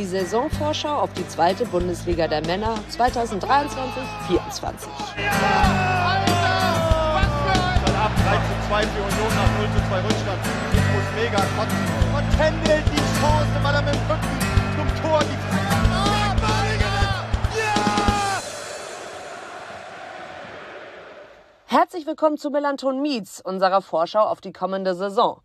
Die Saisonvorschau auf die zweite Bundesliga der Männer 2023-24. Ja! ab 3 zu 2 für Union nach 0 zu 2 Rückstand. Muss mega kotzen. Und Kendall die Chance, weil er mit Rücken zum Tor die Herzlich willkommen zu Melanton Meets, unserer Vorschau auf die kommende Saison.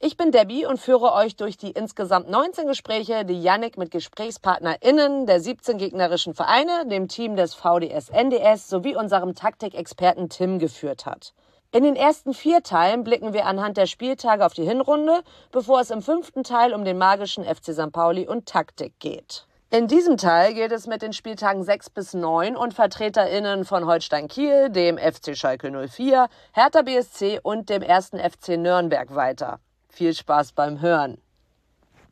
Ich bin Debbie und führe euch durch die insgesamt 19 Gespräche, die Yannick mit GesprächspartnerInnen der 17 gegnerischen Vereine, dem Team des VDS NDS sowie unserem Taktikexperten Tim geführt hat. In den ersten vier Teilen blicken wir anhand der Spieltage auf die Hinrunde, bevor es im fünften Teil um den magischen FC St. Pauli und Taktik geht. In diesem Teil geht es mit den Spieltagen 6 bis 9 und VertreterInnen von Holstein Kiel, dem FC Schalke 04, Hertha BSC und dem ersten FC Nürnberg weiter. Viel Spaß beim Hören.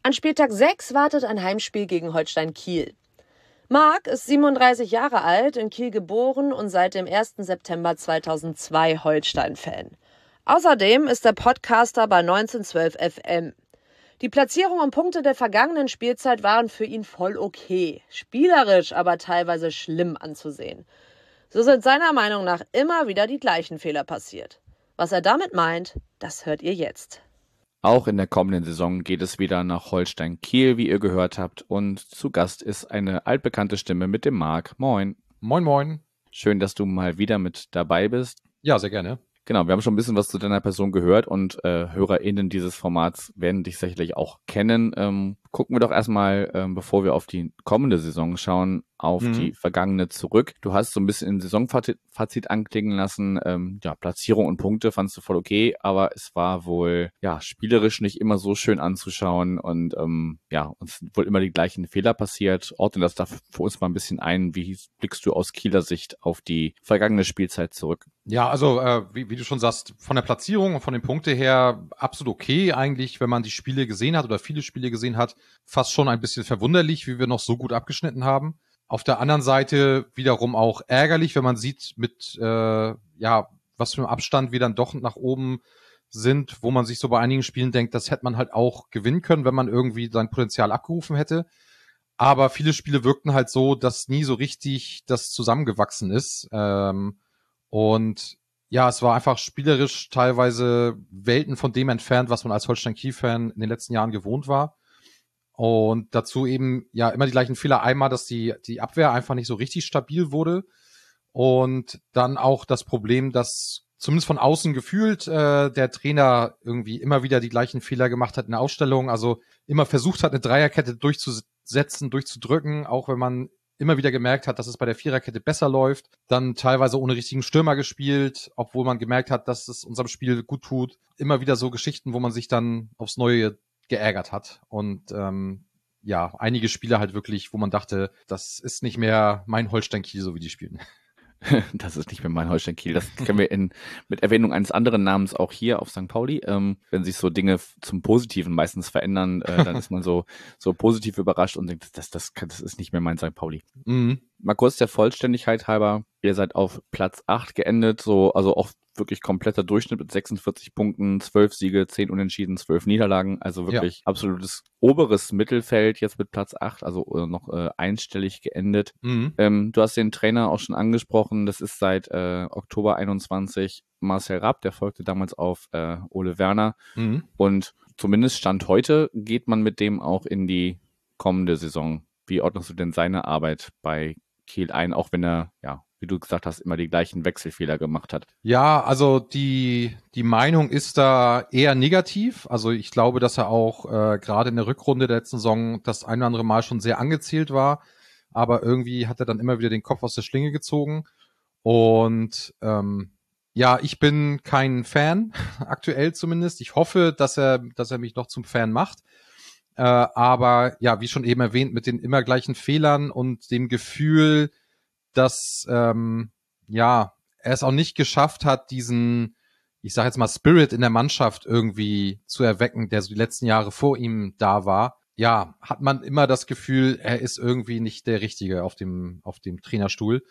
An Spieltag 6 wartet ein Heimspiel gegen Holstein Kiel. Marc ist 37 Jahre alt, in Kiel geboren und seit dem 1. September 2002 Holstein-Fan. Außerdem ist er Podcaster bei 1912 FM. Die Platzierung und Punkte der vergangenen Spielzeit waren für ihn voll okay, spielerisch aber teilweise schlimm anzusehen. So sind seiner Meinung nach immer wieder die gleichen Fehler passiert. Was er damit meint, das hört ihr jetzt. Auch in der kommenden Saison geht es wieder nach Holstein Kiel, wie ihr gehört habt. Und zu Gast ist eine altbekannte Stimme mit dem Marc. Moin. Moin, moin. Schön, dass du mal wieder mit dabei bist. Ja, sehr gerne. Genau, wir haben schon ein bisschen was zu deiner Person gehört und äh, HörerInnen dieses Formats werden dich sicherlich auch kennen. Ähm, gucken wir doch erstmal, ähm, bevor wir auf die kommende Saison schauen, auf mhm. die vergangene zurück. Du hast so ein bisschen im Saisonfazit anklingen lassen. Ähm, ja, Platzierung und Punkte fandst du voll okay, aber es war wohl ja spielerisch nicht immer so schön anzuschauen und ähm, ja, uns wohl immer die gleichen Fehler passiert. Ordne das da für uns mal ein bisschen ein. Wie blickst du aus Kieler Sicht auf die vergangene Spielzeit zurück? Ja, also äh, wie, wie du schon sagst, von der Platzierung und von den Punkte her absolut okay eigentlich, wenn man die Spiele gesehen hat oder viele Spiele gesehen hat fast schon ein bisschen verwunderlich, wie wir noch so gut abgeschnitten haben. Auf der anderen Seite wiederum auch ärgerlich, wenn man sieht, mit äh, ja, was für einem Abstand wir dann doch nach oben sind, wo man sich so bei einigen Spielen denkt, das hätte man halt auch gewinnen können, wenn man irgendwie sein Potenzial abgerufen hätte. Aber viele Spiele wirkten halt so, dass nie so richtig das zusammengewachsen ist. Ähm, und ja, es war einfach spielerisch teilweise Welten von dem entfernt, was man als Holstein Kiel-Fan in den letzten Jahren gewohnt war. Und dazu eben ja immer die gleichen Fehler. Einmal, dass die, die Abwehr einfach nicht so richtig stabil wurde. Und dann auch das Problem, dass zumindest von außen gefühlt äh, der Trainer irgendwie immer wieder die gleichen Fehler gemacht hat in der Ausstellung. Also immer versucht hat, eine Dreierkette durchzusetzen, durchzudrücken, auch wenn man immer wieder gemerkt hat, dass es bei der Viererkette besser läuft. Dann teilweise ohne richtigen Stürmer gespielt, obwohl man gemerkt hat, dass es unserem Spiel gut tut. Immer wieder so Geschichten, wo man sich dann aufs Neue geärgert hat. Und ähm, ja, einige Spiele halt wirklich, wo man dachte, das ist nicht mehr mein Holstein Kiel, so wie die spielen. Das ist nicht mehr mein Holstein Kiel. Das können wir in, mit Erwähnung eines anderen Namens auch hier auf St. Pauli. Ähm, wenn sich so Dinge zum Positiven meistens verändern, äh, dann ist man so, so positiv überrascht und denkt, das, das, das ist nicht mehr mein St. Pauli. Mhm. Mal kurz der Vollständigkeit halber. Ihr seid auf Platz 8 geendet, so, also auch wirklich kompletter Durchschnitt mit 46 Punkten, 12 Siege, 10 Unentschieden, 12 Niederlagen. Also wirklich ja. absolutes oberes Mittelfeld jetzt mit Platz 8, also äh, noch äh, einstellig geendet. Mhm. Ähm, du hast den Trainer auch schon angesprochen. Das ist seit äh, Oktober 21 Marcel Rapp, der folgte damals auf äh, Ole Werner. Mhm. Und zumindest Stand heute geht man mit dem auch in die kommende Saison. Wie ordnest du denn seine Arbeit bei Kiel ein, auch wenn er ja wie du gesagt hast, immer die gleichen Wechselfehler gemacht hat. Ja, also die, die Meinung ist da eher negativ. Also ich glaube, dass er auch äh, gerade in der Rückrunde der letzten Saison das ein oder andere Mal schon sehr angezählt war. Aber irgendwie hat er dann immer wieder den Kopf aus der Schlinge gezogen. Und ähm, ja, ich bin kein Fan, aktuell zumindest. Ich hoffe, dass er, dass er mich noch zum Fan macht. Äh, aber ja, wie schon eben erwähnt, mit den immer gleichen Fehlern und dem Gefühl, dass ähm, ja er es auch nicht geschafft hat, diesen, ich sage jetzt mal, Spirit in der Mannschaft irgendwie zu erwecken, der so die letzten Jahre vor ihm da war. Ja, hat man immer das Gefühl, er ist irgendwie nicht der Richtige auf dem auf dem Trainerstuhl.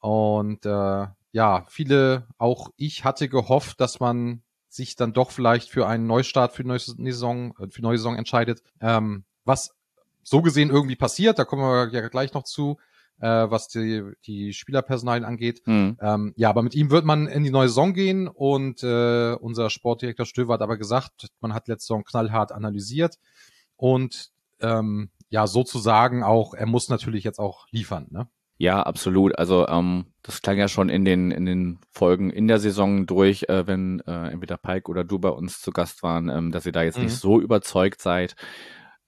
Und äh, ja, viele, auch ich hatte gehofft, dass man sich dann doch vielleicht für einen Neustart für neue Saison, für neue Saison entscheidet. Ähm, was so gesehen irgendwie passiert. Da kommen wir ja gleich noch zu, äh, was die, die Spielerpersonalien angeht. Mhm. Ähm, ja, aber mit ihm wird man in die neue Saison gehen und äh, unser Sportdirektor Stöver hat aber gesagt, man hat letzte Saison knallhart analysiert und ähm, ja, sozusagen auch, er muss natürlich jetzt auch liefern, ne? Ja, absolut. Also ähm, das klang ja schon in den in den Folgen in der Saison durch, äh, wenn äh, entweder Pike oder du bei uns zu Gast waren, ähm, dass ihr da jetzt mhm. nicht so überzeugt seid.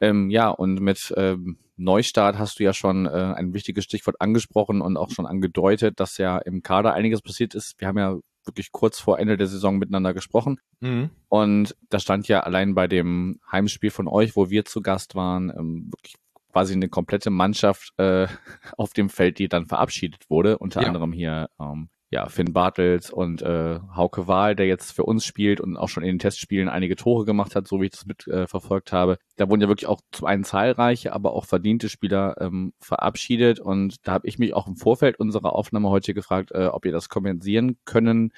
Ähm, ja, und mit ähm, Neustart hast du ja schon äh, ein wichtiges Stichwort angesprochen und auch schon angedeutet, dass ja im Kader einiges passiert ist. Wir haben ja wirklich kurz vor Ende der Saison miteinander gesprochen. Mhm. Und da stand ja allein bei dem Heimspiel von euch, wo wir zu Gast waren, ähm, wirklich quasi eine komplette Mannschaft äh, auf dem Feld, die dann verabschiedet wurde. Unter ja. anderem hier ähm, ja, Finn Bartels und äh, Hauke Wahl, der jetzt für uns spielt und auch schon in den Testspielen einige Tore gemacht hat, so wie ich das mit äh, verfolgt habe. Da wurden ja wirklich auch zum einen zahlreiche, aber auch verdiente Spieler ähm, verabschiedet. Und da habe ich mich auch im Vorfeld unserer Aufnahme heute gefragt, äh, ob ihr das kompensieren können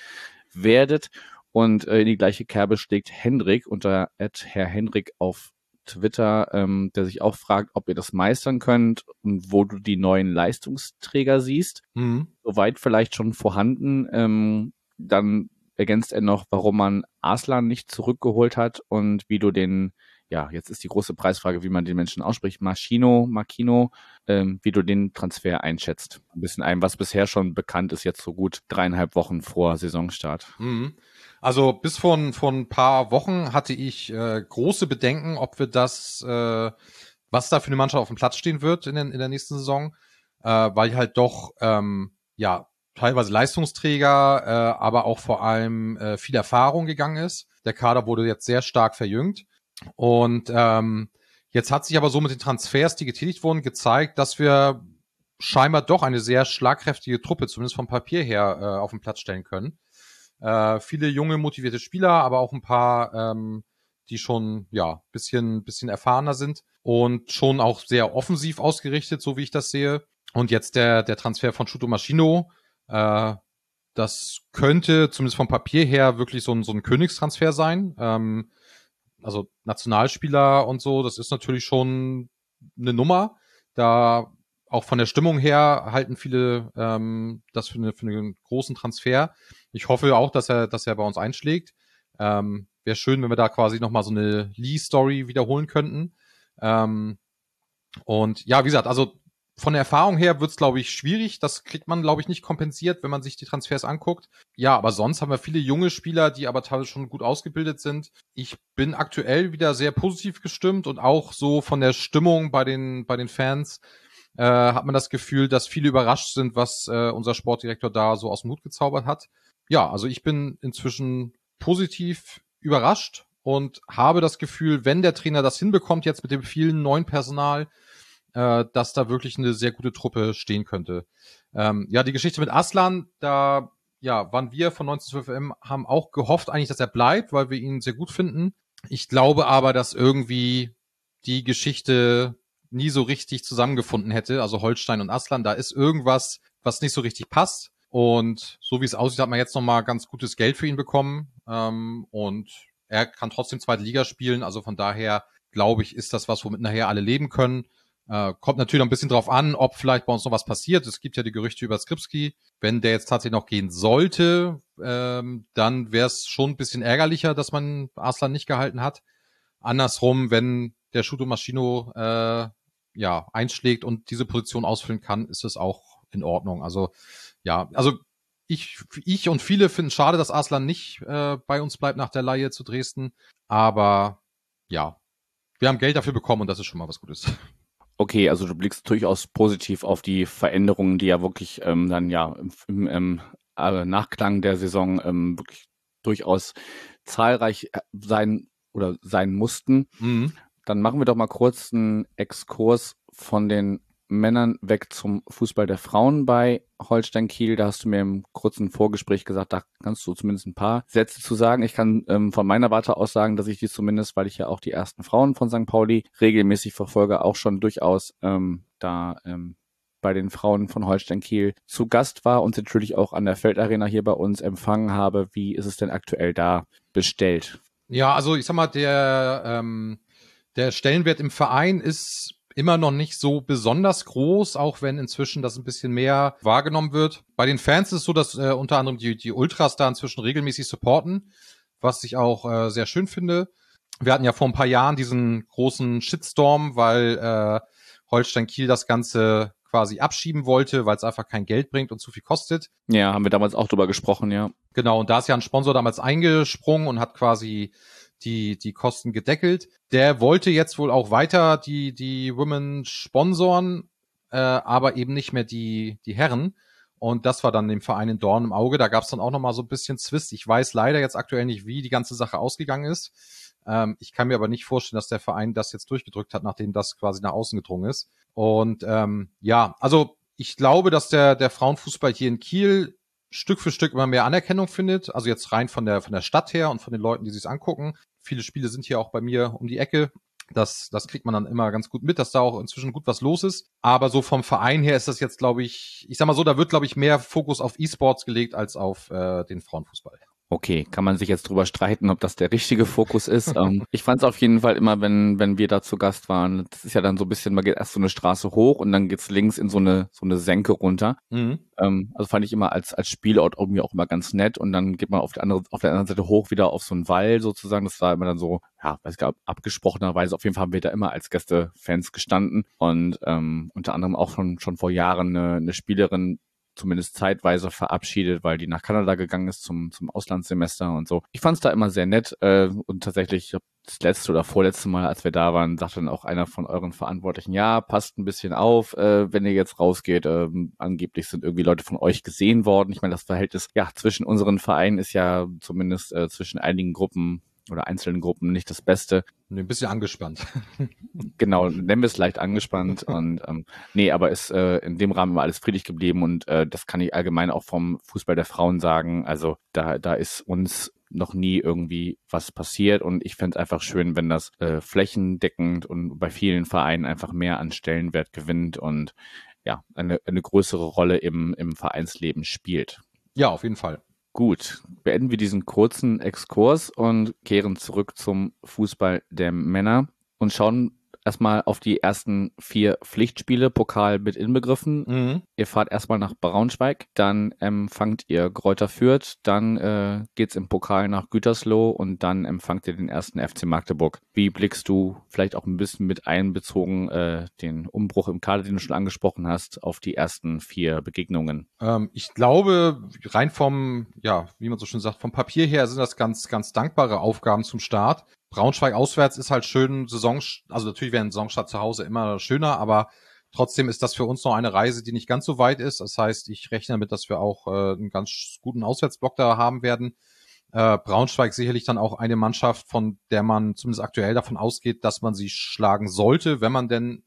werdet. Und äh, in die gleiche Kerbe schlägt Hendrik unter Herr Hendrik auf Twitter, ähm, der sich auch fragt, ob ihr das meistern könnt und wo du die neuen Leistungsträger siehst. Mhm. Soweit vielleicht schon vorhanden. Ähm, dann ergänzt er noch, warum man Aslan nicht zurückgeholt hat und wie du den, ja, jetzt ist die große Preisfrage, wie man den Menschen ausspricht, Machino, Machino, ähm, wie du den Transfer einschätzt. Ein bisschen ein, was bisher schon bekannt ist, jetzt so gut dreieinhalb Wochen vor Saisonstart. Mhm. Also bis vor, vor ein paar Wochen hatte ich äh, große Bedenken, ob wir das, äh, was da für eine Mannschaft auf dem Platz stehen wird in, den, in der nächsten Saison, äh, weil halt doch ähm, ja teilweise Leistungsträger, äh, aber auch vor allem äh, viel Erfahrung gegangen ist. Der Kader wurde jetzt sehr stark verjüngt und ähm, jetzt hat sich aber so mit den Transfers, die getätigt wurden, gezeigt, dass wir scheinbar doch eine sehr schlagkräftige Truppe, zumindest vom Papier her, äh, auf den Platz stellen können. Äh, viele junge, motivierte Spieler, aber auch ein paar, ähm, die schon, ja, bisschen, bisschen erfahrener sind und schon auch sehr offensiv ausgerichtet, so wie ich das sehe. Und jetzt der, der Transfer von Shuto Maschino, äh, das könnte zumindest vom Papier her wirklich so ein, so ein Königstransfer sein. Ähm, also Nationalspieler und so, das ist natürlich schon eine Nummer. Da auch von der Stimmung her halten viele ähm, das für, eine, für einen großen Transfer. Ich hoffe auch, dass er, dass er bei uns einschlägt. Ähm, Wäre schön, wenn wir da quasi nochmal so eine Lee-Story wiederholen könnten. Ähm, und ja, wie gesagt, also von der Erfahrung her wird's glaube ich, schwierig. Das kriegt man, glaube ich, nicht kompensiert, wenn man sich die Transfers anguckt. Ja, aber sonst haben wir viele junge Spieler, die aber teilweise schon gut ausgebildet sind. Ich bin aktuell wieder sehr positiv gestimmt und auch so von der Stimmung bei den, bei den Fans äh, hat man das Gefühl, dass viele überrascht sind, was äh, unser Sportdirektor da so aus dem Hut gezaubert hat. Ja, also ich bin inzwischen positiv überrascht und habe das Gefühl, wenn der Trainer das hinbekommt, jetzt mit dem vielen neuen Personal, äh, dass da wirklich eine sehr gute Truppe stehen könnte. Ähm, ja, die Geschichte mit Aslan, da ja, waren wir von 1912M, haben auch gehofft eigentlich, dass er bleibt, weil wir ihn sehr gut finden. Ich glaube aber, dass irgendwie die Geschichte nie so richtig zusammengefunden hätte, also Holstein und Aslan, da ist irgendwas, was nicht so richtig passt. Und so wie es aussieht, hat man jetzt nochmal ganz gutes Geld für ihn bekommen. Ähm, und er kann trotzdem zweite Liga spielen. Also von daher, glaube ich, ist das was, womit nachher alle leben können. Äh, kommt natürlich noch ein bisschen drauf an, ob vielleicht bei uns noch was passiert. Es gibt ja die Gerüchte über Skripski. Wenn der jetzt tatsächlich noch gehen sollte, ähm, dann wäre es schon ein bisschen ärgerlicher, dass man Aslan nicht gehalten hat. Andersrum, wenn der Shuto Maschino äh, ja, einschlägt und diese Position ausfüllen kann, ist es auch in Ordnung. Also ja, also ich, ich und viele finden schade, dass Aslan nicht äh, bei uns bleibt nach der Laie zu Dresden. Aber ja, wir haben Geld dafür bekommen und das ist schon mal was Gutes. Okay, also du blickst durchaus positiv auf die Veränderungen, die ja wirklich ähm, dann ja im, im ähm, äh, Nachklang der Saison ähm, wirklich durchaus zahlreich äh, sein oder sein mussten. Mhm. Dann machen wir doch mal kurz einen Exkurs von den Männern weg zum Fußball der Frauen bei Holstein Kiel. Da hast du mir im kurzen Vorgespräch gesagt, da kannst du zumindest ein paar Sätze zu sagen. Ich kann ähm, von meiner Warte aus sagen, dass ich die zumindest, weil ich ja auch die ersten Frauen von St. Pauli regelmäßig verfolge, auch schon durchaus ähm, da ähm, bei den Frauen von Holstein Kiel zu Gast war und natürlich auch an der Feldarena hier bei uns empfangen habe. Wie ist es denn aktuell da bestellt? Ja, also ich sag mal, der ähm, der Stellenwert im Verein ist immer noch nicht so besonders groß, auch wenn inzwischen das ein bisschen mehr wahrgenommen wird. Bei den Fans ist es so, dass äh, unter anderem die, die Ultras da inzwischen regelmäßig supporten, was ich auch äh, sehr schön finde. Wir hatten ja vor ein paar Jahren diesen großen Shitstorm, weil äh, Holstein Kiel das Ganze quasi abschieben wollte, weil es einfach kein Geld bringt und zu viel kostet. Ja, haben wir damals auch drüber gesprochen, ja. Genau, und da ist ja ein Sponsor damals eingesprungen und hat quasi die, die Kosten gedeckelt. Der wollte jetzt wohl auch weiter die, die Women sponsoren, äh, aber eben nicht mehr die, die Herren. Und das war dann dem Verein in Dorn im Auge. Da gab es dann auch nochmal so ein bisschen Zwist. Ich weiß leider jetzt aktuell nicht, wie die ganze Sache ausgegangen ist. Ähm, ich kann mir aber nicht vorstellen, dass der Verein das jetzt durchgedrückt hat, nachdem das quasi nach außen gedrungen ist. Und ähm, ja, also ich glaube, dass der, der Frauenfußball hier in Kiel Stück für Stück immer mehr Anerkennung findet. Also jetzt rein von der, von der Stadt her und von den Leuten, die sich angucken. Viele Spiele sind hier auch bei mir um die Ecke. Das, das kriegt man dann immer ganz gut mit, dass da auch inzwischen gut was los ist. Aber so vom Verein her ist das jetzt, glaube ich, ich sag mal so, da wird, glaube ich, mehr Fokus auf E-Sports gelegt als auf äh, den Frauenfußball. Okay, kann man sich jetzt drüber streiten, ob das der richtige Fokus ist. ähm, ich fand es auf jeden Fall immer, wenn, wenn wir da zu Gast waren, das ist ja dann so ein bisschen, man geht erst so eine Straße hoch und dann geht's links in so eine, so eine Senke runter. Mhm. Ähm, also fand ich immer als, als Spielort irgendwie auch immer ganz nett und dann geht man auf der, andere, auf der anderen Seite hoch wieder auf so einen Wall sozusagen. Das war immer dann so, ja, weiß gar abgesprochenerweise. Auf jeden Fall haben wir da immer als Gäste-Fans gestanden und ähm, unter anderem auch schon, schon vor Jahren eine, eine Spielerin zumindest zeitweise verabschiedet, weil die nach Kanada gegangen ist zum, zum Auslandssemester und so. Ich fand es da immer sehr nett äh, und tatsächlich das letzte oder vorletzte Mal, als wir da waren, sagte dann auch einer von euren Verantwortlichen, ja, passt ein bisschen auf, äh, wenn ihr jetzt rausgeht. Äh, angeblich sind irgendwie Leute von euch gesehen worden. Ich meine, das Verhältnis ja zwischen unseren Vereinen ist ja zumindest äh, zwischen einigen Gruppen oder einzelnen Gruppen nicht das Beste. Ein bisschen angespannt. genau, nennen wir es leicht angespannt. und ähm, nee, aber ist äh, in dem Rahmen immer alles friedlich geblieben und äh, das kann ich allgemein auch vom Fußball der Frauen sagen. Also da, da ist uns noch nie irgendwie was passiert und ich fände es einfach schön, wenn das äh, flächendeckend und bei vielen Vereinen einfach mehr an Stellenwert gewinnt und ja, eine, eine größere Rolle im, im Vereinsleben spielt. Ja, auf jeden Fall. Gut, beenden wir diesen kurzen Exkurs und kehren zurück zum Fußball der Männer und schauen erstmal auf die ersten vier Pflichtspiele, Pokal mit inbegriffen. Mhm. Ihr fahrt erstmal nach Braunschweig, dann empfangt ihr Gräuter Fürth, dann äh, geht's im Pokal nach Gütersloh und dann empfangt ihr den ersten FC Magdeburg. Wie blickst du vielleicht auch ein bisschen mit einbezogen äh, den Umbruch im Kader, den du schon angesprochen hast, auf die ersten vier Begegnungen? Ähm, ich glaube, rein vom, ja, wie man so schön sagt, vom Papier her sind das ganz, ganz dankbare Aufgaben zum Start. Braunschweig auswärts ist halt schön Saison, also natürlich wäre ein Saisonstart zu Hause immer schöner, aber trotzdem ist das für uns noch eine Reise, die nicht ganz so weit ist. Das heißt, ich rechne damit, dass wir auch äh, einen ganz guten Auswärtsblock da haben werden. Äh, Braunschweig sicherlich dann auch eine Mannschaft, von der man zumindest aktuell davon ausgeht, dass man sie schlagen sollte, wenn man denn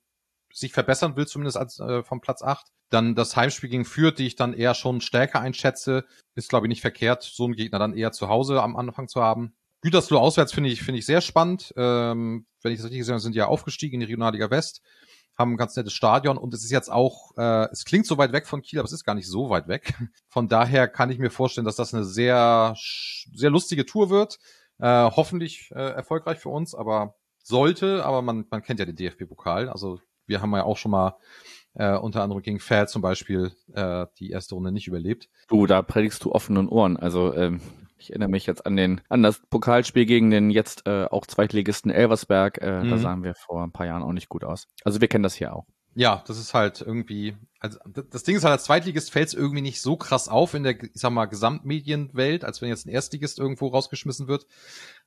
sich verbessern will, zumindest als äh, vom Platz 8. Dann das Heimspiel gegen Fürth, die ich dann eher schon stärker einschätze, ist glaube ich nicht verkehrt, so einen Gegner dann eher zu Hause am Anfang zu haben. Gütersloh auswärts finde ich, finde ich sehr spannend. Ähm, wenn ich das richtig gesehen habe, sind ja aufgestiegen in die Regionalliga West, haben ein ganz nettes Stadion und es ist jetzt auch, äh, es klingt so weit weg von Kiel, aber es ist gar nicht so weit weg. Von daher kann ich mir vorstellen, dass das eine sehr, sehr lustige Tour wird. Äh, hoffentlich äh, erfolgreich für uns, aber sollte, aber man, man kennt ja den DFB-Pokal. Also wir haben ja auch schon mal äh, unter anderem gegen Fair zum Beispiel äh, die erste Runde nicht überlebt. Du, da predigst du offenen Ohren. Also ähm, ich erinnere mich jetzt an den an das Pokalspiel gegen den jetzt äh, auch Zweitligisten Elversberg. Äh, mhm. Da sahen wir vor ein paar Jahren auch nicht gut aus. Also wir kennen das hier auch. Ja, das ist halt irgendwie, also das Ding ist halt, als Zweitligist fällt es irgendwie nicht so krass auf in der, ich sag mal, Gesamtmedienwelt, als wenn jetzt ein Erstligist irgendwo rausgeschmissen wird.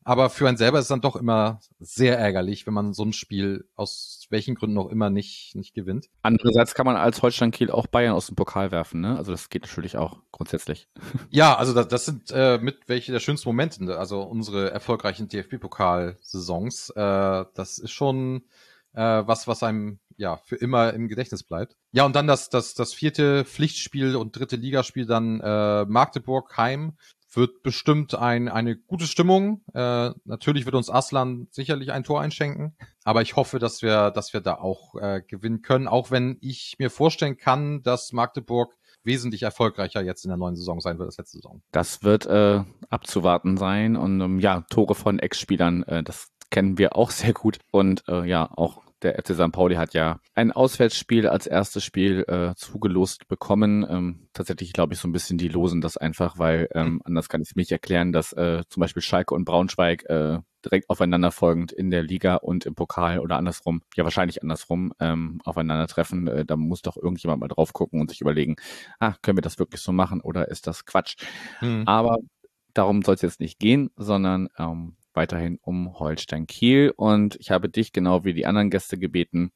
Aber für einen selber ist es dann doch immer sehr ärgerlich, wenn man so ein Spiel aus welchen Gründen auch immer nicht, nicht gewinnt. Andererseits kann man als Holstein Kiel auch Bayern aus dem Pokal werfen, ne? Also das geht natürlich auch grundsätzlich. Ja, also das, das sind äh, mit welche der schönsten Momente, ne? also unsere erfolgreichen DFB-Pokal-Saisons. Äh, das ist schon äh, was, was einem ja für immer im Gedächtnis bleibt. Ja, und dann das, das, das vierte Pflichtspiel und dritte Ligaspiel dann äh, Magdeburg Heim wird bestimmt ein, eine gute Stimmung. Äh, natürlich wird uns Aslan sicherlich ein Tor einschenken, aber ich hoffe, dass wir, dass wir da auch äh, gewinnen können, auch wenn ich mir vorstellen kann, dass Magdeburg wesentlich erfolgreicher jetzt in der neuen Saison sein wird als letzte Saison. Das wird äh, abzuwarten sein und ähm, ja, Tore von Ex-Spielern, äh, das kennen wir auch sehr gut. Und äh, ja, auch der FC St. Pauli hat ja ein Auswärtsspiel als erstes Spiel äh, zugelost bekommen. Ähm, tatsächlich glaube ich so ein bisschen, die losen das einfach, weil ähm, anders kann ich es nicht erklären, dass äh, zum Beispiel Schalke und Braunschweig äh, direkt aufeinanderfolgend in der Liga und im Pokal oder andersrum, ja wahrscheinlich andersrum, ähm, aufeinandertreffen. Äh, da muss doch irgendjemand mal drauf gucken und sich überlegen, ah, können wir das wirklich so machen oder ist das Quatsch? Mhm. Aber darum soll es jetzt nicht gehen, sondern ähm, weiterhin um Holstein Kiel. Und ich habe dich, genau wie die anderen Gäste, gebeten,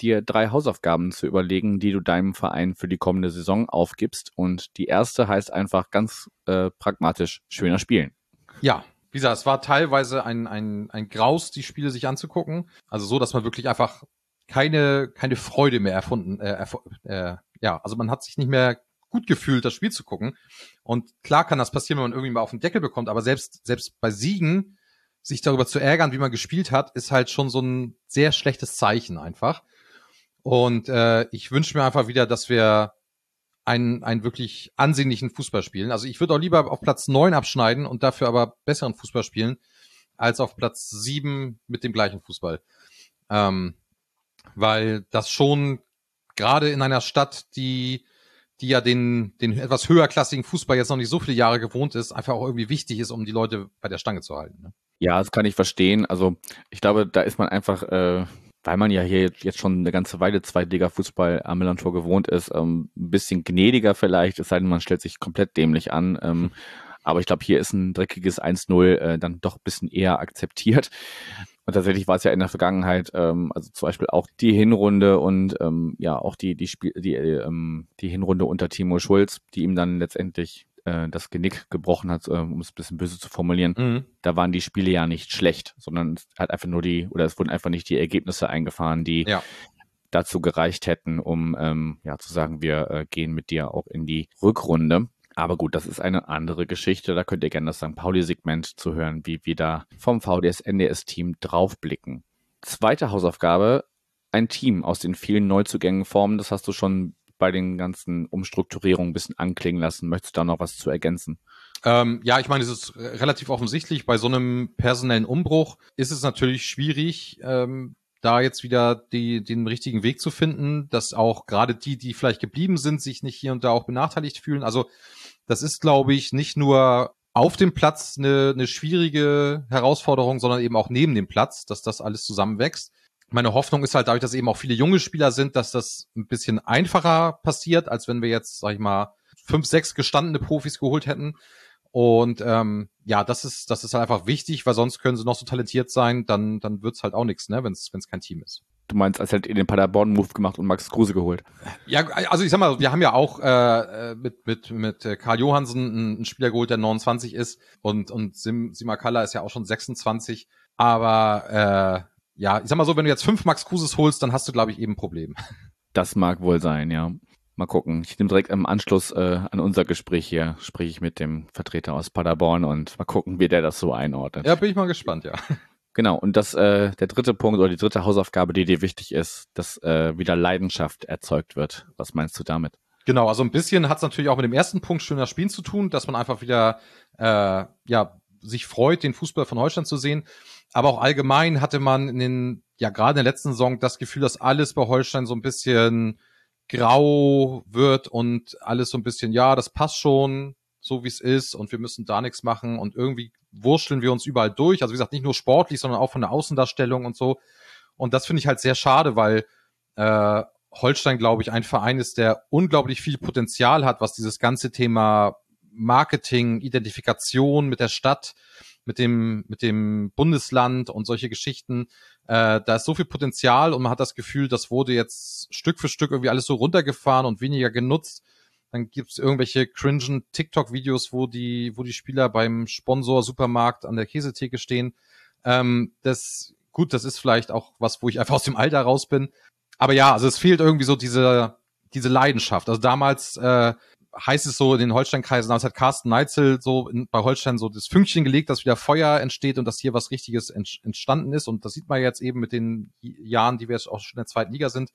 dir drei Hausaufgaben zu überlegen, die du deinem Verein für die kommende Saison aufgibst. Und die erste heißt einfach ganz äh, pragmatisch schöner spielen. Ja, wie gesagt, es war teilweise ein, ein, ein Graus, die Spiele sich anzugucken. Also so, dass man wirklich einfach keine, keine Freude mehr erfunden, äh, erf äh, ja, also man hat sich nicht mehr gut gefühlt, das Spiel zu gucken. Und klar kann das passieren, wenn man irgendwie mal auf den Deckel bekommt, aber selbst, selbst bei Siegen sich darüber zu ärgern, wie man gespielt hat, ist halt schon so ein sehr schlechtes Zeichen einfach. Und äh, ich wünsche mir einfach wieder, dass wir einen, einen wirklich ansehnlichen Fußball spielen. Also ich würde auch lieber auf Platz neun abschneiden und dafür aber besseren Fußball spielen, als auf Platz sieben mit dem gleichen Fußball. Ähm, weil das schon gerade in einer Stadt, die, die ja den, den etwas höherklassigen Fußball jetzt noch nicht so viele Jahre gewohnt ist, einfach auch irgendwie wichtig ist, um die Leute bei der Stange zu halten. Ne? Ja, das kann ich verstehen. Also ich glaube, da ist man einfach, äh, weil man ja hier jetzt schon eine ganze Weile Zweitliga-Fußball am Millantor gewohnt ist, ähm, ein bisschen gnädiger vielleicht, es sei denn, man stellt sich komplett dämlich an. Ähm, hm. aber ich glaube, hier ist ein dreckiges 1-0 äh, dann doch ein bisschen eher akzeptiert. Und tatsächlich war es ja in der Vergangenheit, ähm, also zum Beispiel auch die Hinrunde und ähm, ja auch die die Spiel die ähm, die Hinrunde unter Timo Schulz, die ihm dann letztendlich äh, das Genick gebrochen hat, äh, um es ein bisschen böse zu formulieren, mhm. da waren die Spiele ja nicht schlecht, sondern es hat einfach nur die, oder es wurden einfach nicht die Ergebnisse eingefahren, die ja. dazu gereicht hätten, um ähm, ja zu sagen, wir äh, gehen mit dir auch in die Rückrunde. Aber gut, das ist eine andere Geschichte. Da könnt ihr gerne das St. Pauli-Segment zu hören, wie wir da vom VDS-NDS-Team draufblicken. Zweite Hausaufgabe, ein Team aus den vielen Neuzugängen formen. Das hast du schon bei den ganzen Umstrukturierungen ein bisschen anklingen lassen. Möchtest du da noch was zu ergänzen? Ähm, ja, ich meine, es ist relativ offensichtlich. Bei so einem personellen Umbruch ist es natürlich schwierig, ähm, da jetzt wieder die, den richtigen Weg zu finden, dass auch gerade die, die vielleicht geblieben sind, sich nicht hier und da auch benachteiligt fühlen. Also das ist, glaube ich, nicht nur auf dem Platz eine, eine schwierige Herausforderung, sondern eben auch neben dem Platz, dass das alles zusammenwächst meine Hoffnung ist halt dadurch, dass eben auch viele junge Spieler sind, dass das ein bisschen einfacher passiert, als wenn wir jetzt, sag ich mal, fünf, sechs gestandene Profis geholt hätten. Und ähm, ja, das ist, das ist halt einfach wichtig, weil sonst können sie noch so talentiert sein, dann, dann wird's halt auch nichts, ne, wenn es kein Team ist. Du meinst, als hättet ihr den Paderborn-Move gemacht und Max Kruse geholt? Ja, also ich sag mal, wir haben ja auch äh, mit, mit, mit Karl Johansen einen Spieler geholt, der 29 ist und, und Sim, Simakala ist ja auch schon 26. Aber äh, ja, ich sag mal so, wenn du jetzt fünf Max Kruses holst, dann hast du, glaube ich, eben ein Problem. Das mag wohl sein, ja. Mal gucken. Ich nehme direkt im Anschluss äh, an unser Gespräch hier, spreche ich mit dem Vertreter aus Paderborn und mal gucken, wie der das so einordnet. Ja, bin ich mal gespannt, ja. Genau, und das äh, der dritte Punkt oder die dritte Hausaufgabe, die dir wichtig ist, dass äh, wieder Leidenschaft erzeugt wird. Was meinst du damit? Genau, also ein bisschen hat es natürlich auch mit dem ersten Punkt schöner Spielen zu tun, dass man einfach wieder äh, ja sich freut, den Fußball von Holstein zu sehen. Aber auch allgemein hatte man in den, ja gerade in der letzten Saison das Gefühl, dass alles bei Holstein so ein bisschen grau wird und alles so ein bisschen, ja, das passt schon, so wie es ist und wir müssen da nichts machen und irgendwie wurschteln wir uns überall durch. Also wie gesagt, nicht nur sportlich, sondern auch von der Außendarstellung und so. Und das finde ich halt sehr schade, weil äh, Holstein, glaube ich, ein Verein ist, der unglaublich viel Potenzial hat, was dieses ganze Thema Marketing, Identifikation mit der Stadt, mit dem, mit dem Bundesland und solche Geschichten. Äh, da ist so viel Potenzial und man hat das Gefühl, das wurde jetzt Stück für Stück irgendwie alles so runtergefahren und weniger genutzt. Dann gibt's irgendwelche cringen TikTok-Videos, wo die, wo die Spieler beim Sponsor Supermarkt an der Käsetheke stehen. Ähm, das, gut, das ist vielleicht auch was, wo ich einfach aus dem Alter raus bin. Aber ja, also es fehlt irgendwie so diese, diese Leidenschaft. Also damals äh, heißt es so in den Holstein-Kreisen, damals hat Carsten Neitzel so in, bei Holstein so das Fünkchen gelegt, dass wieder Feuer entsteht und dass hier was Richtiges entstanden ist. Und das sieht man jetzt eben mit den Jahren, die wir jetzt auch schon in der zweiten Liga sind.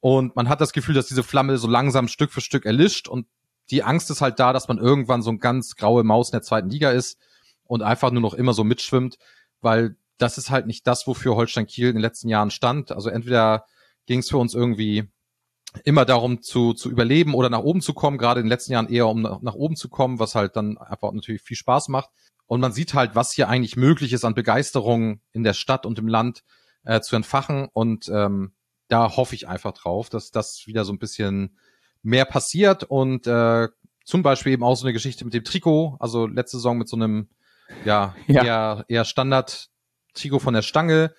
Und man hat das Gefühl, dass diese Flamme so langsam Stück für Stück erlischt und die Angst ist halt da, dass man irgendwann so ein ganz graue Maus in der zweiten Liga ist und einfach nur noch immer so mitschwimmt, weil das ist halt nicht das, wofür Holstein Kiel in den letzten Jahren stand. Also entweder ging es für uns irgendwie immer darum zu, zu überleben oder nach oben zu kommen, gerade in den letzten Jahren eher um nach, oben zu kommen, was halt dann einfach natürlich viel Spaß macht. Und man sieht halt, was hier eigentlich möglich ist an Begeisterung in der Stadt und im Land äh, zu entfachen. Und ähm, da hoffe ich einfach drauf, dass das wieder so ein bisschen mehr passiert und äh, zum Beispiel eben auch so eine Geschichte mit dem Trikot, also letzte Saison mit so einem ja, ja. eher, eher Standard-Trikot von der Stange,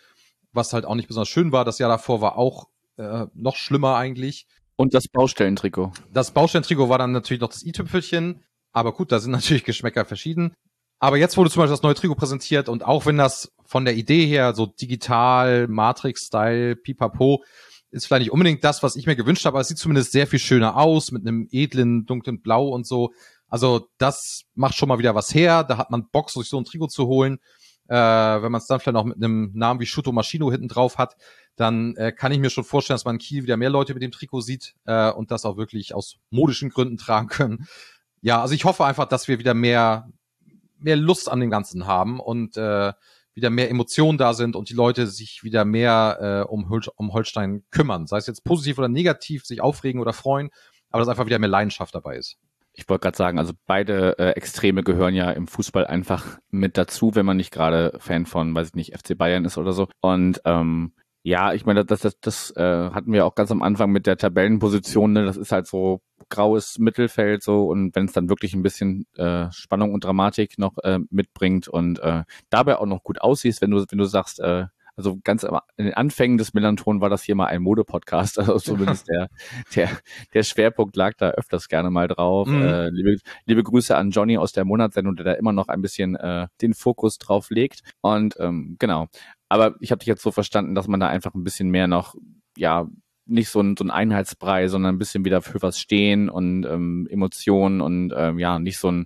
was halt auch nicht besonders schön war. Das Jahr davor war auch äh, noch schlimmer eigentlich. Und das Baustellentrikot. Das Baustellentrikot war dann natürlich noch das i-Tüpfelchen. Aber gut, da sind natürlich Geschmäcker verschieden. Aber jetzt wurde zum Beispiel das neue Trikot präsentiert und auch wenn das von der Idee her so digital, Matrix-Style, pipapo, ist vielleicht nicht unbedingt das, was ich mir gewünscht habe, aber es sieht zumindest sehr viel schöner aus mit einem edlen, dunklen Blau und so. Also das macht schon mal wieder was her. Da hat man Bock, sich so ein Trikot zu holen. Äh, wenn man es dann vielleicht noch mit einem Namen wie Shuto Maschino hinten drauf hat, dann äh, kann ich mir schon vorstellen, dass man in Kiel wieder mehr Leute mit dem Trikot sieht äh, und das auch wirklich aus modischen Gründen tragen können. Ja, also ich hoffe einfach, dass wir wieder mehr, mehr Lust an dem Ganzen haben und äh, wieder mehr Emotionen da sind und die Leute sich wieder mehr äh, um, Hol um Holstein kümmern. Sei es jetzt positiv oder negativ, sich aufregen oder freuen, aber dass einfach wieder mehr Leidenschaft dabei ist. Ich wollte gerade sagen, also beide äh, Extreme gehören ja im Fußball einfach mit dazu, wenn man nicht gerade Fan von, weiß ich nicht, FC Bayern ist oder so. Und ähm, ja, ich meine, das, das, das äh, hatten wir auch ganz am Anfang mit der Tabellenposition. Ne? Das ist halt so graues Mittelfeld so und wenn es dann wirklich ein bisschen äh, Spannung und Dramatik noch äh, mitbringt und äh, dabei auch noch gut aussiehst, wenn du wenn du sagst, äh, also ganz in den Anfängen des Melanton war das hier mal ein Mode-Podcast, also zumindest der, der, der Schwerpunkt lag da öfters gerne mal drauf. Mhm. Äh, liebe, liebe Grüße an Johnny aus der Monatssendung, der da immer noch ein bisschen äh, den Fokus drauf legt. Und ähm, genau. Aber ich habe dich jetzt so verstanden, dass man da einfach ein bisschen mehr noch, ja, nicht so ein, so ein Einheitsbrei, sondern ein bisschen wieder für was stehen und ähm, Emotionen und ähm, ja, nicht so ein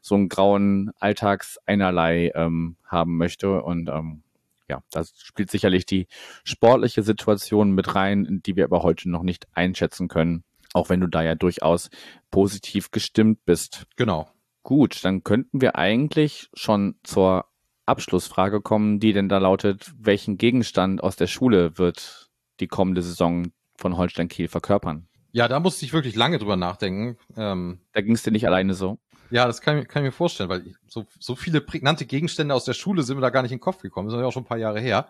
so einen grauen Alltagseinerlei ähm, haben möchte. Und ähm, ja, da spielt sicherlich die sportliche Situation mit rein, die wir aber heute noch nicht einschätzen können, auch wenn du da ja durchaus positiv gestimmt bist. Genau. Gut, dann könnten wir eigentlich schon zur Abschlussfrage kommen, die denn da lautet, welchen Gegenstand aus der Schule wird die kommende Saison von Holstein Kiel verkörpern? Ja, da musste ich wirklich lange drüber nachdenken. Ähm, da ging es dir nicht alleine so. Ja, das kann, kann ich mir vorstellen, weil so, so viele prägnante Gegenstände aus der Schule sind mir da gar nicht in den Kopf gekommen. Das ist ja auch schon ein paar Jahre her.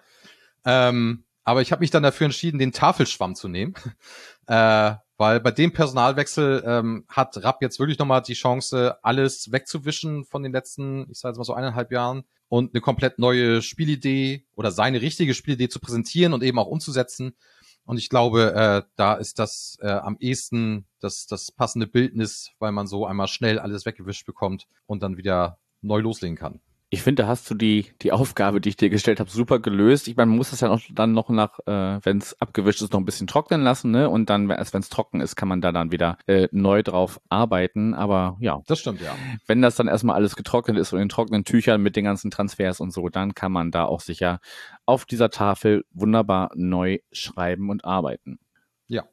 Ähm, aber ich habe mich dann dafür entschieden, den Tafelschwamm zu nehmen. äh, weil bei dem Personalwechsel ähm, hat Rapp jetzt wirklich nochmal die Chance, alles wegzuwischen von den letzten, ich sage jetzt mal so eineinhalb Jahren und eine komplett neue Spielidee oder seine richtige Spielidee zu präsentieren und eben auch umzusetzen. Und ich glaube, äh, da ist das äh, am ehesten das, das passende Bildnis, weil man so einmal schnell alles weggewischt bekommt und dann wieder neu loslegen kann. Ich finde, da hast du die, die Aufgabe, die ich dir gestellt habe, super gelöst. Ich meine, man muss das ja noch, dann noch nach, äh, wenn es abgewischt ist, noch ein bisschen trocknen lassen, ne? Und dann, erst wenn es trocken ist, kann man da dann wieder äh, neu drauf arbeiten. Aber ja. Das stimmt, ja. Wenn das dann erstmal alles getrocknet ist und in trockenen Tüchern mit den ganzen Transfers und so, dann kann man da auch sicher auf dieser Tafel wunderbar neu schreiben und arbeiten. Ja.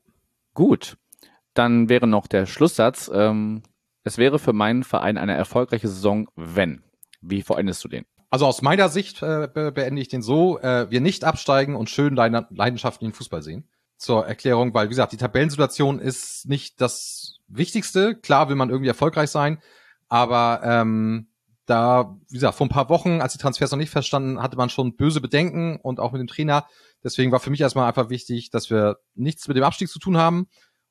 Gut. Dann wäre noch der Schlusssatz. Ähm, es wäre für meinen Verein eine erfolgreiche Saison, wenn. Wie verendest du den? Also aus meiner Sicht äh, beende ich den so, äh, wir nicht absteigen und schön leidenschaftlichen Fußball sehen. Zur Erklärung, weil wie gesagt, die Tabellensituation ist nicht das Wichtigste. Klar will man irgendwie erfolgreich sein, aber ähm, da, wie gesagt, vor ein paar Wochen, als die Transfers noch nicht verstanden, hatte man schon böse Bedenken und auch mit dem Trainer. Deswegen war für mich erstmal einfach wichtig, dass wir nichts mit dem Abstieg zu tun haben.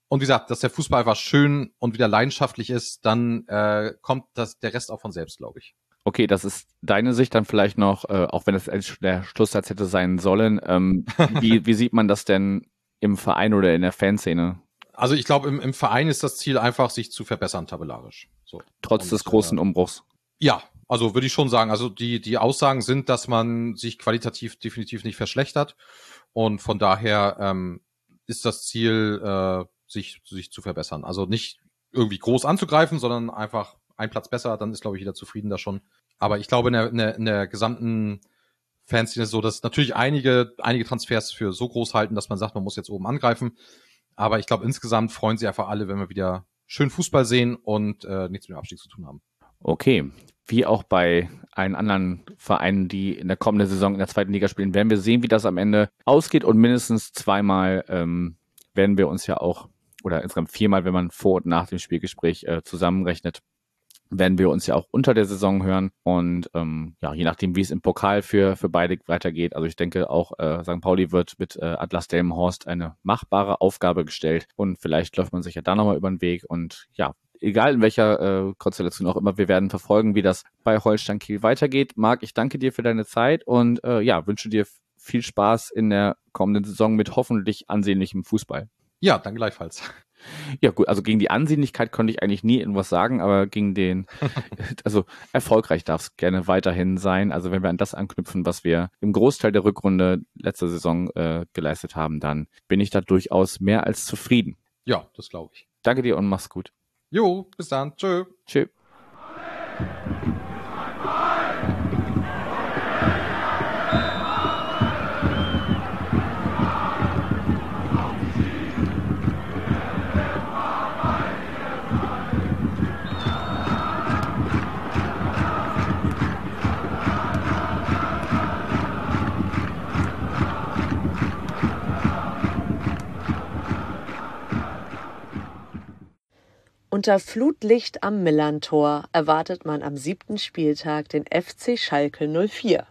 Und wie gesagt, dass der Fußball einfach schön und wieder leidenschaftlich ist, dann äh, kommt das, der Rest auch von selbst, glaube ich. Okay, das ist deine Sicht dann vielleicht noch, äh, auch wenn es der Schlusssatz hätte sein sollen. Ähm, wie, wie sieht man das denn im Verein oder in der Fanszene? Also ich glaube, im, im Verein ist das Ziel einfach, sich zu verbessern tabellarisch. So. Trotz Und, des großen äh, Umbruchs. Ja, also würde ich schon sagen. Also die, die Aussagen sind, dass man sich qualitativ definitiv nicht verschlechtert. Und von daher ähm, ist das Ziel, äh, sich, sich zu verbessern. Also nicht irgendwie groß anzugreifen, sondern einfach ein Platz besser, dann ist, glaube ich, jeder zufrieden da schon. Aber ich glaube, in der, in der, in der gesamten Fanszene ist so, dass natürlich einige, einige Transfers für so groß halten, dass man sagt, man muss jetzt oben angreifen. Aber ich glaube, insgesamt freuen sie einfach alle, wenn wir wieder schön Fußball sehen und äh, nichts mit dem Abstieg zu tun haben. Okay, wie auch bei allen anderen Vereinen, die in der kommenden Saison in der zweiten Liga spielen, werden wir sehen, wie das am Ende ausgeht und mindestens zweimal ähm, werden wir uns ja auch oder insgesamt viermal, wenn man vor und nach dem Spielgespräch äh, zusammenrechnet, werden wir uns ja auch unter der Saison hören und ähm, ja, je nachdem, wie es im Pokal für, für beide weitergeht. Also ich denke auch, äh, St. Pauli wird mit äh, Atlas Delmenhorst eine machbare Aufgabe gestellt und vielleicht läuft man sich ja da nochmal über den Weg und ja, egal in welcher äh, Konstellation auch immer, wir werden verfolgen, wie das bei Holstein Kiel weitergeht. Marc, ich danke dir für deine Zeit und äh, ja, wünsche dir viel Spaß in der kommenden Saison mit hoffentlich ansehnlichem Fußball. Ja, dann gleichfalls. Ja, gut, also gegen die Ansehnlichkeit konnte ich eigentlich nie irgendwas sagen, aber gegen den, also erfolgreich darf es gerne weiterhin sein. Also wenn wir an das anknüpfen, was wir im Großteil der Rückrunde letzter Saison äh, geleistet haben, dann bin ich da durchaus mehr als zufrieden. Ja, das glaube ich. Danke dir und mach's gut. Jo, bis dann. Tschö. Tschö. Unter Flutlicht am Millantor erwartet man am siebten Spieltag den FC Schalke 04.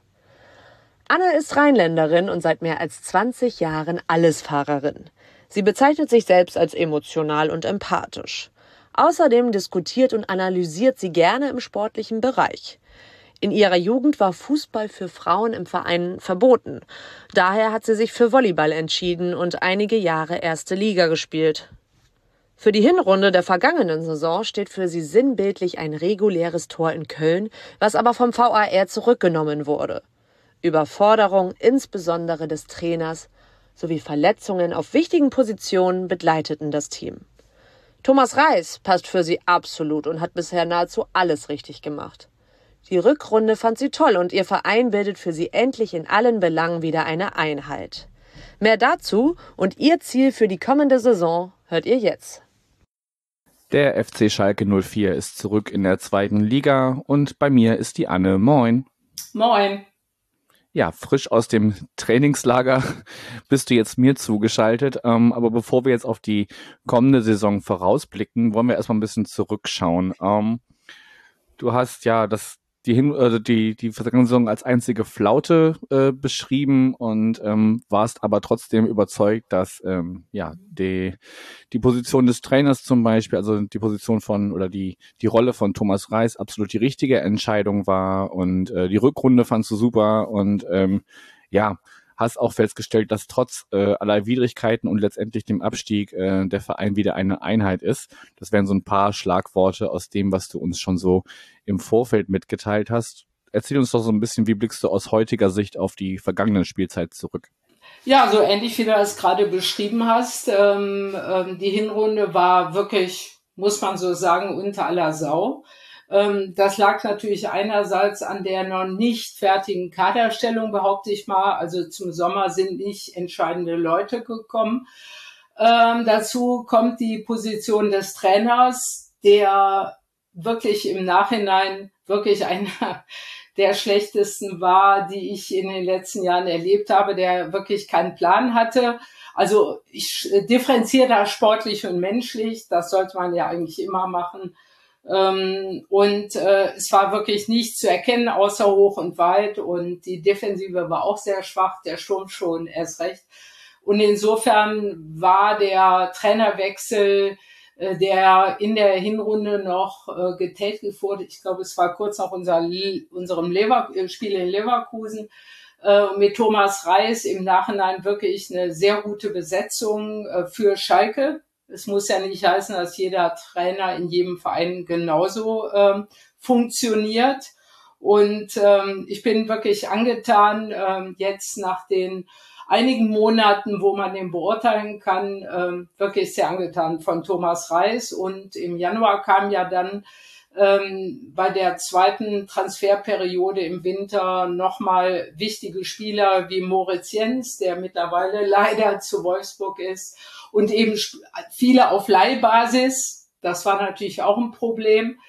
Anne ist Rheinländerin und seit mehr als 20 Jahren Allesfahrerin. Sie bezeichnet sich selbst als emotional und empathisch. Außerdem diskutiert und analysiert sie gerne im sportlichen Bereich. In ihrer Jugend war Fußball für Frauen im Verein verboten. Daher hat sie sich für Volleyball entschieden und einige Jahre erste Liga gespielt. Für die Hinrunde der vergangenen Saison steht für sie sinnbildlich ein reguläres Tor in Köln, was aber vom VAR zurückgenommen wurde. Überforderung insbesondere des Trainers sowie Verletzungen auf wichtigen Positionen begleiteten das Team. Thomas Reis passt für sie absolut und hat bisher nahezu alles richtig gemacht. Die Rückrunde fand sie toll und ihr Verein bildet für sie endlich in allen Belangen wieder eine Einheit. Mehr dazu und ihr Ziel für die kommende Saison hört ihr jetzt. Der FC Schalke 04 ist zurück in der zweiten Liga und bei mir ist die Anne. Moin. Moin. Ja, frisch aus dem Trainingslager bist du jetzt mir zugeschaltet. Ähm, aber bevor wir jetzt auf die kommende Saison vorausblicken, wollen wir erstmal ein bisschen zurückschauen. Ähm, du hast ja das die, Hin also die, die Versammlung als einzige Flaute äh, beschrieben und ähm, warst aber trotzdem überzeugt, dass ähm, ja die, die Position des Trainers zum Beispiel, also die Position von oder die, die Rolle von Thomas Reis absolut die richtige Entscheidung war und äh, die Rückrunde fandst du super und ähm, ja, hast auch festgestellt, dass trotz äh, aller Widrigkeiten und letztendlich dem Abstieg äh, der Verein wieder eine Einheit ist. Das wären so ein paar Schlagworte aus dem, was du uns schon so im Vorfeld mitgeteilt hast. Erzähl uns doch so ein bisschen, wie blickst du aus heutiger Sicht auf die vergangene Spielzeit zurück? Ja, so ähnlich wie du es gerade beschrieben hast. Ähm, ähm, die Hinrunde war wirklich, muss man so sagen, unter aller Sau. Ähm, das lag natürlich einerseits an der noch nicht fertigen Kaderstellung, behaupte ich mal. Also zum Sommer sind nicht entscheidende Leute gekommen. Ähm, dazu kommt die Position des Trainers, der wirklich im Nachhinein wirklich einer der schlechtesten war, die ich in den letzten Jahren erlebt habe, der wirklich keinen Plan hatte. Also ich differenziere da sportlich und menschlich, das sollte man ja eigentlich immer machen. Ähm, und äh, es war wirklich nicht zu erkennen, außer hoch und weit. Und die Defensive war auch sehr schwach, der Sturm schon erst recht. Und insofern war der Trainerwechsel, äh, der in der Hinrunde noch äh, getätigt wurde, ich glaube, es war kurz nach unser, unserem Lever äh, Spiel in Leverkusen, äh, mit Thomas Reis im Nachhinein wirklich eine sehr gute Besetzung äh, für Schalke es muss ja nicht heißen, dass jeder Trainer in jedem Verein genauso ähm, funktioniert. Und ähm, ich bin wirklich angetan, ähm, jetzt nach den einigen Monaten, wo man den beurteilen kann, ähm, wirklich sehr angetan von Thomas Reis. Und im Januar kam ja dann ähm, bei der zweiten Transferperiode im Winter nochmal wichtige Spieler wie Moritz Jens, der mittlerweile leider zu Wolfsburg ist, und eben viele auf Leihbasis. Das war natürlich auch ein Problem.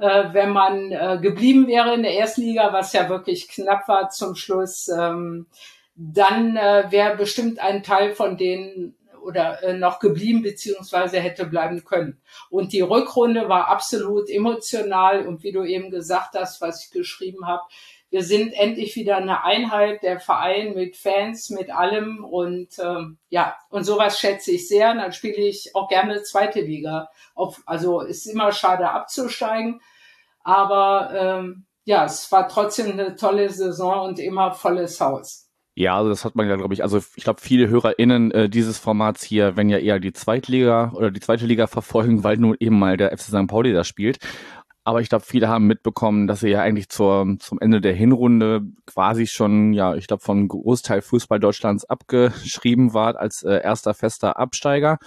äh, wenn man äh, geblieben wäre in der Erstliga, was ja wirklich knapp war zum Schluss, ähm, dann äh, wäre bestimmt ein Teil von denen oder äh, noch geblieben beziehungsweise hätte bleiben können. Und die Rückrunde war absolut emotional und wie du eben gesagt hast, was ich geschrieben habe, wir sind endlich wieder eine Einheit, der Verein mit Fans, mit allem und ähm, ja, und sowas schätze ich sehr. Und dann spiele ich auch gerne zweite Liga. Auf, also ist immer schade abzusteigen, aber ähm, ja, es war trotzdem eine tolle Saison und immer volles Haus. Ja, also das hat man ja, glaube ich, also ich glaube, viele HörerInnen äh, dieses Formats hier, wenn ja eher die Zweitliga oder die zweite Liga verfolgen, weil nun eben mal der FC St. Pauli da spielt. Aber ich glaube, viele haben mitbekommen, dass ihr ja eigentlich zur, zum Ende der Hinrunde quasi schon, ja, ich glaube, von Großteil Fußball Deutschlands abgeschrieben wart als äh, erster fester Absteiger.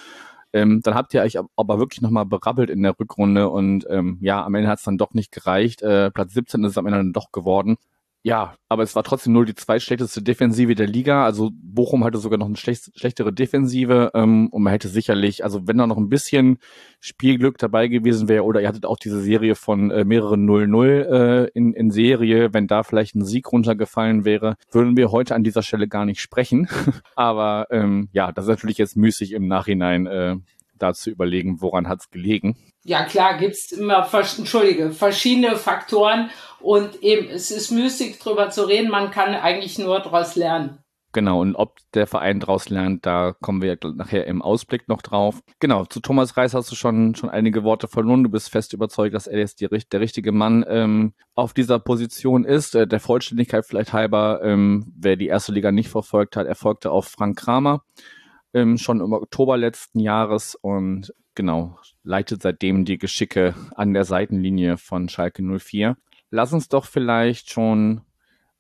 Ähm, dann habt ihr euch aber wirklich nochmal berabbelt in der Rückrunde und ähm, ja, am Ende hat es dann doch nicht gereicht. Äh, Platz 17 ist es am Ende dann doch geworden. Ja, aber es war trotzdem nur die zweitschlechteste Defensive der Liga. Also Bochum hatte sogar noch eine schlecht, schlechtere Defensive ähm, und man hätte sicherlich, also wenn da noch ein bisschen Spielglück dabei gewesen wäre oder ihr hattet auch diese Serie von äh, mehreren 0-0 äh, in, in Serie, wenn da vielleicht ein Sieg runtergefallen wäre, würden wir heute an dieser Stelle gar nicht sprechen. aber ähm, ja, das ist natürlich jetzt müßig im Nachhinein äh, da zu überlegen, woran hat es gelegen. Ja klar, gibt's immer, entschuldige, verschiedene Faktoren und eben, es ist müßig drüber zu reden, man kann eigentlich nur daraus lernen. Genau, und ob der Verein daraus lernt, da kommen wir nachher im Ausblick noch drauf. Genau, zu Thomas Reis hast du schon, schon einige Worte verloren. Du bist fest überzeugt, dass er jetzt die, der richtige Mann ähm, auf dieser Position ist. Äh, der Vollständigkeit vielleicht halber, ähm, wer die erste Liga nicht verfolgt hat, erfolgte auf Frank Kramer ähm, schon im Oktober letzten Jahres und genau, leitet seitdem die Geschicke an der Seitenlinie von Schalke 04. Lass uns doch vielleicht schon,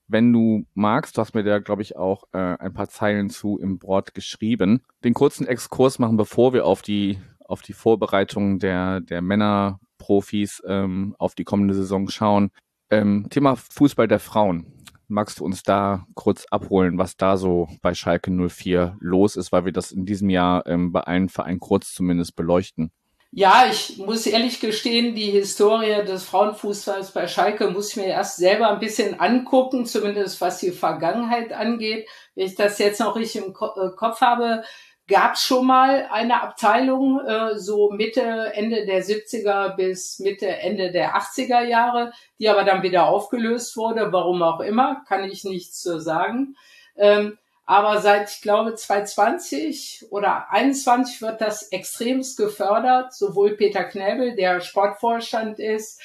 wenn du magst, du hast mir da, glaube ich, auch äh, ein paar Zeilen zu im Board geschrieben, den kurzen Exkurs machen, bevor wir auf die, auf die Vorbereitung der, der Männerprofis ähm, auf die kommende Saison schauen. Ähm, Thema Fußball der Frauen. Magst du uns da kurz abholen, was da so bei Schalke 04 los ist, weil wir das in diesem Jahr ähm, bei allen Vereinen kurz zumindest beleuchten? Ja, ich muss ehrlich gestehen, die Historie des Frauenfußballs bei Schalke muss ich mir erst selber ein bisschen angucken, zumindest was die Vergangenheit angeht. Wenn ich das jetzt noch richtig im äh, Kopf habe, gab es schon mal eine Abteilung, äh, so Mitte, Ende der 70er bis Mitte, Ende der 80er Jahre, die aber dann wieder aufgelöst wurde, warum auch immer, kann ich nichts zu sagen. Ähm, aber seit, ich glaube, 2020 oder 21 wird das extremst gefördert. Sowohl Peter Knäbel, der Sportvorstand ist,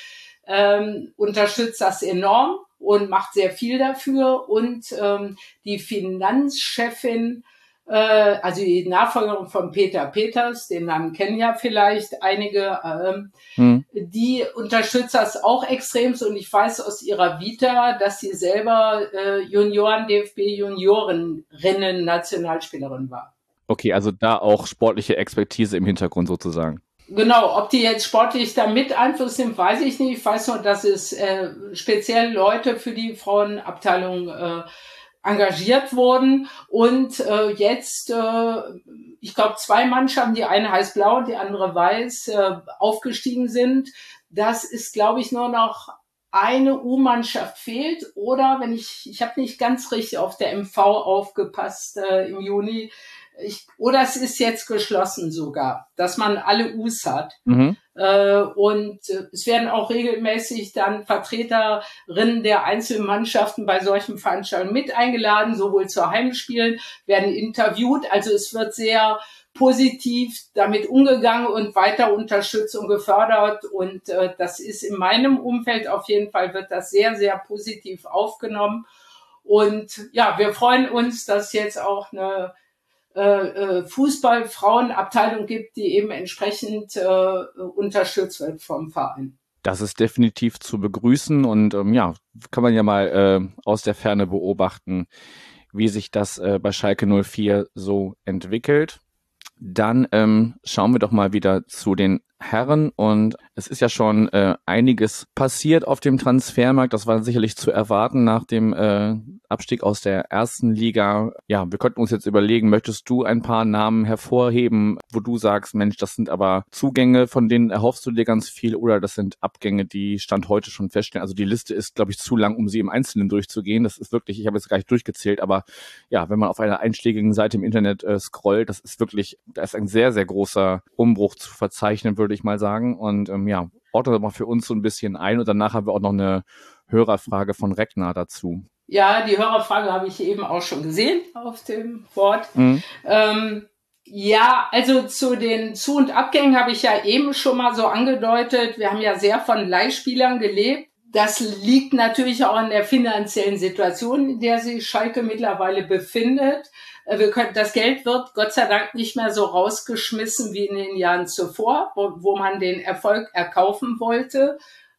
ähm, unterstützt das enorm und macht sehr viel dafür. Und ähm, die Finanzchefin äh, also die Nachfolgerin von Peter Peters, den Namen kennen ja vielleicht einige, ähm, hm. die unterstützt das auch extremst und ich weiß aus ihrer Vita, dass sie selber äh, Junioren, DFB Juniorinnen Nationalspielerin war. Okay, also da auch sportliche Expertise im Hintergrund sozusagen. Genau, ob die jetzt sportlich da mit Einfluss nimmt, weiß ich nicht. Ich weiß nur, dass es äh, speziell Leute für die Frauenabteilung äh, engagiert wurden und äh, jetzt, äh, ich glaube, zwei Mannschaften, die eine heißt blau und die andere weiß, äh, aufgestiegen sind. Das ist, glaube ich, nur noch eine U-Mannschaft fehlt oder wenn ich, ich habe nicht ganz richtig auf der MV aufgepasst äh, im Juni, ich, oder es ist jetzt geschlossen sogar, dass man alle U's hat. Mhm. Äh, und äh, es werden auch regelmäßig dann Vertreterinnen der einzelnen Mannschaften bei solchen Veranstaltungen mit eingeladen, sowohl zu Heimspielen, werden interviewt. Also es wird sehr positiv damit umgegangen und weiter unterstützt und gefördert. Und äh, das ist in meinem Umfeld auf jeden Fall, wird das sehr, sehr positiv aufgenommen. Und ja, wir freuen uns, dass jetzt auch eine äh, äh, Fußball-Frauenabteilung gibt, die eben entsprechend äh, unterstützt wird vom Verein. Das ist definitiv zu begrüßen und ähm, ja, kann man ja mal äh, aus der Ferne beobachten, wie sich das äh, bei Schalke 04 so entwickelt. Dann ähm, schauen wir doch mal wieder zu den Herren und es ist ja schon äh, einiges passiert auf dem Transfermarkt. Das war sicherlich zu erwarten nach dem äh, Abstieg aus der ersten Liga. Ja, wir könnten uns jetzt überlegen, möchtest du ein paar Namen hervorheben, wo du sagst, Mensch, das sind aber Zugänge, von denen erhoffst du dir ganz viel oder das sind Abgänge, die Stand heute schon feststellen. Also die Liste ist, glaube ich, zu lang, um sie im Einzelnen durchzugehen. Das ist wirklich, ich habe jetzt gar nicht durchgezählt, aber ja, wenn man auf einer einschlägigen Seite im Internet äh, scrollt, das ist wirklich, da ist ein sehr, sehr großer Umbruch zu verzeichnen, würde ich mal sagen. Und ähm, ja, ordne mal für uns so ein bisschen ein und danach haben wir auch noch eine Hörerfrage von Regner dazu. Ja, die Hörerfrage habe ich eben auch schon gesehen auf dem Wort. Mhm. Ähm, ja, also zu den Zu- und Abgängen habe ich ja eben schon mal so angedeutet. Wir haben ja sehr von Leihspielern gelebt. Das liegt natürlich auch an der finanziellen Situation, in der sich Schalke mittlerweile befindet. Äh, wir können, das Geld wird Gott sei Dank nicht mehr so rausgeschmissen wie in den Jahren zuvor, wo, wo man den Erfolg erkaufen wollte.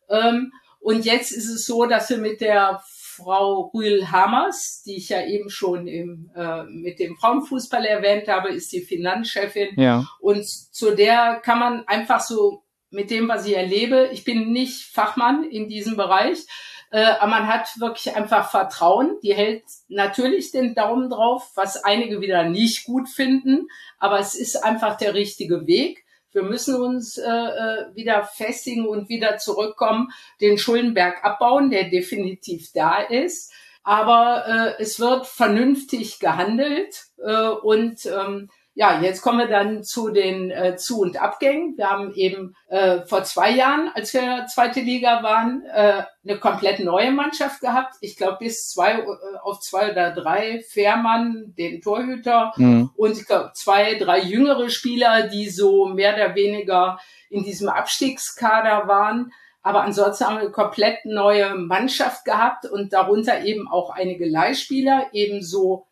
Ähm, und jetzt ist es so, dass wir mit der Frau Rühl Hammers, die ich ja eben schon im, äh, mit dem Frauenfußball erwähnt habe, ist die Finanzchefin. Ja. Und zu der kann man einfach so mit dem, was ich erlebe, ich bin nicht Fachmann in diesem Bereich, äh, aber man hat wirklich einfach Vertrauen. Die hält natürlich den Daumen drauf, was einige wieder nicht gut finden, aber es ist einfach der richtige Weg. Wir müssen uns äh, äh, wieder festigen und wieder zurückkommen, den Schuldenberg abbauen, der definitiv da ist. Aber äh, es wird vernünftig gehandelt äh, und ähm, ja, jetzt kommen wir dann zu den äh, Zu- und Abgängen. Wir haben eben äh, vor zwei Jahren, als wir zweite Liga waren, äh, eine komplett neue Mannschaft gehabt. Ich glaube, bis zwei äh, auf zwei oder drei Fährmann, den Torhüter mhm. und ich glaube zwei, drei jüngere Spieler, die so mehr oder weniger in diesem Abstiegskader waren. Aber ansonsten haben wir eine komplett neue Mannschaft gehabt und darunter eben auch einige Leihspieler, ebenso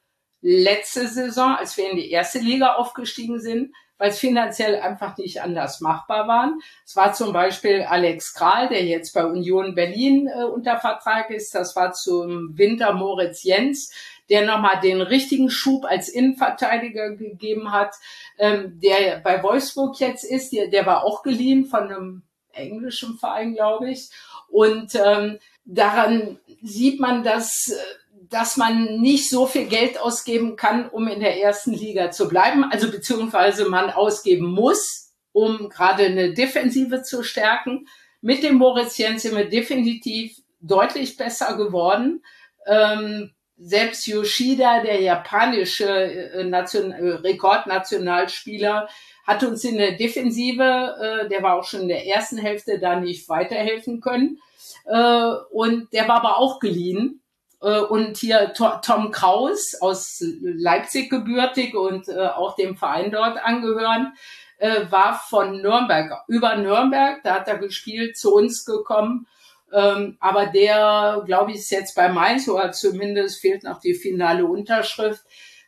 letzte Saison, als wir in die erste Liga aufgestiegen sind, weil es finanziell einfach nicht anders machbar waren. Es war zum Beispiel Alex Kral, der jetzt bei Union Berlin äh, unter Vertrag ist. Das war zum Winter Moritz Jens, der nochmal den richtigen Schub als Innenverteidiger gegeben hat, ähm, der bei Wolfsburg jetzt ist. Der, der war auch geliehen von einem englischen Verein, glaube ich. Und ähm, daran sieht man, dass äh, dass man nicht so viel Geld ausgeben kann, um in der ersten Liga zu bleiben. Also beziehungsweise man ausgeben muss, um gerade eine Defensive zu stärken. Mit dem Moritz Jens sind wir definitiv deutlich besser geworden. Ähm, selbst Yoshida, der japanische äh, Nation äh, Rekordnationalspieler, hat uns in der Defensive, äh, der war auch schon in der ersten Hälfte da nicht weiterhelfen können. Äh, und der war aber auch geliehen. Äh, und hier Tom Kraus aus Leipzig gebürtig und äh, auch dem Verein dort angehören, äh, war von Nürnberg, über Nürnberg, da hat er gespielt, zu uns gekommen. Ähm, aber der, glaube ich, ist jetzt bei Mainz, oder zumindest fehlt noch die finale Unterschrift.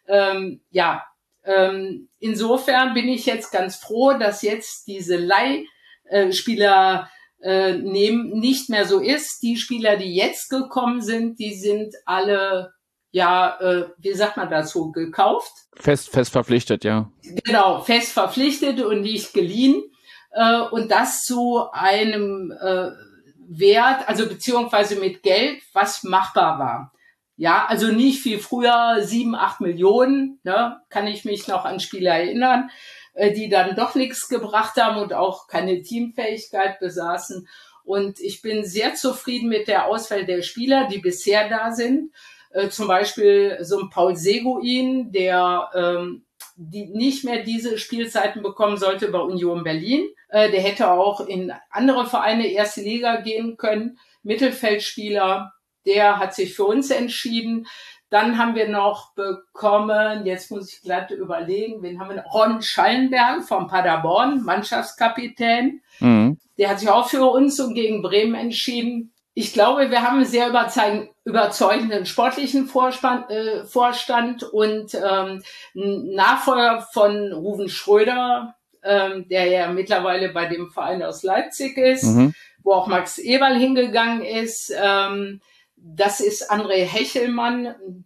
Ähm, ja, ähm, insofern bin ich jetzt ganz froh, dass jetzt diese Leihspieler äh, nehmen, nicht mehr so ist. Die Spieler, die jetzt gekommen sind, die sind alle ja, äh, wie sagt man dazu, gekauft. Fest, fest verpflichtet, ja. Genau, fest verpflichtet und nicht geliehen. Äh, und das zu einem äh, Wert, also beziehungsweise mit Geld, was machbar war. Ja, also nicht wie früher sieben, acht Millionen, ne, kann ich mich noch an Spieler erinnern. Äh, die dann doch nichts gebracht haben und auch keine Teamfähigkeit besaßen. Und ich bin sehr zufrieden mit der Auswahl der Spieler, die bisher da sind. Äh, zum Beispiel so ein Paul Seguin, der ähm, die nicht mehr diese Spielzeiten bekommen sollte bei Union Berlin. Äh, der hätte auch in andere Vereine erste Liga gehen können. Mittelfeldspieler, der hat sich für uns entschieden. Dann haben wir noch bekommen, jetzt muss ich glatt überlegen, wen haben wir noch? Ron Schallenberg vom Paderborn, Mannschaftskapitän. Mhm. Der hat sich auch für uns und gegen Bremen entschieden. Ich glaube, wir haben einen sehr überzeugenden sportlichen Vorstand, äh, Vorstand und ähm, Nachfolger von Ruven Schröder, ähm, der ja mittlerweile bei dem Verein aus Leipzig ist, mhm. wo auch Max Eberl hingegangen ist. Ähm, das ist André Hechelmann,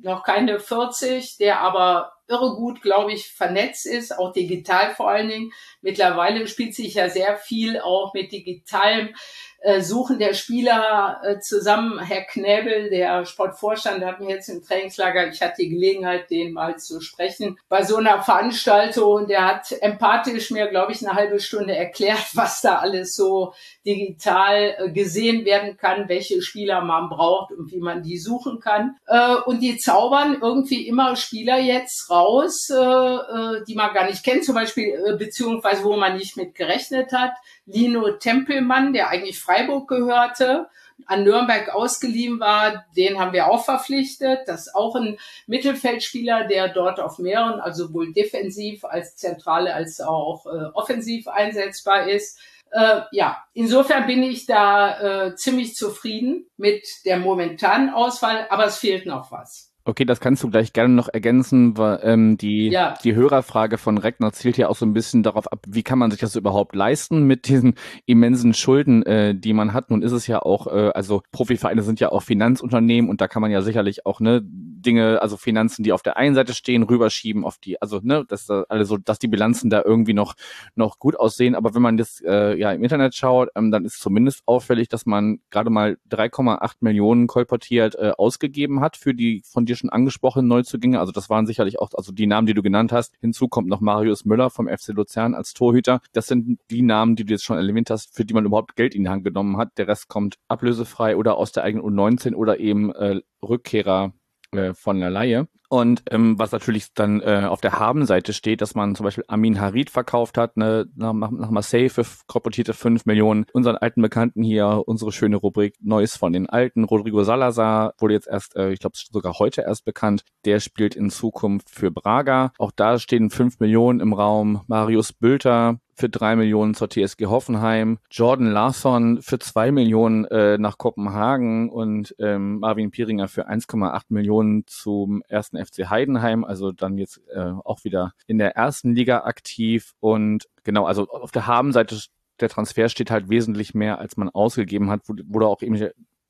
noch keine 40, der aber irre gut, glaube ich, vernetzt ist, auch digital vor allen Dingen. Mittlerweile spielt sich ja sehr viel auch mit digitalem äh, Suchen der Spieler äh, zusammen. Herr Knäbel, der Sportvorstand, hat mir jetzt im Trainingslager, ich hatte die Gelegenheit, den mal zu sprechen, bei so einer Veranstaltung und der hat empathisch mir, glaube ich, eine halbe Stunde erklärt, was da alles so digital äh, gesehen werden kann, welche Spieler man braucht und wie man die suchen kann. Äh, und die zaubern irgendwie immer Spieler jetzt raus, äh, die man gar nicht kennt, zum Beispiel, beziehungsweise wo man nicht mit gerechnet hat. Lino Tempelmann, der eigentlich Freiburg gehörte, an Nürnberg ausgeliehen war, den haben wir auch verpflichtet. Das ist auch ein Mittelfeldspieler, der dort auf mehreren, also sowohl defensiv als zentrale als auch äh, offensiv einsetzbar ist. Äh, ja, insofern bin ich da äh, ziemlich zufrieden mit der momentanen Auswahl, aber es fehlt noch was. Okay, das kannst du gleich gerne noch ergänzen, weil ähm, die, ja. die Hörerfrage von Reckner zielt ja auch so ein bisschen darauf ab, wie kann man sich das überhaupt leisten mit diesen immensen Schulden, äh, die man hat. Nun ist es ja auch, äh, also Profivereine sind ja auch Finanzunternehmen und da kann man ja sicherlich auch ne Dinge, also Finanzen, die auf der einen Seite stehen, rüberschieben auf die, also ne, dass da also, dass die Bilanzen da irgendwie noch noch gut aussehen. Aber wenn man das äh, ja im Internet schaut, ähm, dann ist zumindest auffällig, dass man gerade mal 3,8 Millionen kolportiert äh, ausgegeben hat für die von dir schon angesprochenen Neuzugänge. Also das waren sicherlich auch, also die Namen, die du genannt hast. Hinzu kommt noch Marius Müller vom FC Luzern als Torhüter. Das sind die Namen, die du jetzt schon erwähnt hast, für die man überhaupt Geld in die Hand genommen hat. Der Rest kommt ablösefrei oder aus der eigenen U19 oder eben äh, Rückkehrer äh, von der Laie. Und ähm, was natürlich dann äh, auf der Habenseite steht, dass man zum Beispiel Amin Harid verkauft hat, ne, nach, nach Marseille für korportierte 5 Millionen. Unseren alten Bekannten hier, unsere schöne Rubrik Neues von den Alten. Rodrigo Salazar wurde jetzt erst, äh, ich glaube sogar heute erst bekannt. Der spielt in Zukunft für Braga. Auch da stehen 5 Millionen im Raum. Marius Bülter für drei Millionen zur TSG Hoffenheim, Jordan Larsson für zwei Millionen äh, nach Kopenhagen und ähm, Marvin Pieringer für 1,8 Millionen zum ersten FC Heidenheim, also dann jetzt äh, auch wieder in der ersten Liga aktiv und genau, also auf der Habenseite der Transfer steht halt wesentlich mehr, als man ausgegeben hat, du auch eben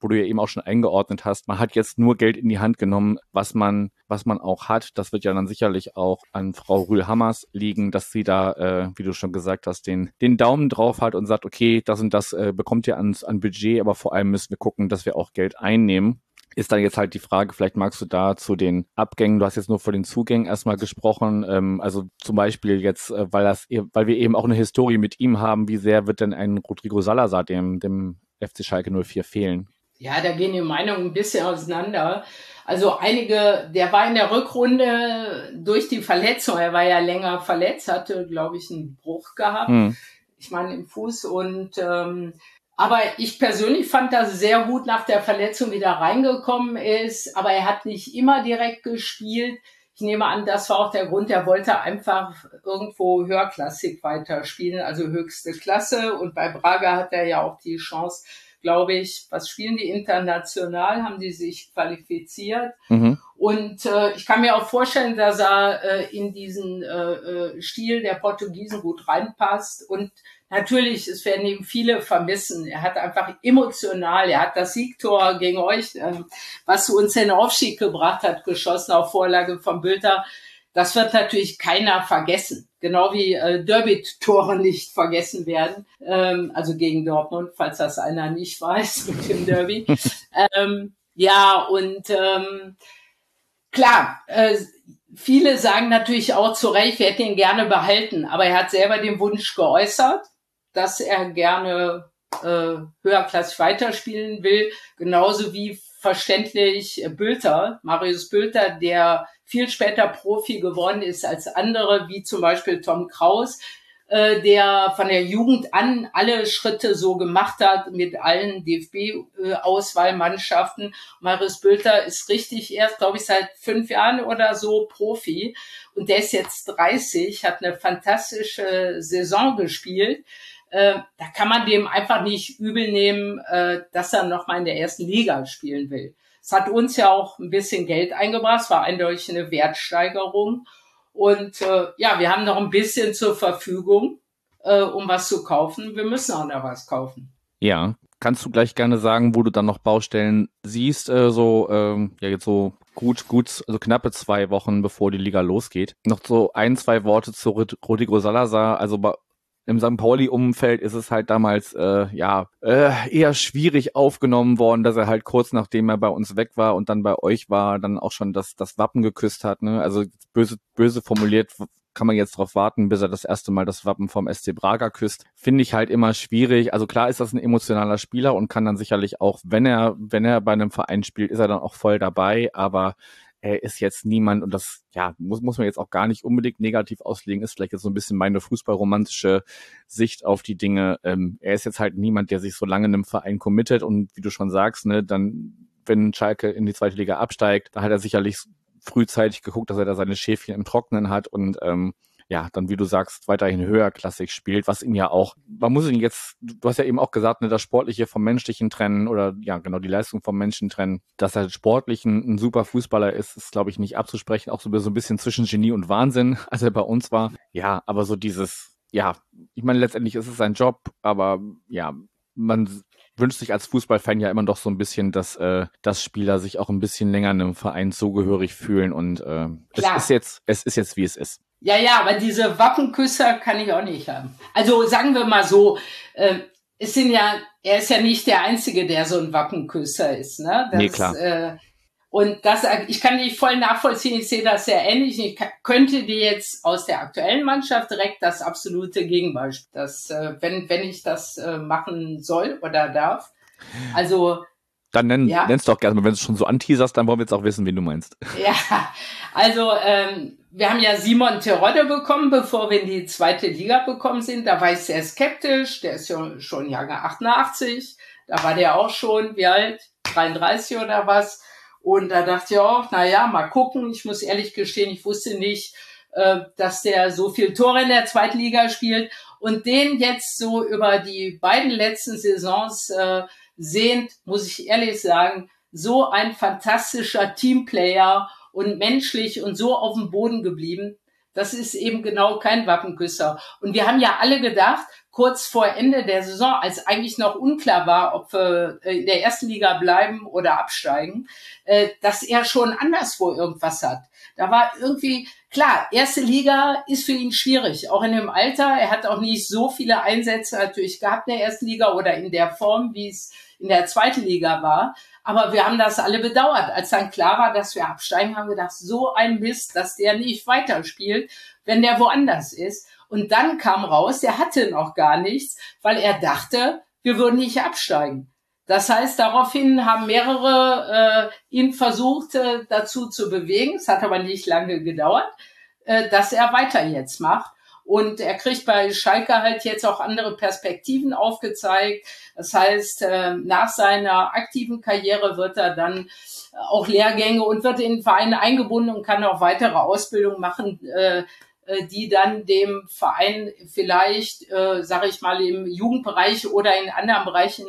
wo du ja eben auch schon eingeordnet hast, man hat jetzt nur Geld in die Hand genommen, was man, was man auch hat. Das wird ja dann sicherlich auch an Frau Rühl-Hammers liegen, dass sie da, äh, wie du schon gesagt hast, den, den Daumen drauf hat und sagt, okay, das und das äh, bekommt ihr an, an Budget, aber vor allem müssen wir gucken, dass wir auch Geld einnehmen ist dann jetzt halt die Frage, vielleicht magst du da zu den Abgängen, du hast jetzt nur vor den Zugängen erstmal gesprochen, ähm, also zum Beispiel jetzt, äh, weil das, e, weil wir eben auch eine Historie mit ihm haben, wie sehr wird denn ein Rodrigo Salazar dem, dem FC Schalke 04 fehlen? Ja, da gehen die Meinungen ein bisschen auseinander. Also einige, der war in der Rückrunde durch die Verletzung, er war ja länger verletzt, hatte, glaube ich, einen Bruch gehabt. Mhm. Ich meine im Fuß und ähm, aber ich persönlich fand, dass er sehr gut nach der Verletzung wieder reingekommen ist. Aber er hat nicht immer direkt gespielt. Ich nehme an, das war auch der Grund. Er wollte einfach irgendwo höherklassig weiterspielen, also höchste Klasse. Und bei Braga hat er ja auch die Chance, glaube ich, was spielen die international? Haben die sich qualifiziert? Mhm. Und äh, ich kann mir auch vorstellen, dass er äh, in diesen äh, äh, Stil der Portugiesen gut reinpasst. Und natürlich, es werden ihm viele vermissen. Er hat einfach emotional, er hat das Siegtor gegen euch, äh, was uns in den Aufstieg gebracht hat, geschossen auf Vorlage von Bülter. Das wird natürlich keiner vergessen. Genau wie äh, Derby-Tore nicht vergessen werden. Ähm, also gegen Dortmund, falls das einer nicht weiß mit dem Derby. ähm, ja, und ähm, klar, äh, viele sagen natürlich auch zu Recht, wir hätten ihn gerne behalten, aber er hat selber den Wunsch geäußert, dass er gerne äh, höherklassig weiterspielen will, genauso wie verständlich Bülter, Marius Bülter, der viel später Profi geworden ist als andere, wie zum Beispiel Tom Kraus, äh, der von der Jugend an alle Schritte so gemacht hat mit allen DFB-Auswahlmannschaften. Marius Bülter ist richtig erst, glaube ich, seit fünf Jahren oder so Profi und der ist jetzt 30, hat eine fantastische Saison gespielt. Äh, da kann man dem einfach nicht übel nehmen, äh, dass er noch mal in der ersten Liga spielen will. Es hat uns ja auch ein bisschen Geld eingebracht, es war eindeutig eine Wertsteigerung. Und äh, ja, wir haben noch ein bisschen zur Verfügung, äh, um was zu kaufen. Wir müssen auch noch was kaufen. Ja, kannst du gleich gerne sagen, wo du dann noch Baustellen siehst, äh, so ähm, ja jetzt so gut, gut, also knappe zwei Wochen bevor die Liga losgeht. Noch so ein, zwei Worte zu Rodrigo Salazar. Also im St. Pauli-Umfeld ist es halt damals äh, ja äh, eher schwierig aufgenommen worden, dass er halt kurz nachdem er bei uns weg war und dann bei euch war, dann auch schon das, das Wappen geküsst hat. Ne? Also böse, böse formuliert kann man jetzt darauf warten, bis er das erste Mal das Wappen vom SC Braga küsst. Finde ich halt immer schwierig. Also klar ist das ein emotionaler Spieler und kann dann sicherlich auch, wenn er, wenn er bei einem Verein spielt, ist er dann auch voll dabei. Aber er ist jetzt niemand und das ja muss muss man jetzt auch gar nicht unbedingt negativ auslegen ist vielleicht jetzt so ein bisschen meine fußballromantische Sicht auf die Dinge. Ähm, er ist jetzt halt niemand der sich so lange in einem Verein committet und wie du schon sagst ne dann wenn Schalke in die zweite Liga absteigt da hat er sicherlich frühzeitig geguckt dass er da seine Schäfchen im Trocknen hat und ähm, ja, dann wie du sagst, weiterhin höherklassig spielt, was ihn ja auch, man muss ihn jetzt, du hast ja eben auch gesagt, ne, das Sportliche vom Menschlichen trennen oder ja, genau, die Leistung vom Menschen trennen, dass er sportlich ein, ein super Fußballer ist, ist, glaube ich, nicht abzusprechen, auch so, so ein bisschen zwischen Genie und Wahnsinn, als er bei uns war. Ja, aber so dieses, ja, ich meine, letztendlich ist es sein Job, aber ja, man wünscht sich als Fußballfan ja immer doch so ein bisschen, dass, äh, dass Spieler sich auch ein bisschen länger in einem Verein zugehörig fühlen und äh, es ist jetzt, es ist jetzt, wie es ist. Ja, ja, aber diese Wappenküsser kann ich auch nicht haben. Also sagen wir mal so, äh, es sind ja, er ist ja nicht der Einzige, der so ein Wappenküsser ist. Ne? Das, nee, klar. Äh, und das, ich kann dich voll nachvollziehen, ich sehe das sehr ähnlich. Ich könnte dir jetzt aus der aktuellen Mannschaft direkt das absolute Gegenbeispiel, das, äh, wenn, wenn ich das äh, machen soll oder darf. Also dann nenn, ja. nennst du auch gerne, wenn du es schon so anteaserst, dann wollen wir jetzt auch wissen, wen du meinst. Ja, also ähm, wir haben ja Simon Terodde bekommen, bevor wir in die zweite Liga bekommen sind. Da war ich sehr skeptisch. Der ist ja schon Jahre 88. Da war der auch schon, wie alt? 33 oder was. Und da dachte ich auch, na ja, mal gucken. Ich muss ehrlich gestehen, ich wusste nicht, äh, dass der so viel Tore in der zweiten Liga spielt. Und den jetzt so über die beiden letzten Saisons äh, sehend, muss ich ehrlich sagen, so ein fantastischer Teamplayer und menschlich und so auf dem Boden geblieben. Das ist eben genau kein Wappenküsser. Und wir haben ja alle gedacht, kurz vor Ende der Saison, als eigentlich noch unklar war, ob wir äh, in der ersten Liga bleiben oder absteigen, äh, dass er schon anderswo irgendwas hat. Da war irgendwie, klar, erste Liga ist für ihn schwierig, auch in dem Alter. Er hat auch nicht so viele Einsätze natürlich gehabt in der ersten Liga oder in der Form, wie es in der zweiten Liga war. Aber wir haben das alle bedauert. Als dann klar war, dass wir absteigen, haben wir gedacht, so ein Mist, dass der nicht weiterspielt, wenn der woanders ist. Und dann kam raus, der hatte noch gar nichts, weil er dachte, wir würden nicht absteigen. Das heißt, daraufhin haben mehrere äh, ihn versucht äh, dazu zu bewegen. Es hat aber nicht lange gedauert, äh, dass er weiter jetzt macht. Und er kriegt bei Schalke halt jetzt auch andere Perspektiven aufgezeigt. Das heißt, äh, nach seiner aktiven Karriere wird er dann auch Lehrgänge und wird in den Verein eingebunden und kann auch weitere Ausbildung machen, äh, äh, die dann dem Verein vielleicht, sage ich mal, im Jugendbereich oder in anderen Bereichen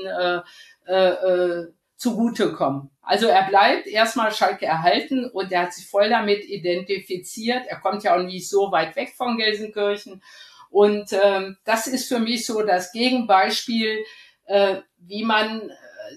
zugutekommen. Also er bleibt erstmal Schalke erhalten und er hat sich voll damit identifiziert. Er kommt ja auch nicht so weit weg von Gelsenkirchen. Und ähm, das ist für mich so das Gegenbeispiel, äh, wie man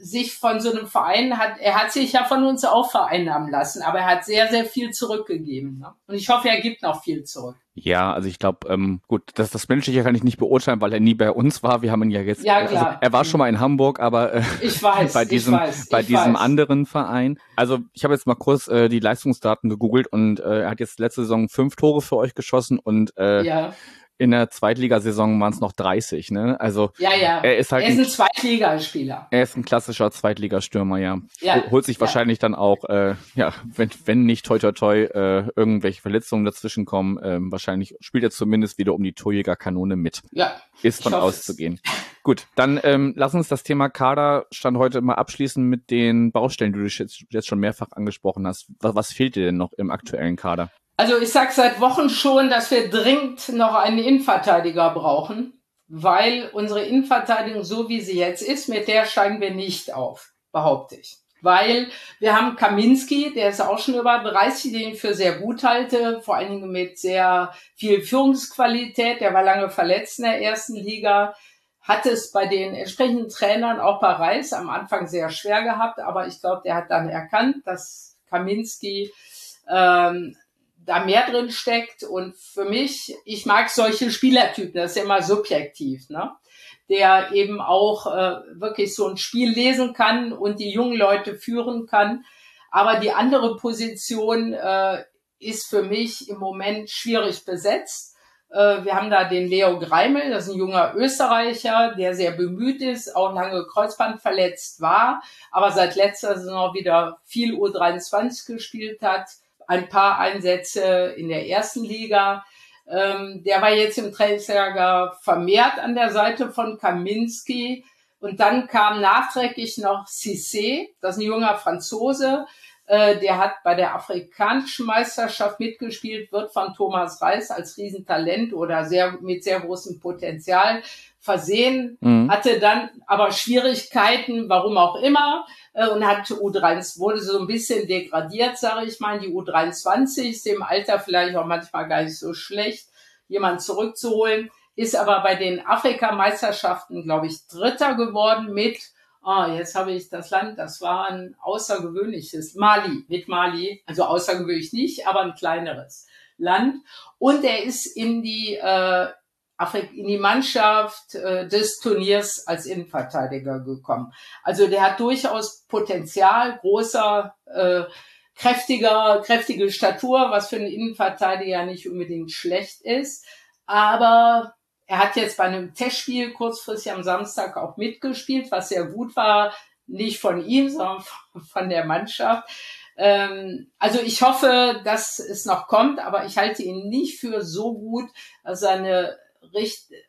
sich von so einem Verein hat, er hat sich ja von uns auch vereinnahmen lassen, aber er hat sehr, sehr viel zurückgegeben. Ne? Und ich hoffe, er gibt noch viel zurück. Ja, also ich glaube, ähm, gut, das, das Menschliche kann ich nicht beurteilen, weil er nie bei uns war. Wir haben ihn ja jetzt. Ja, klar. Also, er war schon mal in Hamburg, aber äh, ich weiß, bei diesem, ich weiß, bei ich diesem weiß. anderen Verein. Also ich habe jetzt mal kurz äh, die Leistungsdaten gegoogelt und äh, er hat jetzt letzte Saison fünf Tore für euch geschossen und äh, Ja, in der Zweitligasaison waren es noch 30. Ne? Also ja, ja. er ist halt er ist ein, ein Zweitligaspieler. er ist ein klassischer Zweitligastürmer, ja. Ja, Hol- Holt sich wahrscheinlich dann auch, äh, ja, wenn, wenn nicht toi toi toi äh, irgendwelche Verletzungen dazwischen kommen, ähm, wahrscheinlich spielt er zumindest wieder um die Torjägerkanone mit. Ja, Ist von auszugehen. Gut, dann ähm, lass uns das Thema Kader stand heute mal abschließen mit den Baustellen, die du jetzt, jetzt schon mehrfach angesprochen hast. Was, was fehlt dir denn noch im aktuellen Kader? Also ich sage seit Wochen schon, dass wir dringend noch einen Innenverteidiger brauchen, weil unsere Innenverteidigung, so wie sie jetzt ist, mit der steigen wir nicht auf, behaupte ich. Weil wir haben Kaminski, der ist auch schon über 30, den ich für sehr gut halte, vor allen Dingen mit sehr viel Führungsqualität. Der war lange verletzt in der ersten Liga, hat es bei den entsprechenden Trainern auch bei Reis am Anfang sehr schwer gehabt, aber ich glaube, der hat dann erkannt, dass Kaminski ähm, da mehr drin steckt. Und für mich, ich mag solche Spielertypen, das ist ja immer subjektiv, ne? der eben auch äh, wirklich so ein Spiel lesen kann und die jungen Leute führen kann. Aber die andere Position äh, ist für mich im Moment schwierig besetzt. Äh, wir haben da den Leo Greimel, das ist ein junger Österreicher, der sehr bemüht ist, auch lange Kreuzband verletzt war, aber seit letzter Saison wieder viel U23 gespielt hat ein paar Einsätze in der ersten Liga. Ähm, der war jetzt im Trainingslager vermehrt an der Seite von Kaminski. Und dann kam nachträglich noch Cissé, das ist ein junger Franzose, äh, der hat bei der afrikanischen Meisterschaft mitgespielt, wird von Thomas Reis als Riesentalent oder sehr, mit sehr großem Potenzial versehen, mhm. hatte dann aber Schwierigkeiten, warum auch immer, äh, und hat U23, wurde so ein bisschen degradiert, sage ich mal. Die U23 ist im Alter vielleicht auch manchmal gar nicht so schlecht, jemanden zurückzuholen, ist aber bei den Afrikameisterschaften, glaube ich, Dritter geworden mit, ah, oh, jetzt habe ich das Land, das war ein außergewöhnliches, Mali, mit Mali, also außergewöhnlich nicht, aber ein kleineres Land. Und er ist in die äh, in die Mannschaft äh, des Turniers als Innenverteidiger gekommen. Also der hat durchaus Potenzial, großer, äh, kräftiger, kräftige Statur, was für einen Innenverteidiger nicht unbedingt schlecht ist. Aber er hat jetzt bei einem Testspiel kurzfristig am Samstag auch mitgespielt, was sehr gut war. Nicht von ihm, sondern von der Mannschaft. Ähm, also ich hoffe, dass es noch kommt, aber ich halte ihn nicht für so gut, dass er eine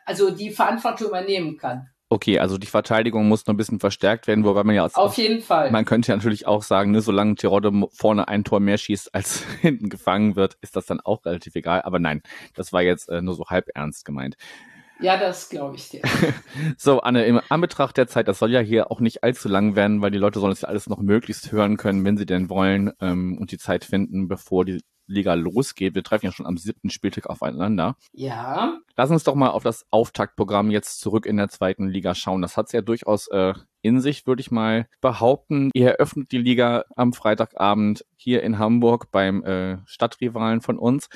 also die Verantwortung übernehmen kann. Okay, also die Verteidigung muss noch ein bisschen verstärkt werden, wobei man ja auf auch, jeden Fall. Man könnte ja natürlich auch sagen, ne, solange Tirode vorne ein Tor mehr schießt, als hinten gefangen wird, ist das dann auch relativ egal. Aber nein, das war jetzt äh, nur so halb ernst gemeint. Ja, das glaube ich dir. so, Anne, im Anbetracht der Zeit, das soll ja hier auch nicht allzu lang werden, weil die Leute sollen es ja alles noch möglichst hören können, wenn sie denn wollen ähm, und die Zeit finden, bevor die Liga losgeht. Wir treffen ja schon am siebten Spieltag aufeinander. Ja. Lass uns doch mal auf das Auftaktprogramm jetzt zurück in der zweiten Liga schauen. Das hat es ja durchaus äh, in sich, würde ich mal behaupten. Ihr eröffnet die Liga am Freitagabend hier in Hamburg beim äh, Stadtrivalen von uns.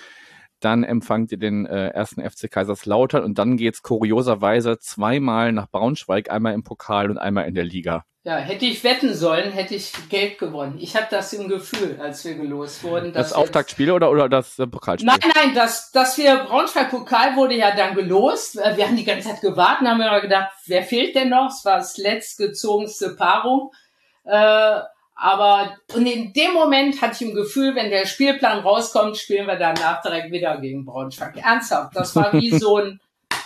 Dann empfangt ihr den äh, ersten FC Kaiserslautern und dann geht's kurioserweise zweimal nach Braunschweig, einmal im Pokal und einmal in der Liga. Ja, hätte ich wetten sollen, hätte ich Geld gewonnen. Ich habe das im Gefühl, als wir gelost wurden. Das Auftaktspiel oder, oder das äh, Pokalspiel? Nein, nein, das, dass wir Braunschweig-Pokal wurde ja dann gelost. Äh, wir haben die ganze Zeit gewartet, haben wir gedacht, wer fehlt denn noch? Es war das letztgezogenste Paarung. Äh, aber und in dem Moment hatte ich im Gefühl, wenn der Spielplan rauskommt, spielen wir danach direkt wieder gegen Braunschweig. Ernsthaft, das war wie so ein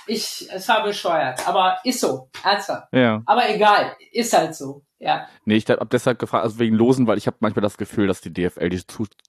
ich, es war bescheuert, aber ist so, ernsthaft. Ja. Aber egal, ist halt so. Ja. Nee, ich habe deshalb gefragt, also wegen Losen, weil ich habe manchmal das Gefühl, dass die DFL die,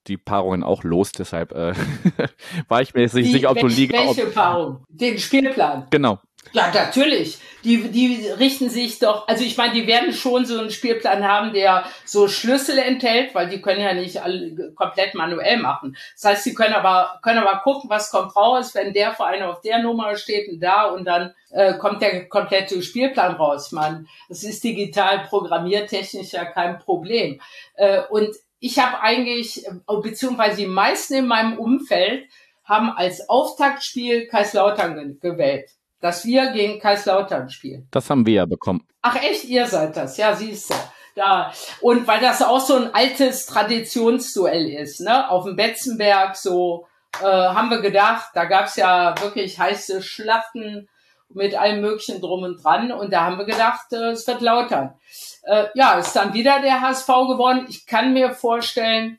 die Paarungen auch lost, deshalb äh, war ich mir jetzt nicht sicher, ob du Liga... Welche Paarung? Den Spielplan? Genau. Ja, natürlich. Die, die richten sich doch, also ich meine, die werden schon so einen Spielplan haben, der so Schlüssel enthält, weil die können ja nicht alle komplett manuell machen. Das heißt, sie können aber, können aber gucken, was kommt raus, wenn der Verein auf der Nummer steht und da und dann äh, kommt der komplette Spielplan raus. Meine, das ist digital programmiertechnisch ja kein Problem. Äh, und ich habe eigentlich, beziehungsweise die meisten in meinem Umfeld haben als Auftaktspiel Kaiserslautern gewählt dass wir gegen Kaiserslautern spielen. Das haben wir ja bekommen. Ach echt, ihr seid das, ja, siehst du. Da. Und weil das auch so ein altes Traditionsduell ist, ne? Auf dem Betzenberg so äh, haben wir gedacht, da gab's ja wirklich heiße Schlachten mit allem Möglichen drum und dran. Und da haben wir gedacht, äh, es wird lautern. Äh, ja, ist dann wieder der HSV geworden. Ich kann mir vorstellen,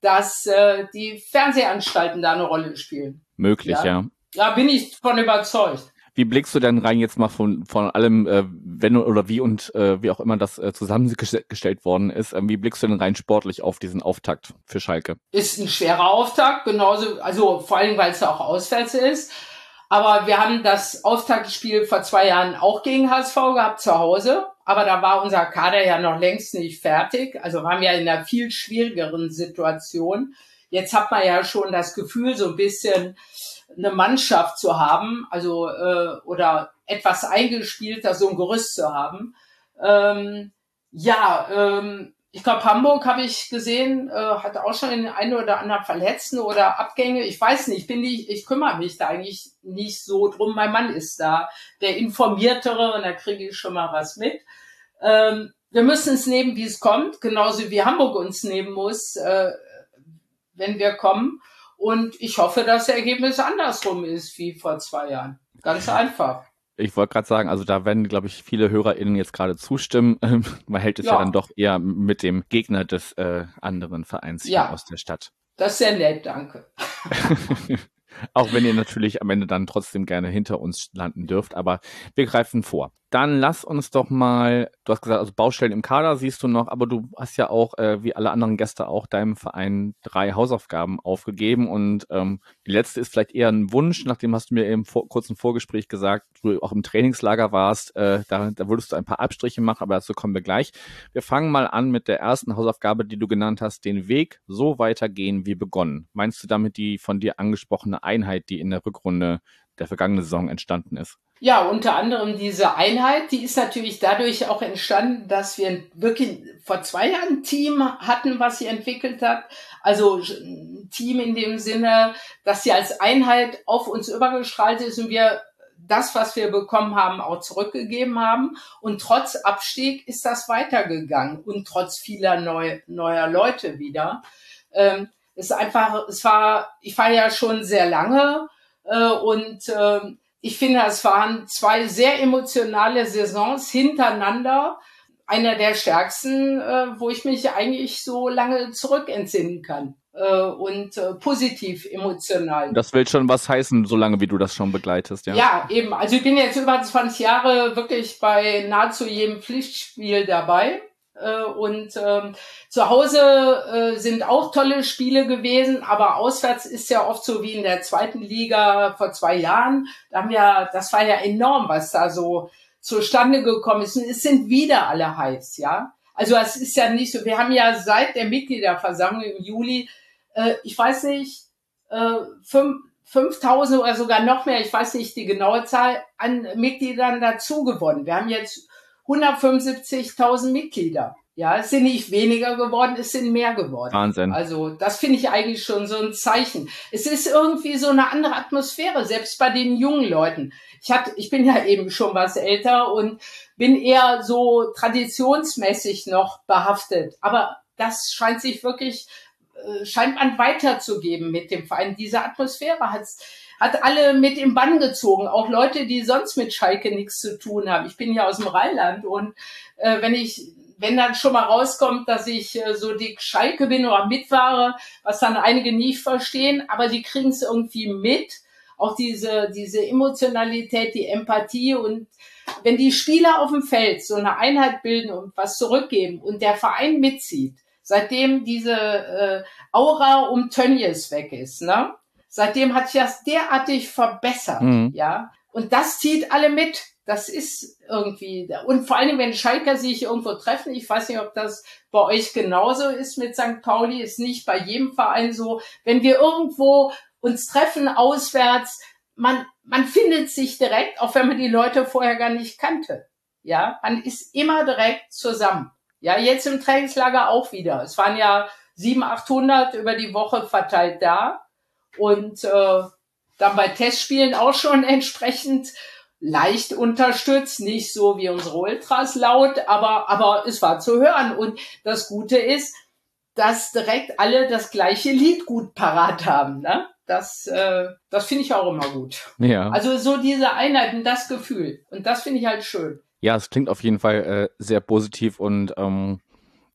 dass äh, die Fernsehanstalten da eine Rolle spielen. Möglich, ja. Ja, ja bin ich von überzeugt. Wie blickst du denn rein jetzt mal von, von allem, äh, wenn oder wie und äh, wie auch immer das äh, zusammengestellt worden ist, äh, wie blickst du denn rein sportlich auf diesen Auftakt für Schalke? Ist ein schwerer Auftakt, genauso, also vor allem, weil es auch auswärts ist. Aber wir haben das Auftaktspiel vor zwei Jahren auch gegen HSV gehabt zu Hause. Aber da war unser Kader ja noch längst nicht fertig. Also waren wir in einer viel schwierigeren Situation. Jetzt hat man ja schon das Gefühl, so ein bisschen, eine Mannschaft zu haben, also äh, oder etwas eingespielter, so ein Gerüst zu haben. Ähm, ja, ähm, Ich glaube, Hamburg habe ich gesehen, äh, hatte auch schon den einen oder anderen Verletzten oder Abgänge. Ich weiß nicht, bin nicht, ich kümmere mich da eigentlich nicht so drum. Mein Mann ist da der Informiertere und da kriege ich schon mal was mit. Ähm, wir müssen es nehmen, wie es kommt, genauso wie Hamburg uns nehmen muss, äh, wenn wir kommen. Und ich hoffe, dass das Ergebnis andersrum ist wie vor zwei Jahren. Ganz einfach. Ich wollte gerade sagen, also da werden, glaube ich, viele HörerInnen jetzt gerade zustimmen. Man hält es ja. ja. dann doch eher mit dem Gegner des äh, anderen Vereins ja. hier aus der Stadt. Das ist sehr nett, danke. Auch wenn ihr natürlich am Ende dann trotzdem gerne hinter uns landen dürft, aber wir greifen vor. Dann lass uns doch mal, du hast gesagt, also Baustellen im Kader siehst du noch, aber du hast ja auch, äh, wie alle anderen Gäste auch, deinem Verein drei Hausaufgaben aufgegeben und ähm, die letzte ist vielleicht eher ein Wunsch, nachdem hast du mir im vor, kurzen Vorgespräch gesagt, du auch im Trainingslager warst, äh, da, da würdest du ein paar Abstriche machen, aber dazu kommen wir gleich. Wir fangen mal an mit der ersten Hausaufgabe, die du genannt hast, den Weg so weitergehen wie begonnen. Meinst du damit die von dir angesprochene Einheit, die in der Rückrunde der vergangenen Saison entstanden ist? Ja, unter anderem diese Einheit, die ist natürlich dadurch auch entstanden, dass wir wirklich vor zwei Jahren ein Team hatten, was sie entwickelt hat. Also ein Team in dem Sinne, dass sie als Einheit auf uns übergestrahlt ist und wir das, was wir bekommen haben, auch zurückgegeben haben. Und trotz Abstieg ist das weitergegangen und trotz vieler neu, neuer Leute wieder. Ähm, es ist einfach, es war, ich war ja schon sehr lange äh, und äh, ich finde, es waren zwei sehr emotionale Saisons hintereinander. Einer der stärksten, äh, wo ich mich eigentlich so lange zurückentsinnen kann äh, und äh, positiv emotional. Das will schon was heißen, solange wie du das schon begleitest, ja? Ja, eben. Also ich bin jetzt über 20 Jahre wirklich bei nahezu jedem Pflichtspiel dabei. Äh, und ähm, zu Hause äh, sind auch tolle Spiele gewesen, aber auswärts ist ja oft so wie in der zweiten Liga vor zwei Jahren. Da haben wir, das war ja enorm, was da so zustande gekommen ist. Und es sind wieder alle heiß, ja. Also es ist ja nicht so. Wir haben ja seit der Mitgliederversammlung im Juli, äh, ich weiß nicht, äh, fünf, 5000 oder sogar noch mehr, ich weiß nicht die genaue Zahl, an Mitgliedern dazu gewonnen. Wir haben jetzt 175.000 Mitglieder. Ja, es sind nicht weniger geworden, es sind mehr geworden. Wahnsinn. Also das finde ich eigentlich schon so ein Zeichen. Es ist irgendwie so eine andere Atmosphäre, selbst bei den jungen Leuten. Ich hatte, ich bin ja eben schon was älter und bin eher so traditionsmäßig noch behaftet. Aber das scheint sich wirklich, äh, scheint man weiterzugeben mit dem Verein. Diese Atmosphäre hat's hat alle mit im Bann gezogen, auch Leute, die sonst mit Schalke nichts zu tun haben. Ich bin ja aus dem Rheinland und äh, wenn ich wenn dann schon mal rauskommt, dass ich äh, so dick Schalke bin oder mitfahre, was dann einige nicht verstehen, aber die kriegen es irgendwie mit. Auch diese, diese Emotionalität, die Empathie und wenn die Spieler auf dem Feld so eine Einheit bilden und was zurückgeben und der Verein mitzieht, seitdem diese äh, Aura um Tönnies weg ist, ne? Seitdem hat sich das derartig verbessert, mhm. ja. Und das zieht alle mit. Das ist irgendwie, und vor allem, wenn Schalker sich irgendwo treffen, ich weiß nicht, ob das bei euch genauso ist mit St. Pauli, ist nicht bei jedem Verein so. Wenn wir irgendwo uns treffen auswärts, man, man findet sich direkt, auch wenn man die Leute vorher gar nicht kannte. Ja, man ist immer direkt zusammen. Ja, jetzt im Trainingslager auch wieder. Es waren ja 700, 800 über die Woche verteilt da und äh, dann bei Testspielen auch schon entsprechend leicht unterstützt, nicht so wie unsere Ultras laut, aber, aber es war zu hören. Und das Gute ist, dass direkt alle das gleiche Lied gut parat haben. Ne? Das, äh, das finde ich auch immer gut. Ja. Also so diese Einheit und das Gefühl. Und das finde ich halt schön. Ja, es klingt auf jeden Fall äh, sehr positiv und ähm,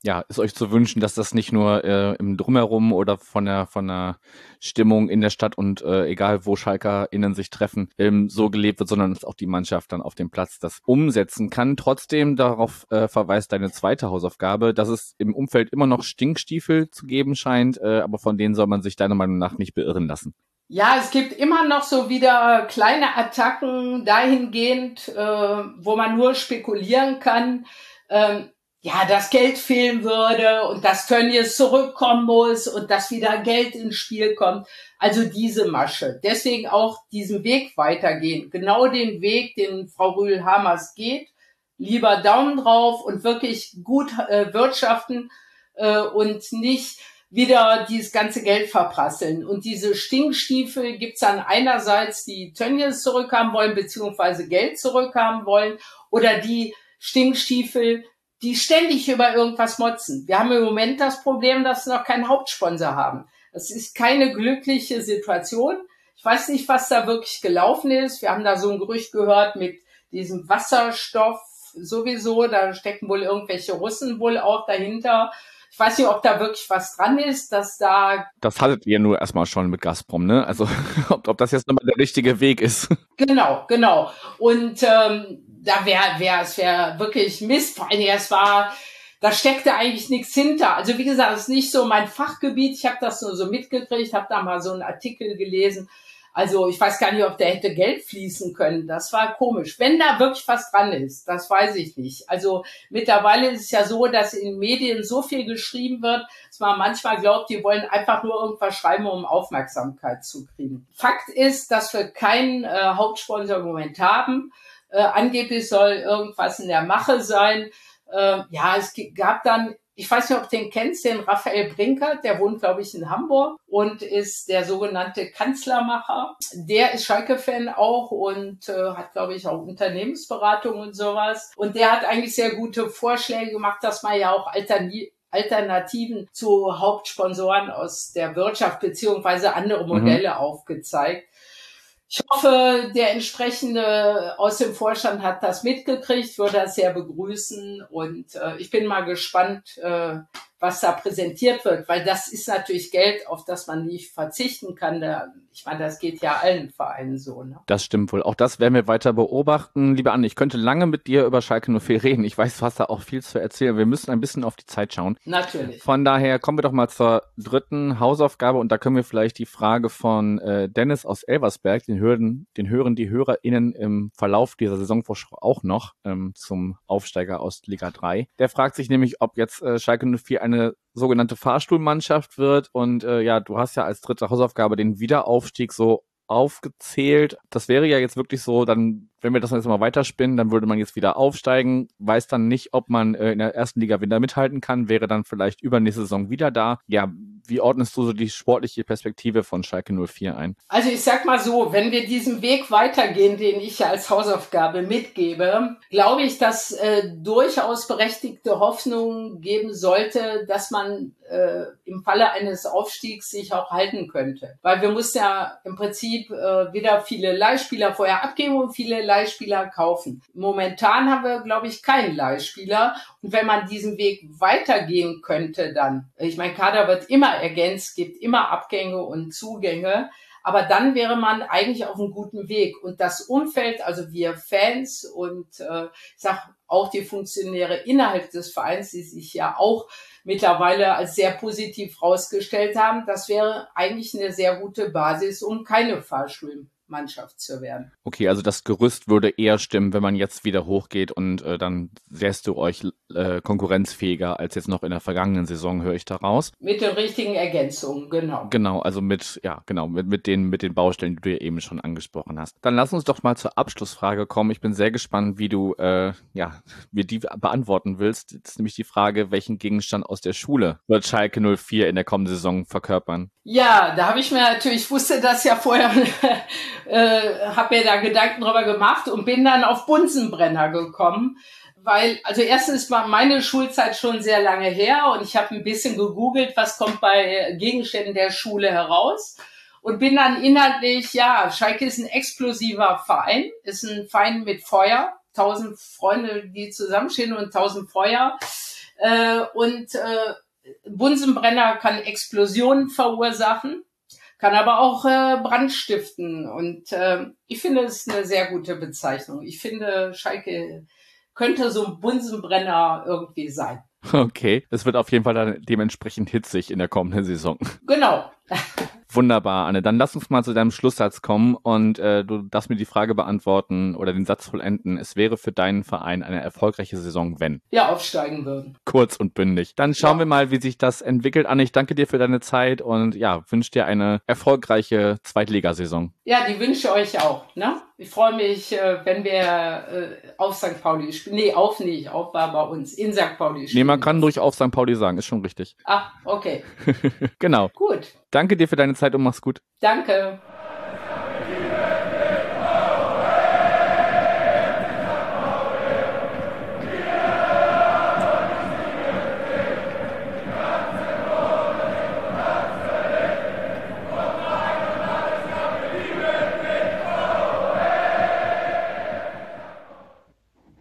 ja, ist euch zu wünschen, dass das nicht nur äh, im Drumherum oder von der von der Stimmung in der Stadt und äh, egal wo SchalkerInnen sich treffen, ähm, so gelebt wird, sondern dass auch die Mannschaft dann auf dem Platz das umsetzen kann. Trotzdem darauf äh, verweist deine zweite Hausaufgabe, dass es im Umfeld immer noch Stinkstiefel zu geben scheint, äh, aber von denen soll man sich deiner Meinung nach nicht beirren lassen. Ja, es gibt immer noch so wieder kleine Attacken dahingehend, äh, wo man nur spekulieren kann. Ähm, ja, das Geld fehlen würde und dass Tönnies zurückkommen muss und dass wieder Geld ins Spiel kommt. Also diese Masche. Deswegen auch diesen Weg weitergehen. Genau den Weg, den Frau Rühl-Hamers geht. Lieber Daumen drauf und wirklich gut äh, wirtschaften. äh, und nicht wieder dieses ganze Geld verprasseln. Und diese Stinkstiefel gibt's dann einerseits, die Tönnies zurückhaben wollen, beziehungsweise Geld zurückhaben wollen, oder die Stinkstiefel, die ständig über irgendwas motzen. Wir haben im Moment das Problem, dass wir noch keinen Hauptsponsor haben. Das ist keine glückliche Situation. Ich weiß nicht, was da wirklich gelaufen ist. Wir haben da so ein Gerücht gehört mit diesem Wasserstoff sowieso. Da stecken wohl irgendwelche Russen wohl auch dahinter. Ich weiß nicht, ob da wirklich was dran ist, dass da. Das hattet ihr nur erstmal schon mit Gazprom, ne? Also ob, ob das jetzt nochmal der richtige Weg ist. Genau, genau. Und ähm, da wäre wär, es wäre wirklich Mist. Vor allem, es war, da steckte eigentlich nichts hinter. Also wie gesagt, es ist nicht so mein Fachgebiet. Ich habe das nur so mitgekriegt, habe da mal so einen Artikel gelesen. Also ich weiß gar nicht, ob der hätte Geld fließen können. Das war komisch. Wenn da wirklich was dran ist, das weiß ich nicht. Also mittlerweile ist es ja so, dass in Medien so viel geschrieben wird, dass man manchmal glaubt, die wollen einfach nur irgendwas schreiben, um Aufmerksamkeit zu kriegen. Fakt ist, dass wir keinen äh, Hauptsponsor im Moment haben. Äh, angeblich soll irgendwas in der Mache sein. Äh, ja, es gab dann ich weiß nicht, ob du den kennst, den Raphael Brinkert, der wohnt, glaube ich, in Hamburg und ist der sogenannte Kanzlermacher. Der ist Schalke-Fan auch und äh, hat, glaube ich, auch Unternehmensberatung und sowas. Und der hat eigentlich sehr gute Vorschläge gemacht, dass man ja auch Alternativen Alternativen zu Hauptsponsoren aus der Wirtschaft beziehungsweise andere mhm. Modelle mhm. aufgezeigt. Ich hoffe, der entsprechende aus dem Vorstand hat das mitgekriegt, würde das sehr begrüßen und äh, ich bin mal gespannt, äh, was da präsentiert wird, weil das ist natürlich Geld, auf das man nicht verzichten kann. Da, ich meine, das geht ja allen Vereinen so. Ne? Das stimmt wohl. Auch das werden wir weiter beobachten. Liebe Anne, ich könnte lange mit dir über Schalke 04 reden. Ich weiß, du hast da auch viel zu erzählen. Wir müssen ein bisschen auf die Zeit schauen. Natürlich. Von daher kommen wir doch mal zur dritten Hausaufgabe und da können wir vielleicht die Frage von äh, Dennis aus Elversberg, den hören, den hören die HörerInnen im Verlauf dieser Saisonvorschau auch noch ähm, zum Aufsteiger aus Liga 3. Der fragt sich nämlich, ob jetzt äh, Schalke 04 eine sogenannte Fahrstuhlmannschaft wird. Und äh, ja, du hast ja als dritte Hausaufgabe den Wiederaufstieg so aufgezählt. Das wäre ja jetzt wirklich so, dann, wenn wir das jetzt mal weiterspinnen, dann würde man jetzt wieder aufsteigen, weiß dann nicht, ob man äh, in der ersten Liga wieder mithalten kann, wäre dann vielleicht übernächste Saison wieder da. Ja, wie ordnest du so die sportliche Perspektive von Schalke 04 ein? Also ich sag mal so, wenn wir diesen Weg weitergehen, den ich ja als Hausaufgabe mitgebe, glaube ich, dass äh, durchaus berechtigte Hoffnung geben sollte, dass man äh, im Falle eines Aufstiegs sich auch halten könnte. Weil wir mussten ja im Prinzip äh, wieder viele Leihspieler vorher abgeben und viele Leihspieler kaufen. Momentan haben wir, glaube ich, keinen Leihspieler. Und wenn man diesen Weg weitergehen könnte, dann, ich mein Kader wird immer ergänzt, gibt immer Abgänge und Zugänge. Aber dann wäre man eigentlich auf einem guten Weg. Und das Umfeld, also wir Fans und äh, ich sag auch die Funktionäre innerhalb des Vereins, die sich ja auch mittlerweile als sehr positiv herausgestellt haben, das wäre eigentlich eine sehr gute Basis, um keine Fahrstuhl Mannschaft zu werden. Okay, also das Gerüst würde eher stimmen, wenn man jetzt wieder hochgeht und äh, dann säst du euch äh, konkurrenzfähiger als jetzt noch in der vergangenen Saison, höre ich daraus. Mit den richtigen Ergänzungen, genau. Genau, also mit, ja, genau, mit, mit, den, mit den Baustellen, die du ja eben schon angesprochen hast. Dann lass uns doch mal zur Abschlussfrage kommen. Ich bin sehr gespannt, wie du äh, ja, mir die beantworten willst. Das ist nämlich die Frage, welchen Gegenstand aus der Schule wird Schalke 04 in der kommenden Saison verkörpern? Ja, da habe ich mir natürlich, ich wusste das ja vorher, äh, habe mir da Gedanken drüber gemacht und bin dann auf Bunsenbrenner gekommen. Weil, also erstens war meine Schulzeit schon sehr lange her und ich habe ein bisschen gegoogelt, was kommt bei Gegenständen der Schule heraus und bin dann inhaltlich, ja, Schalke ist ein explosiver Verein, ist ein Verein mit Feuer, tausend Freunde, die zusammenstehen und tausend Feuer. Äh, und äh, Bunsenbrenner kann Explosionen verursachen, kann aber auch äh, Brand stiften. Und äh, ich finde, es ist eine sehr gute Bezeichnung. Ich finde, Schalke könnte so ein Bunsenbrenner irgendwie sein. Okay, es wird auf jeden Fall dann dementsprechend hitzig in der kommenden Saison. Genau. Wunderbar, Anne. Dann lass uns mal zu deinem Schlusssatz kommen und äh, du darfst mir die Frage beantworten oder den Satz vollenden. Es wäre für deinen Verein eine erfolgreiche Saison, wenn? Ja, aufsteigen würden. Kurz und bündig. Dann schauen ja. wir mal, wie sich das entwickelt. Anne, ich danke dir für deine Zeit und ja, wünsche dir eine erfolgreiche Zweitligasaison. Ja, die wünsche euch auch. Ne? Ich freue mich, äh, wenn wir äh, auf St. Pauli spielen. Nee, auf nicht, auf war bei uns, in St. Pauli spielen. Nee, man kann durch auf St. Pauli sagen, ist schon richtig. Ach, okay. genau. Gut. Danke dir für deine Zeit und mach's gut. Danke.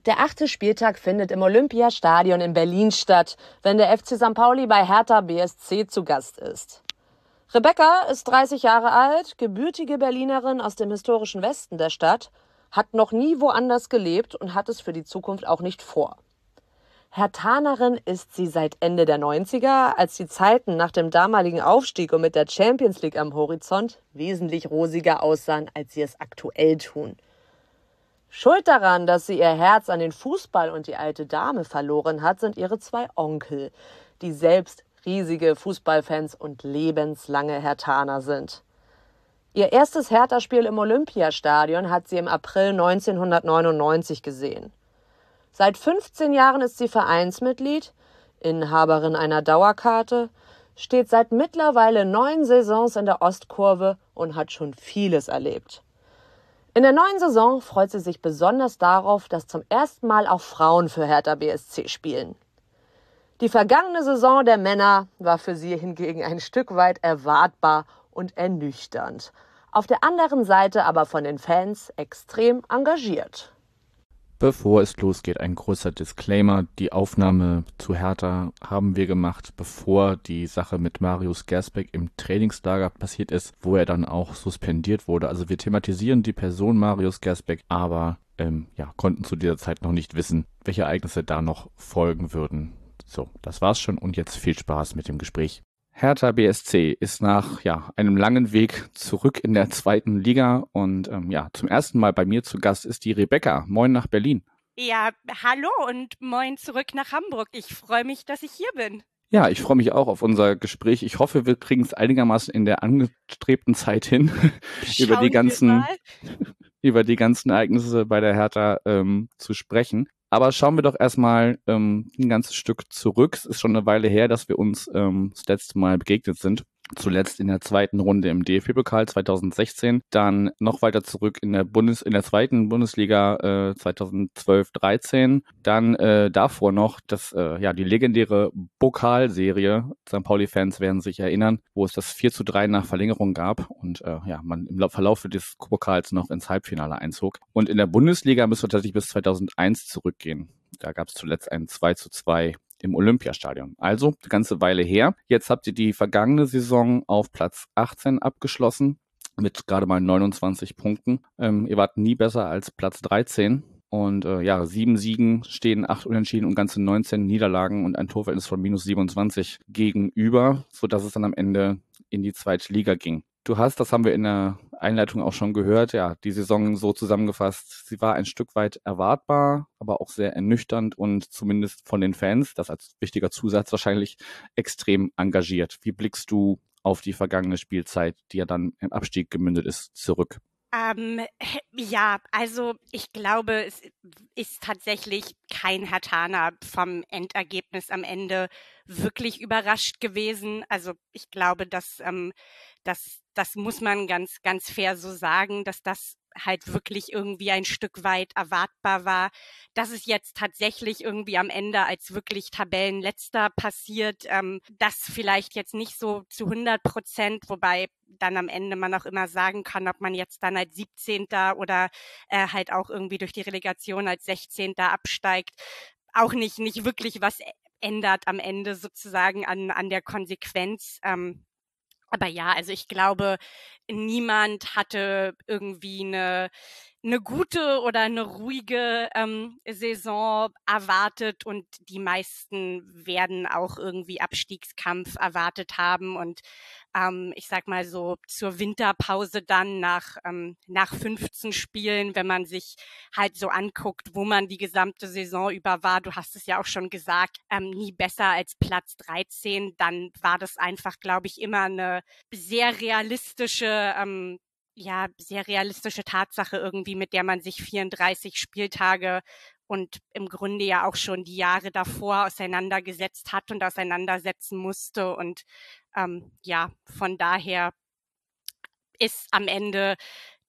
Der achte Spieltag findet im Olympiastadion in Berlin statt, wenn der FC St. Pauli bei Hertha BSC zu Gast ist. Rebecca ist 30 Jahre alt, gebürtige Berlinerin aus dem historischen Westen der Stadt, hat noch nie woanders gelebt und hat es für die Zukunft auch nicht vor. Hertanerin ist sie seit Ende der 90er, als die Zeiten nach dem damaligen Aufstieg und mit der Champions League am Horizont wesentlich rosiger aussahen, als sie es aktuell tun. Schuld daran, dass sie ihr Herz an den Fußball und die alte Dame verloren hat, sind ihre zwei Onkel, die selbst riesige Fußballfans und lebenslange Hertaner sind. Ihr erstes Hertha-Spiel im Olympiastadion hat sie im April 1999 gesehen. Seit 15 Jahren ist sie Vereinsmitglied, Inhaberin einer Dauerkarte, steht seit mittlerweile neun Saisons in der Ostkurve und hat schon vieles erlebt. In der neuen Saison freut sie sich besonders darauf, dass zum ersten Mal auch Frauen für Hertha BSC spielen. Die vergangene Saison der Männer war für sie hingegen ein Stück weit erwartbar und ernüchternd. Auf der anderen Seite aber von den Fans extrem engagiert. Bevor es losgeht, ein großer Disclaimer. Die Aufnahme zu Hertha haben wir gemacht, bevor die Sache mit Marius Gersbeck im Trainingslager passiert ist, wo er dann auch suspendiert wurde. Also wir thematisieren die Person Marius Gersbeck, aber ähm, ja, konnten zu dieser Zeit noch nicht wissen, welche Ereignisse da noch folgen würden. So, das war's schon und jetzt viel Spaß mit dem Gespräch. Hertha BSC ist nach ja, einem langen Weg zurück in der zweiten Liga und ähm, ja, zum ersten Mal bei mir zu Gast ist die Rebecca. Moin nach Berlin. Ja, hallo und moin zurück nach Hamburg. Ich freue mich, dass ich hier bin. Ja, ich freue mich auch auf unser Gespräch. Ich hoffe, wir kriegen es einigermaßen in der angestrebten Zeit hin, über die ganzen über die ganzen Ereignisse bei der Hertha ähm, zu sprechen. Aber schauen wir doch erstmal ähm, ein ganzes Stück zurück. Es ist schon eine Weile her, dass wir uns ähm, das letzte Mal begegnet sind. Zuletzt in der zweiten Runde im DFB-Pokal 2016, dann noch weiter zurück in der Bundes in der zweiten Bundesliga äh, 2012-13, dann äh, davor noch das äh, ja die legendäre Pokalserie. St. Pauli-Fans werden sich erinnern, wo es das 4 zu 3 nach Verlängerung gab und äh, ja man im Verlauf des Pokals noch ins Halbfinale einzog. Und in der Bundesliga müssen wir tatsächlich bis 2001 zurückgehen. Da gab es zuletzt ein 2 zu 2 im Olympiastadion. Also eine ganze Weile her. Jetzt habt ihr die vergangene Saison auf Platz 18 abgeschlossen mit gerade mal 29 Punkten. Ähm, ihr wart nie besser als Platz 13. Und äh, ja, sieben Siegen stehen acht Unentschieden und ganze 19 Niederlagen und ein Torverhältnis von minus 27 gegenüber, sodass es dann am Ende in die zweite Liga ging. Du hast, das haben wir in der Einleitung auch schon gehört, ja, die Saison so zusammengefasst. Sie war ein Stück weit erwartbar, aber auch sehr ernüchternd und zumindest von den Fans, das als wichtiger Zusatz wahrscheinlich, extrem engagiert. Wie blickst du auf die vergangene Spielzeit, die ja dann im Abstieg gemündet ist, zurück? Ähm, ja, also ich glaube, es ist tatsächlich kein Hatana vom Endergebnis am Ende wirklich überrascht gewesen. Also ich glaube, dass ähm, das, das muss man ganz, ganz fair so sagen, dass das halt wirklich irgendwie ein Stück weit erwartbar war. Dass es jetzt tatsächlich irgendwie am Ende als wirklich Tabellenletzter passiert, ähm, das vielleicht jetzt nicht so zu 100 Prozent, wobei dann am Ende man auch immer sagen kann, ob man jetzt dann als 17. oder äh, halt auch irgendwie durch die Relegation als 16. absteigt, auch nicht, nicht wirklich was ändert am Ende sozusagen an, an der Konsequenz. Ähm, aber ja, also ich glaube, niemand hatte irgendwie eine eine gute oder eine ruhige ähm, Saison erwartet und die meisten werden auch irgendwie Abstiegskampf erwartet haben und ähm, ich sag mal so zur Winterpause dann nach ähm, nach 15 Spielen, wenn man sich halt so anguckt, wo man die gesamte Saison über war, du hast es ja auch schon gesagt, ähm, nie besser als Platz 13, dann war das einfach, glaube ich, immer eine sehr realistische ähm, ja sehr realistische Tatsache irgendwie, mit der man sich 34 Spieltage und im Grunde ja auch schon die Jahre davor auseinandergesetzt hat und auseinandersetzen musste. Und ähm, ja, von daher ist am Ende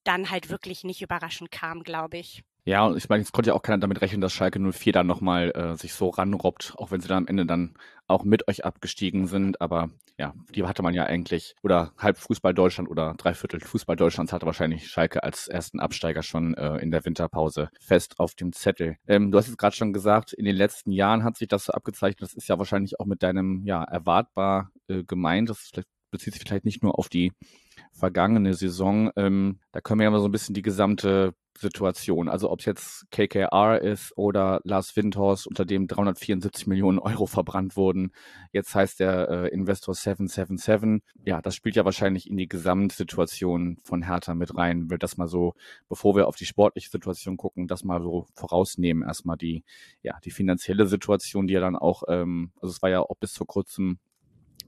dann halt wirklich nicht überraschend kam, glaube ich. Ja, und ich meine, jetzt konnte ja auch keiner damit rechnen, dass Schalke 04 dann nochmal äh, sich so ranrobbt, auch wenn sie dann am Ende dann auch mit euch abgestiegen sind. Aber ja, die hatte man ja eigentlich, oder halb Fußball Deutschland oder dreiviertel Fußball Deutschlands hatte wahrscheinlich Schalke als ersten Absteiger schon äh, in der Winterpause fest auf dem Zettel. Ähm, du hast es gerade schon gesagt, in den letzten Jahren hat sich das so abgezeichnet. Das ist ja wahrscheinlich auch mit deinem, ja, erwartbar äh, gemeint. Das bezieht sich vielleicht nicht nur auf die vergangene Saison. Ähm, da können wir ja mal so ein bisschen die gesamte Situation, also ob es jetzt KKR ist oder Lars Windhorst, unter dem 374 Millionen Euro verbrannt wurden. Jetzt heißt der äh, Investor 777. Ja, das spielt ja wahrscheinlich in die Gesamtsituation von Hertha mit rein. Will das mal so, bevor wir auf die sportliche Situation gucken, das mal so vorausnehmen. Erstmal die, ja, die finanzielle Situation, die ja dann auch, ähm, also es war ja auch bis vor kurzem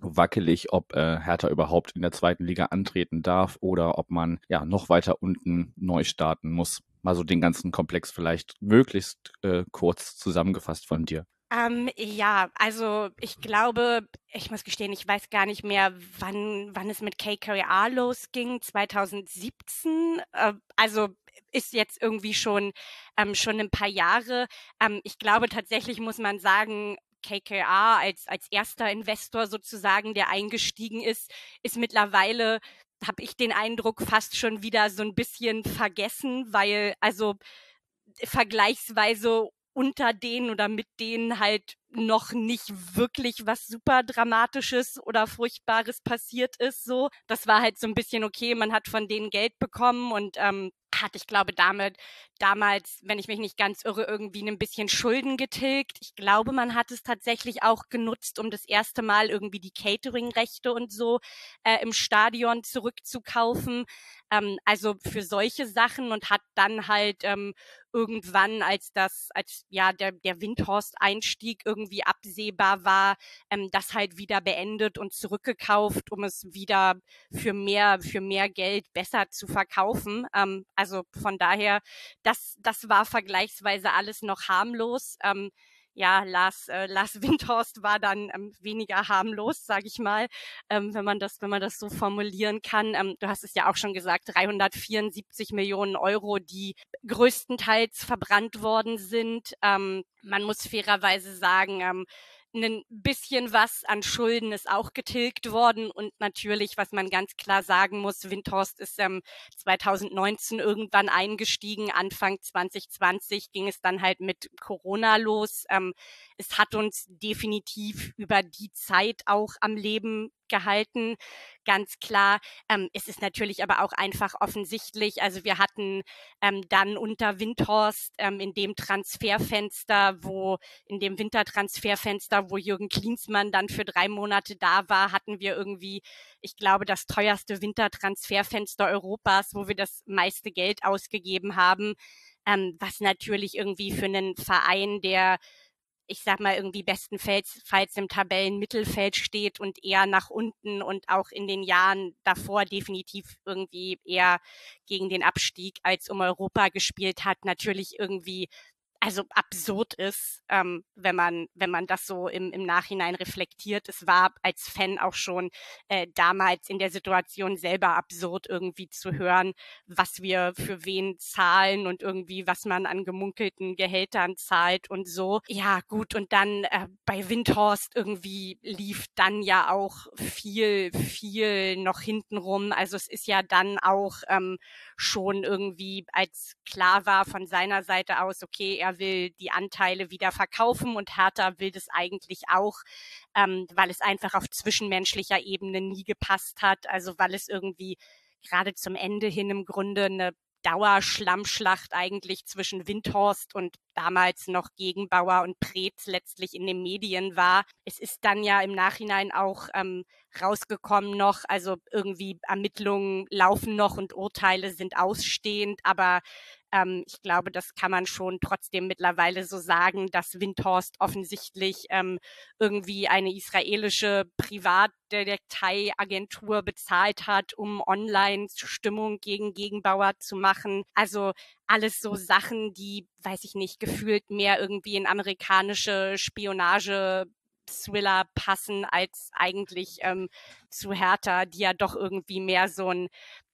wackelig, ob äh, Hertha überhaupt in der zweiten Liga antreten darf oder ob man ja noch weiter unten neu starten muss. Mal so den ganzen Komplex vielleicht möglichst äh, kurz zusammengefasst von dir. Ähm, ja, also ich glaube, ich muss gestehen, ich weiß gar nicht mehr, wann, wann es mit KKR losging, 2017. Äh, also ist jetzt irgendwie schon, ähm, schon ein paar Jahre. Ähm, ich glaube tatsächlich muss man sagen, KKR als, als erster Investor sozusagen, der eingestiegen ist, ist mittlerweile habe ich den Eindruck fast schon wieder so ein bisschen vergessen, weil also vergleichsweise unter denen oder mit denen halt noch nicht wirklich was super dramatisches oder furchtbares passiert ist so das war halt so ein bisschen okay man hat von denen Geld bekommen und ähm, hat, ich glaube, damit damals, wenn ich mich nicht ganz irre, irgendwie ein bisschen Schulden getilgt. Ich glaube, man hat es tatsächlich auch genutzt, um das erste Mal irgendwie die Catering-Rechte und so äh, im Stadion zurückzukaufen. Ähm, also für solche Sachen und hat dann halt ähm, irgendwann, als das, als ja der, der Windhorst-Einstieg irgendwie absehbar war, ähm, das halt wieder beendet und zurückgekauft, um es wieder für mehr, für mehr Geld besser zu verkaufen. Ähm, also von daher, das, das war vergleichsweise alles noch harmlos. Ähm, ja, Lars, äh, Lars Windhorst war dann ähm, weniger harmlos, sage ich mal, ähm, wenn man das, wenn man das so formulieren kann. Ähm, du hast es ja auch schon gesagt, 374 Millionen Euro, die größtenteils verbrannt worden sind. Ähm, man muss fairerweise sagen, ähm, ein bisschen was an Schulden ist auch getilgt worden und natürlich, was man ganz klar sagen muss, Windhorst ist ähm, 2019 irgendwann eingestiegen, Anfang 2020 ging es dann halt mit Corona los. Ähm, es hat uns definitiv über die Zeit auch am Leben gehalten, ganz klar. Ähm, es ist natürlich aber auch einfach offensichtlich. Also wir hatten ähm, dann unter Windhorst ähm, in dem Transferfenster, wo in dem Wintertransferfenster, wo Jürgen Klinsmann dann für drei Monate da war, hatten wir irgendwie, ich glaube, das teuerste Wintertransferfenster Europas, wo wir das meiste Geld ausgegeben haben. Ähm, was natürlich irgendwie für einen Verein, der ich sag mal, irgendwie bestenfalls falls im Tabellenmittelfeld steht und eher nach unten und auch in den Jahren davor definitiv irgendwie eher gegen den Abstieg als um Europa gespielt hat, natürlich irgendwie also absurd ist, ähm, wenn man wenn man das so im, im Nachhinein reflektiert. Es war als Fan auch schon äh, damals in der Situation selber absurd irgendwie zu hören, was wir für wen zahlen und irgendwie was man an gemunkelten Gehältern zahlt und so. Ja gut und dann äh, bei Windhorst irgendwie lief dann ja auch viel viel noch hintenrum. Also es ist ja dann auch ähm, schon irgendwie als klar war von seiner Seite aus, okay, er will die Anteile wieder verkaufen und Hertha will das eigentlich auch, ähm, weil es einfach auf zwischenmenschlicher Ebene nie gepasst hat. Also weil es irgendwie gerade zum Ende hin im Grunde eine Dauerschlammschlacht eigentlich zwischen Windhorst und damals noch Gegenbauer und Preetz letztlich in den Medien war. Es ist dann ja im Nachhinein auch ähm, rausgekommen noch. Also irgendwie Ermittlungen laufen noch und Urteile sind ausstehend, aber ähm, ich glaube, das kann man schon trotzdem mittlerweile so sagen, dass Windhorst offensichtlich ähm, irgendwie eine israelische Privatdetekteiagentur bezahlt hat, um online Stimmung gegen Gegenbauer zu machen. Also alles so Sachen, die, weiß ich nicht, gefühlt mehr irgendwie in amerikanische Spionage Thriller passen als eigentlich ähm, zu Hertha, die ja doch irgendwie mehr so ein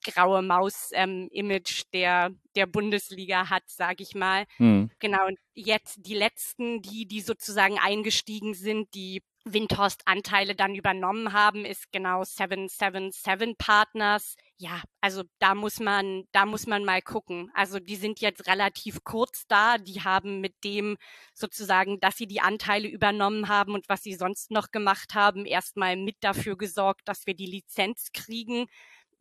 graue Maus-Image ähm, der, der Bundesliga hat, sage ich mal. Hm. Genau, und jetzt die letzten, die, die sozusagen eingestiegen sind, die Windhorst-Anteile dann übernommen haben, ist genau 777 Partners. Ja, also da muss man, da muss man mal gucken. Also die sind jetzt relativ kurz da. Die haben mit dem sozusagen, dass sie die Anteile übernommen haben und was sie sonst noch gemacht haben, erstmal mit dafür gesorgt, dass wir die Lizenz kriegen.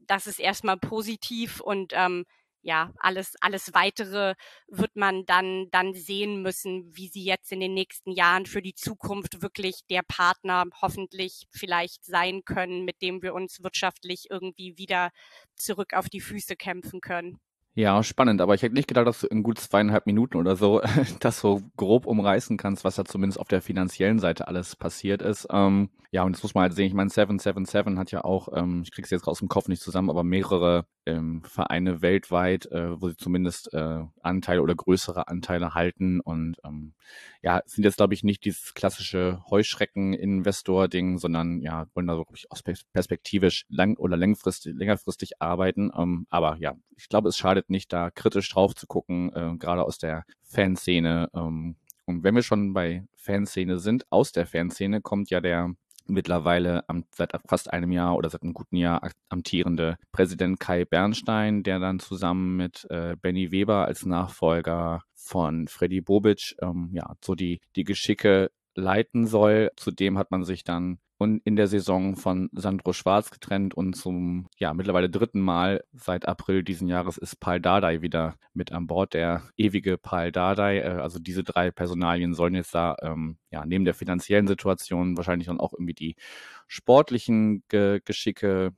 Das ist erstmal positiv und ähm, ja, alles, alles weitere wird man dann, dann sehen müssen, wie sie jetzt in den nächsten Jahren für die Zukunft wirklich der Partner hoffentlich vielleicht sein können, mit dem wir uns wirtschaftlich irgendwie wieder zurück auf die Füße kämpfen können. Ja, spannend, aber ich hätte nicht gedacht, dass du in gut zweieinhalb Minuten oder so das so grob umreißen kannst, was da zumindest auf der finanziellen Seite alles passiert ist. Ähm, ja, und das muss man halt sehen. Ich meine, 777 hat ja auch, ähm, ich krieg's jetzt aus dem Kopf nicht zusammen, aber mehrere ähm, Vereine weltweit, äh, wo sie zumindest äh, Anteile oder größere Anteile halten. Und ähm, ja, sind jetzt, glaube ich, nicht dieses klassische Heuschrecken-Investor-Ding, sondern ja, wollen da glaube ich, aus perspektivisch lang oder längerfristig, längerfristig arbeiten. Ähm, aber ja, ich glaube, es schadet nicht, da kritisch drauf zu gucken, äh, gerade aus der Fanszene. Ähm, und wenn wir schon bei Fanszene sind, aus der Fanszene kommt ja der mittlerweile am, seit fast einem Jahr oder seit einem guten Jahr amtierende Präsident Kai Bernstein, der dann zusammen mit äh, Benny Weber als Nachfolger von Freddy Bobic ähm, ja so die die Geschicke leiten soll. Zudem hat man sich dann und in der Saison von Sandro Schwarz getrennt und zum ja mittlerweile dritten Mal seit April diesen Jahres ist Paul Dardai wieder mit an Bord, der ewige Paul Dardai. Äh, also diese drei Personalien sollen jetzt da ähm, ja neben der finanziellen Situation wahrscheinlich dann auch irgendwie die sportlichen Ge Geschicke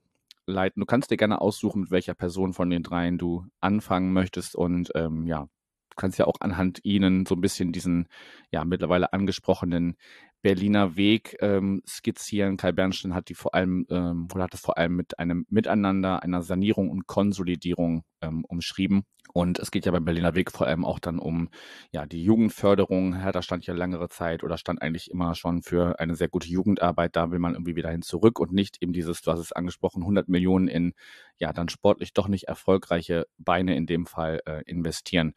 leiten. Du kannst dir gerne aussuchen, mit welcher Person von den dreien du anfangen möchtest und ähm, ja, du kannst ja auch anhand ihnen so ein bisschen diesen ja mittlerweile angesprochenen Berliner Weg ähm, skizzieren. Kai Bernstein hat die vor allem ähm, oder hat es vor allem mit einem Miteinander, einer Sanierung und Konsolidierung ähm, umschrieben. Und es geht ja beim Berliner Weg vor allem auch dann um ja die Jugendförderung. Hertha stand ja längere Zeit oder stand eigentlich immer schon für eine sehr gute Jugendarbeit. Da will man irgendwie wieder hin zurück und nicht eben dieses, du hast es angesprochen, 100 Millionen in ja dann sportlich doch nicht erfolgreiche Beine in dem Fall äh, investieren.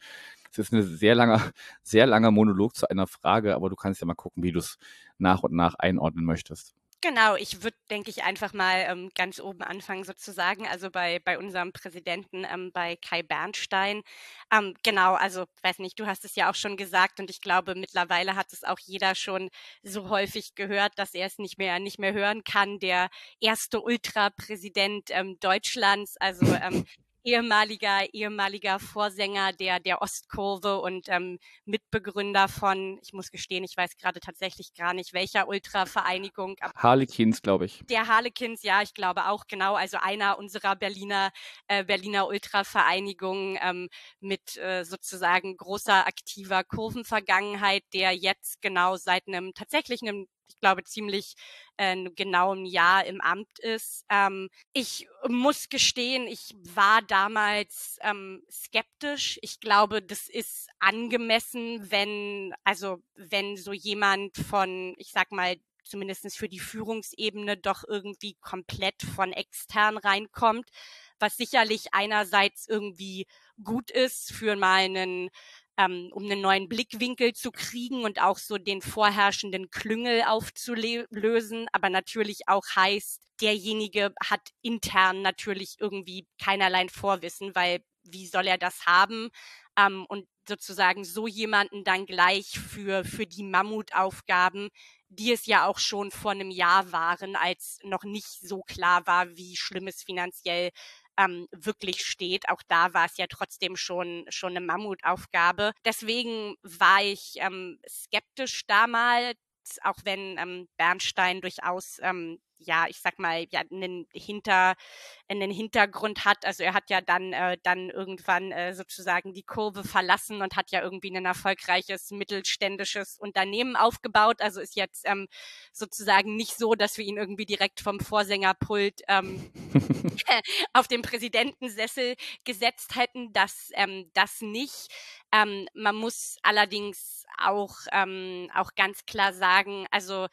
Das ist ein sehr langer, sehr langer Monolog zu einer Frage, aber du kannst ja mal gucken, wie du es nach und nach einordnen möchtest. Genau, ich würde, denke ich, einfach mal ähm, ganz oben anfangen sozusagen, also bei, bei unserem Präsidenten, ähm, bei Kai Bernstein. Ähm, genau, also weiß nicht, du hast es ja auch schon gesagt und ich glaube, mittlerweile hat es auch jeder schon so häufig gehört, dass er es nicht mehr, nicht mehr hören kann. Der erste Ultrapräsident ähm, Deutschlands, also ähm, ehemaliger, ehemaliger Vorsänger der, der Ostkurve und ähm, Mitbegründer von, ich muss gestehen, ich weiß gerade tatsächlich gar nicht, welcher Ultravereinigung. Harlequins, glaube ich. Der Harlequins, ja, ich glaube auch, genau. Also einer unserer Berliner, äh, Berliner Ultravereinigungen ähm, mit äh, sozusagen großer aktiver Kurvenvergangenheit, der jetzt genau seit einem tatsächlich einem ich glaube, ziemlich äh, genau ein Jahr im Amt ist. Ähm, ich muss gestehen, ich war damals ähm, skeptisch. Ich glaube, das ist angemessen, wenn, also wenn so jemand von, ich sag mal, zumindestens für die Führungsebene doch irgendwie komplett von extern reinkommt, was sicherlich einerseits irgendwie gut ist für mal einen ähm, um einen neuen Blickwinkel zu kriegen und auch so den vorherrschenden Klüngel aufzulösen, aber natürlich auch heißt, derjenige hat intern natürlich irgendwie keinerlei Vorwissen, weil wie soll er das haben? Ähm, und sozusagen so jemanden dann gleich für, für die Mammutaufgaben, die es ja auch schon vor einem Jahr waren, als noch nicht so klar war, wie schlimm es finanziell ähm, wirklich steht. Auch da war es ja trotzdem schon, schon eine Mammutaufgabe. Deswegen war ich ähm, skeptisch damals, auch wenn ähm, Bernstein durchaus ähm, ja, ich sag mal, ja, einen Hinter, einen Hintergrund hat. Also er hat ja dann, äh, dann irgendwann äh, sozusagen die Kurve verlassen und hat ja irgendwie ein erfolgreiches mittelständisches Unternehmen aufgebaut. Also ist jetzt ähm, sozusagen nicht so, dass wir ihn irgendwie direkt vom Vorsängerpult ähm, auf den Präsidentensessel gesetzt hätten. Das, ähm, das nicht. Ähm, man muss allerdings auch, ähm, auch ganz klar sagen, also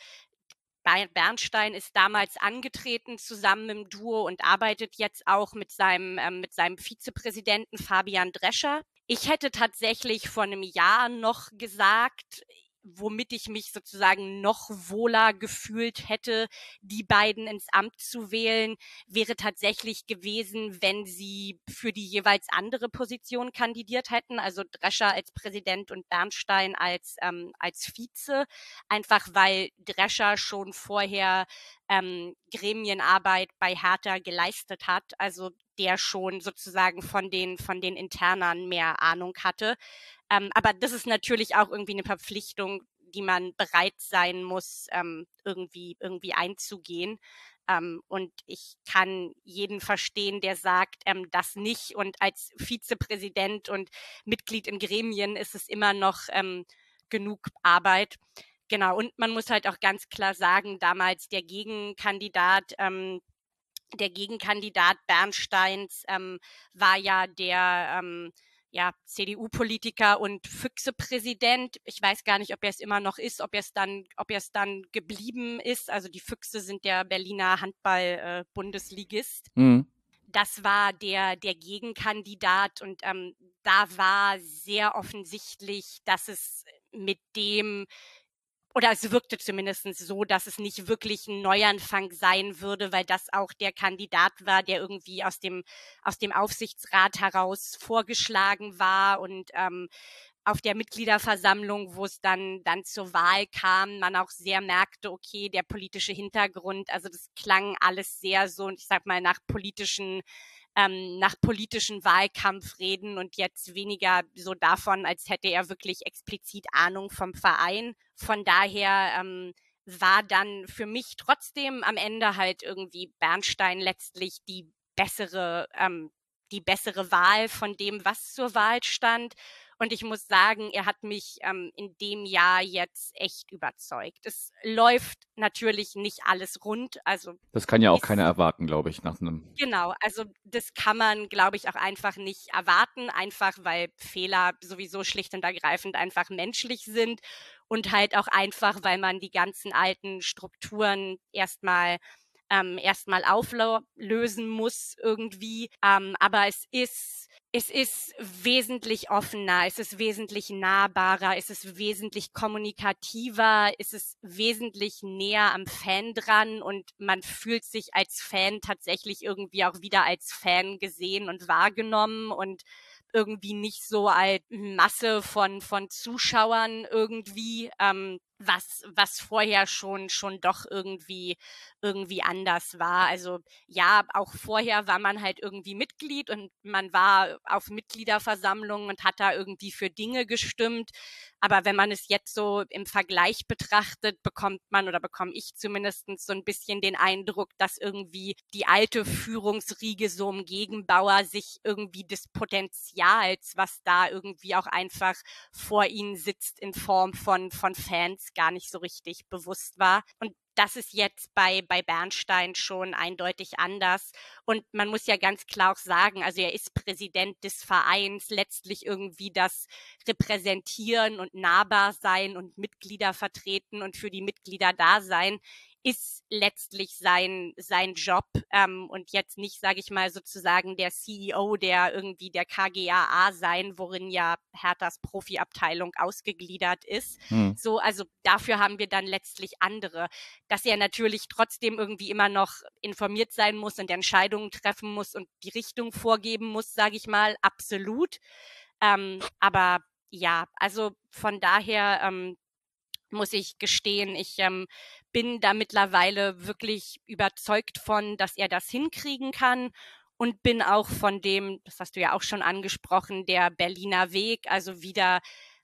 Bernstein ist damals angetreten zusammen im Duo und arbeitet jetzt auch mit seinem, ähm, mit seinem Vizepräsidenten Fabian Drescher. Ich hätte tatsächlich vor einem Jahr noch gesagt, womit ich mich sozusagen noch wohler gefühlt hätte, die beiden ins Amt zu wählen, wäre tatsächlich gewesen, wenn sie für die jeweils andere Position kandidiert hätten, also Drescher als Präsident und Bernstein als, ähm, als Vize, einfach weil Drescher schon vorher ähm, Gremienarbeit bei Hertha geleistet hat, also der schon sozusagen von den, von den Internern mehr Ahnung hatte. Ähm, aber das ist natürlich auch irgendwie eine Verpflichtung, die man bereit sein muss, ähm, irgendwie, irgendwie einzugehen. Ähm, und ich kann jeden verstehen, der sagt, ähm, das nicht. Und als Vizepräsident und Mitglied in Gremien ist es immer noch ähm, genug Arbeit. Genau. Und man muss halt auch ganz klar sagen, damals der Gegenkandidat, ähm, der Gegenkandidat Bernsteins ähm, war ja der, ähm, ja, CDU-Politiker und Füchse-Präsident. Ich weiß gar nicht, ob er es immer noch ist, ob er es dann, ob er es dann geblieben ist. Also die Füchse sind der Berliner Handball-Bundesligist. Äh, mhm. Das war der, der Gegenkandidat und ähm, da war sehr offensichtlich, dass es mit dem oder es wirkte zumindest so, dass es nicht wirklich ein Neuanfang sein würde, weil das auch der Kandidat war, der irgendwie aus dem, aus dem Aufsichtsrat heraus vorgeschlagen war und ähm, auf der Mitgliederversammlung, wo es dann, dann zur Wahl kam, man auch sehr merkte, okay, der politische Hintergrund, also das klang alles sehr so, ich sag mal, nach politischen ähm, nach politischen Wahlkampfreden und jetzt weniger so davon, als hätte er wirklich explizit Ahnung vom Verein. Von daher ähm, war dann für mich trotzdem am Ende halt irgendwie Bernstein letztlich die bessere, ähm, die bessere Wahl von dem, was zur Wahl stand. Und ich muss sagen, er hat mich ähm, in dem Jahr jetzt echt überzeugt. Es läuft natürlich nicht alles rund. Also das kann ja auch keiner erwarten, glaube ich, nach einem. Genau, also das kann man, glaube ich, auch einfach nicht erwarten, einfach weil Fehler sowieso schlicht und ergreifend einfach menschlich sind und halt auch einfach, weil man die ganzen alten Strukturen erstmal ähm, erstmal auflösen muss irgendwie. Ähm, aber es ist es ist wesentlich offener, es ist wesentlich nahbarer, es ist wesentlich kommunikativer, es ist wesentlich näher am Fan dran und man fühlt sich als Fan tatsächlich irgendwie auch wieder als Fan gesehen und wahrgenommen und irgendwie nicht so als Masse von, von Zuschauern irgendwie, ähm, was, was vorher schon, schon doch irgendwie, irgendwie anders war. Also ja, auch vorher war man halt irgendwie Mitglied und man war auf Mitgliederversammlungen und hat da irgendwie für Dinge gestimmt. Aber wenn man es jetzt so im Vergleich betrachtet, bekommt man oder bekomme ich zumindest so ein bisschen den Eindruck, dass irgendwie die alte Führungsriege so um Gegenbauer sich irgendwie des Potenzials, was da irgendwie auch einfach vor ihnen sitzt in Form von, von Fans gar nicht so richtig bewusst war. Und das ist jetzt bei, bei Bernstein schon eindeutig anders. Und man muss ja ganz klar auch sagen, also er ist Präsident des Vereins, letztlich irgendwie das Repräsentieren und nahbar sein und Mitglieder vertreten und für die Mitglieder da sein ist letztlich sein, sein Job ähm, und jetzt nicht, sage ich mal, sozusagen der CEO, der irgendwie der KGAA sein, worin ja Herthas Profiabteilung ausgegliedert ist. Hm. So, also dafür haben wir dann letztlich andere. Dass er natürlich trotzdem irgendwie immer noch informiert sein muss und Entscheidungen treffen muss und die Richtung vorgeben muss, sage ich mal, absolut. Ähm, aber ja, also von daher ähm, muss ich gestehen, ich ähm, bin da mittlerweile wirklich überzeugt von, dass er das hinkriegen kann und bin auch von dem, das hast du ja auch schon angesprochen, der Berliner Weg, also wieder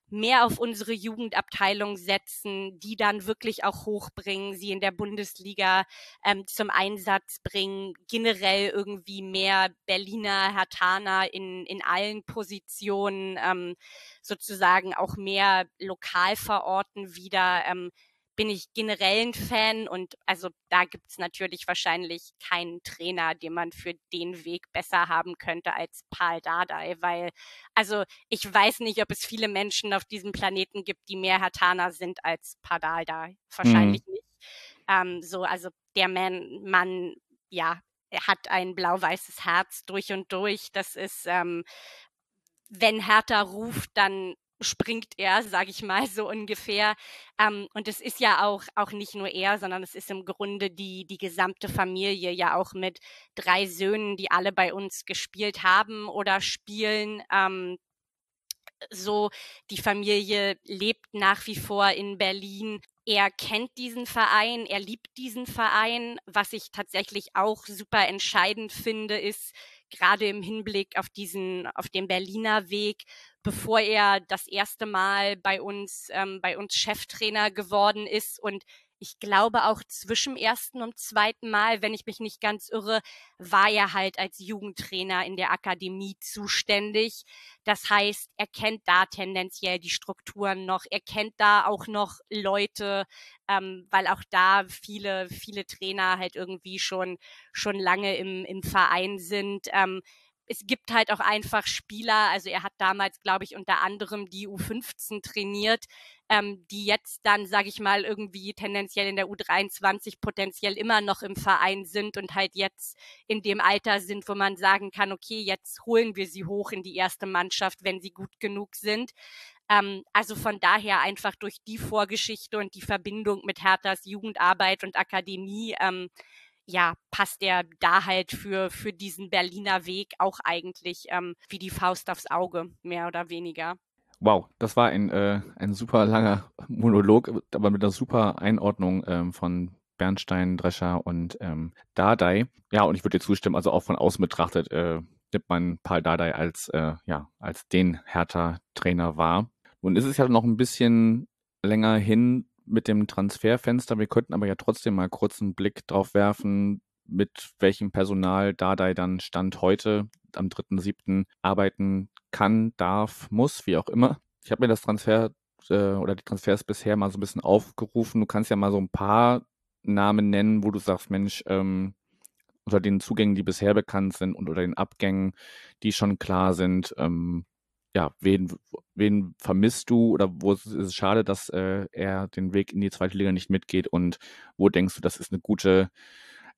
mehr auf unsere Jugendabteilung setzen, die dann wirklich auch hochbringen, sie in der Bundesliga ähm, zum Einsatz bringen, generell irgendwie mehr Berliner Hertaner in, in allen Positionen, ähm, sozusagen auch mehr lokal verorten wieder. Ähm, bin ich generell ein Fan und also da gibt es natürlich wahrscheinlich keinen Trainer, den man für den Weg besser haben könnte als Paul Dardai, weil also ich weiß nicht, ob es viele Menschen auf diesem Planeten gibt, die mehr Hatana sind als Paul Dardai. Wahrscheinlich mhm. nicht. Ähm, so, also der Man, Mann, ja, er hat ein blau-weißes Herz durch und durch. Das ist, ähm, wenn Hertha ruft, dann springt er, sage ich mal so ungefähr. Ähm, und es ist ja auch auch nicht nur er, sondern es ist im Grunde die die gesamte Familie ja auch mit drei Söhnen, die alle bei uns gespielt haben oder spielen. Ähm, so die Familie lebt nach wie vor in Berlin. Er kennt diesen Verein, er liebt diesen Verein. Was ich tatsächlich auch super entscheidend finde, ist gerade im Hinblick auf diesen, auf den Berliner Weg, bevor er das erste Mal bei uns, ähm, bei uns Cheftrainer geworden ist und ich glaube auch zwischen ersten und zweiten Mal, wenn ich mich nicht ganz irre, war er halt als Jugendtrainer in der Akademie zuständig. Das heißt, er kennt da tendenziell die Strukturen noch, er kennt da auch noch Leute, ähm, weil auch da viele, viele Trainer halt irgendwie schon, schon lange im, im Verein sind. Ähm, es gibt halt auch einfach Spieler, also er hat damals, glaube ich, unter anderem die U15 trainiert, ähm, die jetzt dann, sage ich mal, irgendwie tendenziell in der U23 potenziell immer noch im Verein sind und halt jetzt in dem Alter sind, wo man sagen kann, okay, jetzt holen wir sie hoch in die erste Mannschaft, wenn sie gut genug sind. Ähm, also von daher einfach durch die Vorgeschichte und die Verbindung mit Herthas Jugendarbeit und Akademie ähm, ja, passt er da halt für, für diesen Berliner Weg auch eigentlich ähm, wie die Faust aufs Auge, mehr oder weniger. Wow, das war ein, äh, ein super langer Monolog, aber mit einer super Einordnung ähm, von Bernstein, Drescher und ähm, Dardai. Ja, und ich würde dir zustimmen, also auch von außen betrachtet, äh, nimmt man Paul Dardai als, äh, ja, als den Hertha-Trainer wahr. Nun ist es ja noch ein bisschen länger hin, mit dem Transferfenster. Wir könnten aber ja trotzdem mal kurz einen Blick drauf werfen, mit welchem Personal Dardai dann Stand heute am 3.7. arbeiten kann, darf, muss, wie auch immer. Ich habe mir das Transfer äh, oder die Transfers bisher mal so ein bisschen aufgerufen. Du kannst ja mal so ein paar Namen nennen, wo du sagst, Mensch, ähm, unter den Zugängen, die bisher bekannt sind und unter den Abgängen, die schon klar sind, ähm, ja, wen, wen vermisst du oder wo ist es schade, dass äh, er den Weg in die zweite Liga nicht mitgeht und wo denkst du, das ist eine gute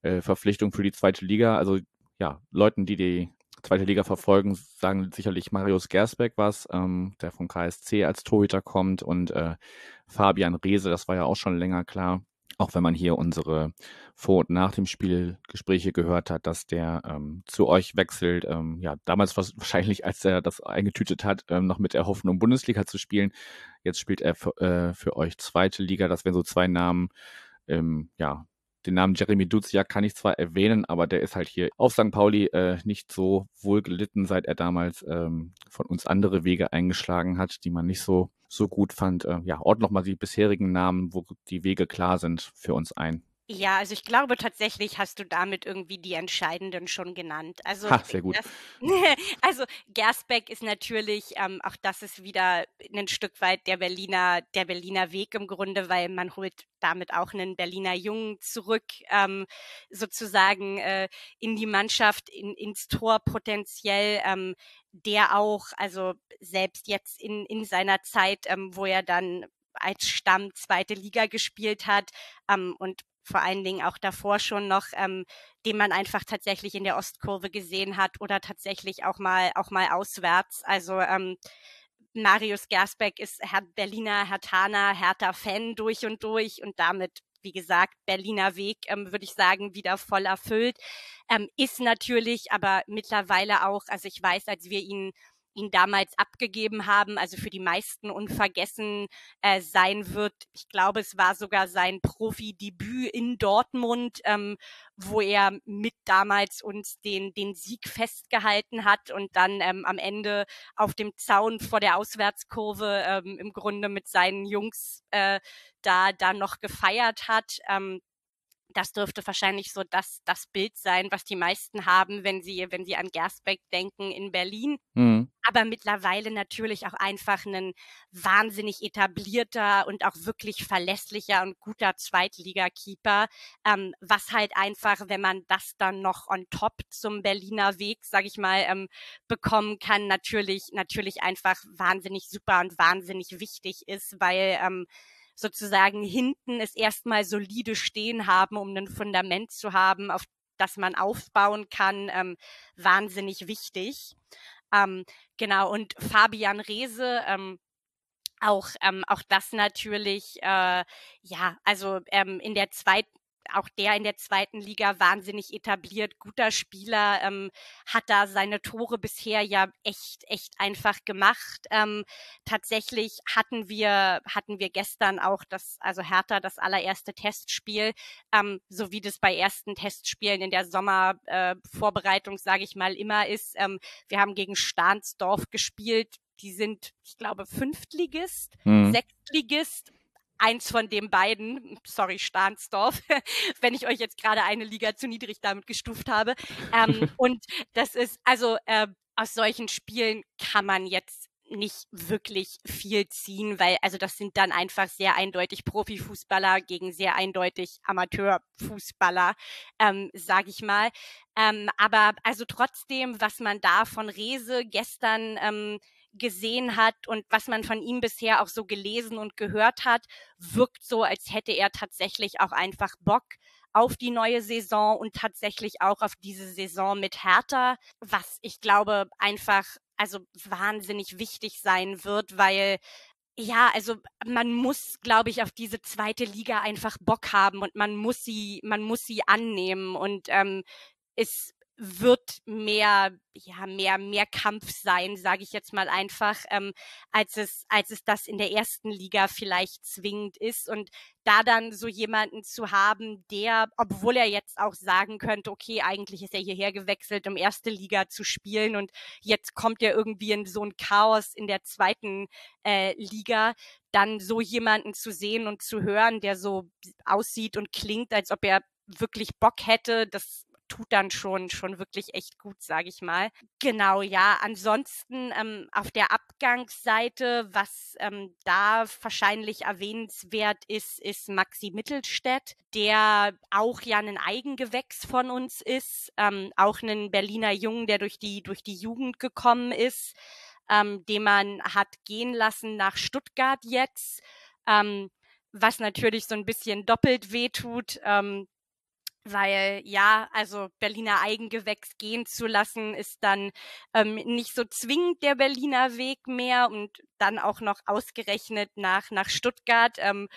äh, Verpflichtung für die zweite Liga? Also ja, Leuten, die die zweite Liga verfolgen, sagen sicherlich Marius Gersbeck was, ähm, der vom KSC als Torhüter kommt und äh, Fabian Reese, das war ja auch schon länger klar auch wenn man hier unsere vor und nach dem Spiel Gespräche gehört hat, dass der ähm, zu euch wechselt. Ähm, ja, damals wahrscheinlich, als er das eingetütet hat, ähm, noch mit der Hoffnung, Bundesliga zu spielen. Jetzt spielt er für, äh, für euch zweite Liga. Das wären so zwei Namen. Ähm, ja, den Namen Jeremy Duziak kann ich zwar erwähnen, aber der ist halt hier auf St. Pauli äh, nicht so wohl gelitten, seit er damals ähm, von uns andere Wege eingeschlagen hat, die man nicht so so gut fand. Äh, ja, ordne noch mal die bisherigen Namen, wo die Wege klar sind, für uns ein. Ja, also ich glaube tatsächlich hast du damit irgendwie die entscheidenden schon genannt. Also, ha, sehr gut. Das, also Gersbeck ist natürlich, ähm, auch das ist wieder ein Stück weit der Berliner, der Berliner Weg im Grunde, weil man holt damit auch einen Berliner Jungen zurück, ähm, sozusagen äh, in die Mannschaft, in, ins Tor potenziell, ähm, der auch, also selbst jetzt in, in seiner Zeit, ähm, wo er dann als Stamm zweite Liga gespielt hat ähm, und vor allen Dingen auch davor schon noch, ähm, den man einfach tatsächlich in der Ostkurve gesehen hat oder tatsächlich auch mal auch mal auswärts. Also ähm, Marius Gersbeck ist Herr Berliner Hertaner, Hertha-Fan durch und durch und damit wie gesagt, Berliner Weg, ähm, würde ich sagen, wieder voll erfüllt. Ähm, ist natürlich aber mittlerweile auch, also ich weiß, als wir ihn ihn damals abgegeben haben, also für die meisten unvergessen äh, sein wird. Ich glaube, es war sogar sein Profidebüt in Dortmund, ähm, wo er mit damals uns den, den Sieg festgehalten hat und dann ähm, am Ende auf dem Zaun vor der Auswärtskurve ähm, im Grunde mit seinen Jungs äh, da, da noch gefeiert hat. Ähm, das dürfte wahrscheinlich so das, das Bild sein, was die meisten haben, wenn sie, wenn sie an Gersbeck denken in Berlin. Mhm. Aber mittlerweile natürlich auch einfach ein wahnsinnig etablierter und auch wirklich verlässlicher und guter Zweitligakeeper, ähm, was halt einfach, wenn man das dann noch on top zum Berliner Weg, sag ich mal, ähm, bekommen kann, natürlich, natürlich einfach wahnsinnig super und wahnsinnig wichtig ist, weil ähm, sozusagen hinten es erstmal solide stehen haben, um ein Fundament zu haben, auf das man aufbauen kann, ähm, wahnsinnig wichtig. Ähm, genau, und Fabian Reese, ähm, auch, ähm, auch das natürlich, äh, ja, also ähm, in der zweiten auch der in der zweiten Liga wahnsinnig etabliert, guter Spieler, ähm, hat da seine Tore bisher ja echt, echt einfach gemacht. Ähm, tatsächlich hatten wir, hatten wir gestern auch das, also Hertha das allererste Testspiel, ähm, so wie das bei ersten Testspielen in der Sommervorbereitung, äh, sage ich mal, immer ist. Ähm, wir haben gegen Stahnsdorf gespielt. Die sind, ich glaube, Fünftligist, mhm. Sechstligist eins von den beiden, sorry, Stahnsdorf, wenn ich euch jetzt gerade eine Liga zu niedrig damit gestuft habe. Ähm, und das ist, also äh, aus solchen Spielen kann man jetzt nicht wirklich viel ziehen, weil also das sind dann einfach sehr eindeutig Profifußballer gegen sehr eindeutig Amateurfußballer, ähm, sage ich mal. Ähm, aber also trotzdem, was man da von Rese gestern ähm, gesehen hat und was man von ihm bisher auch so gelesen und gehört hat, wirkt so, als hätte er tatsächlich auch einfach Bock auf die neue Saison und tatsächlich auch auf diese Saison mit Hertha, was ich glaube einfach also wahnsinnig wichtig sein wird, weil ja, also man muss, glaube ich, auf diese zweite Liga einfach Bock haben und man muss sie, man muss sie annehmen und ähm, ist wird mehr, ja, mehr, mehr Kampf sein, sage ich jetzt mal einfach, ähm, als es, als es das in der ersten Liga vielleicht zwingend ist. Und da dann so jemanden zu haben, der, obwohl er jetzt auch sagen könnte, okay, eigentlich ist er hierher gewechselt, um erste Liga zu spielen und jetzt kommt er irgendwie in so ein Chaos in der zweiten äh, Liga, dann so jemanden zu sehen und zu hören, der so aussieht und klingt, als ob er wirklich Bock hätte, das tut dann schon, schon wirklich echt gut, sage ich mal. Genau, ja. Ansonsten ähm, auf der Abgangsseite, was ähm, da wahrscheinlich erwähnenswert ist, ist Maxi Mittelstädt, der auch ja ein Eigengewächs von uns ist, ähm, auch ein Berliner Jungen, der durch die, durch die Jugend gekommen ist, ähm, den man hat gehen lassen nach Stuttgart jetzt. Ähm, was natürlich so ein bisschen doppelt wehtut, ähm, weil ja, also Berliner Eigengewächs gehen zu lassen, ist dann ähm, nicht so zwingend der Berliner Weg mehr und dann auch noch ausgerechnet nach, nach Stuttgart. Ähm,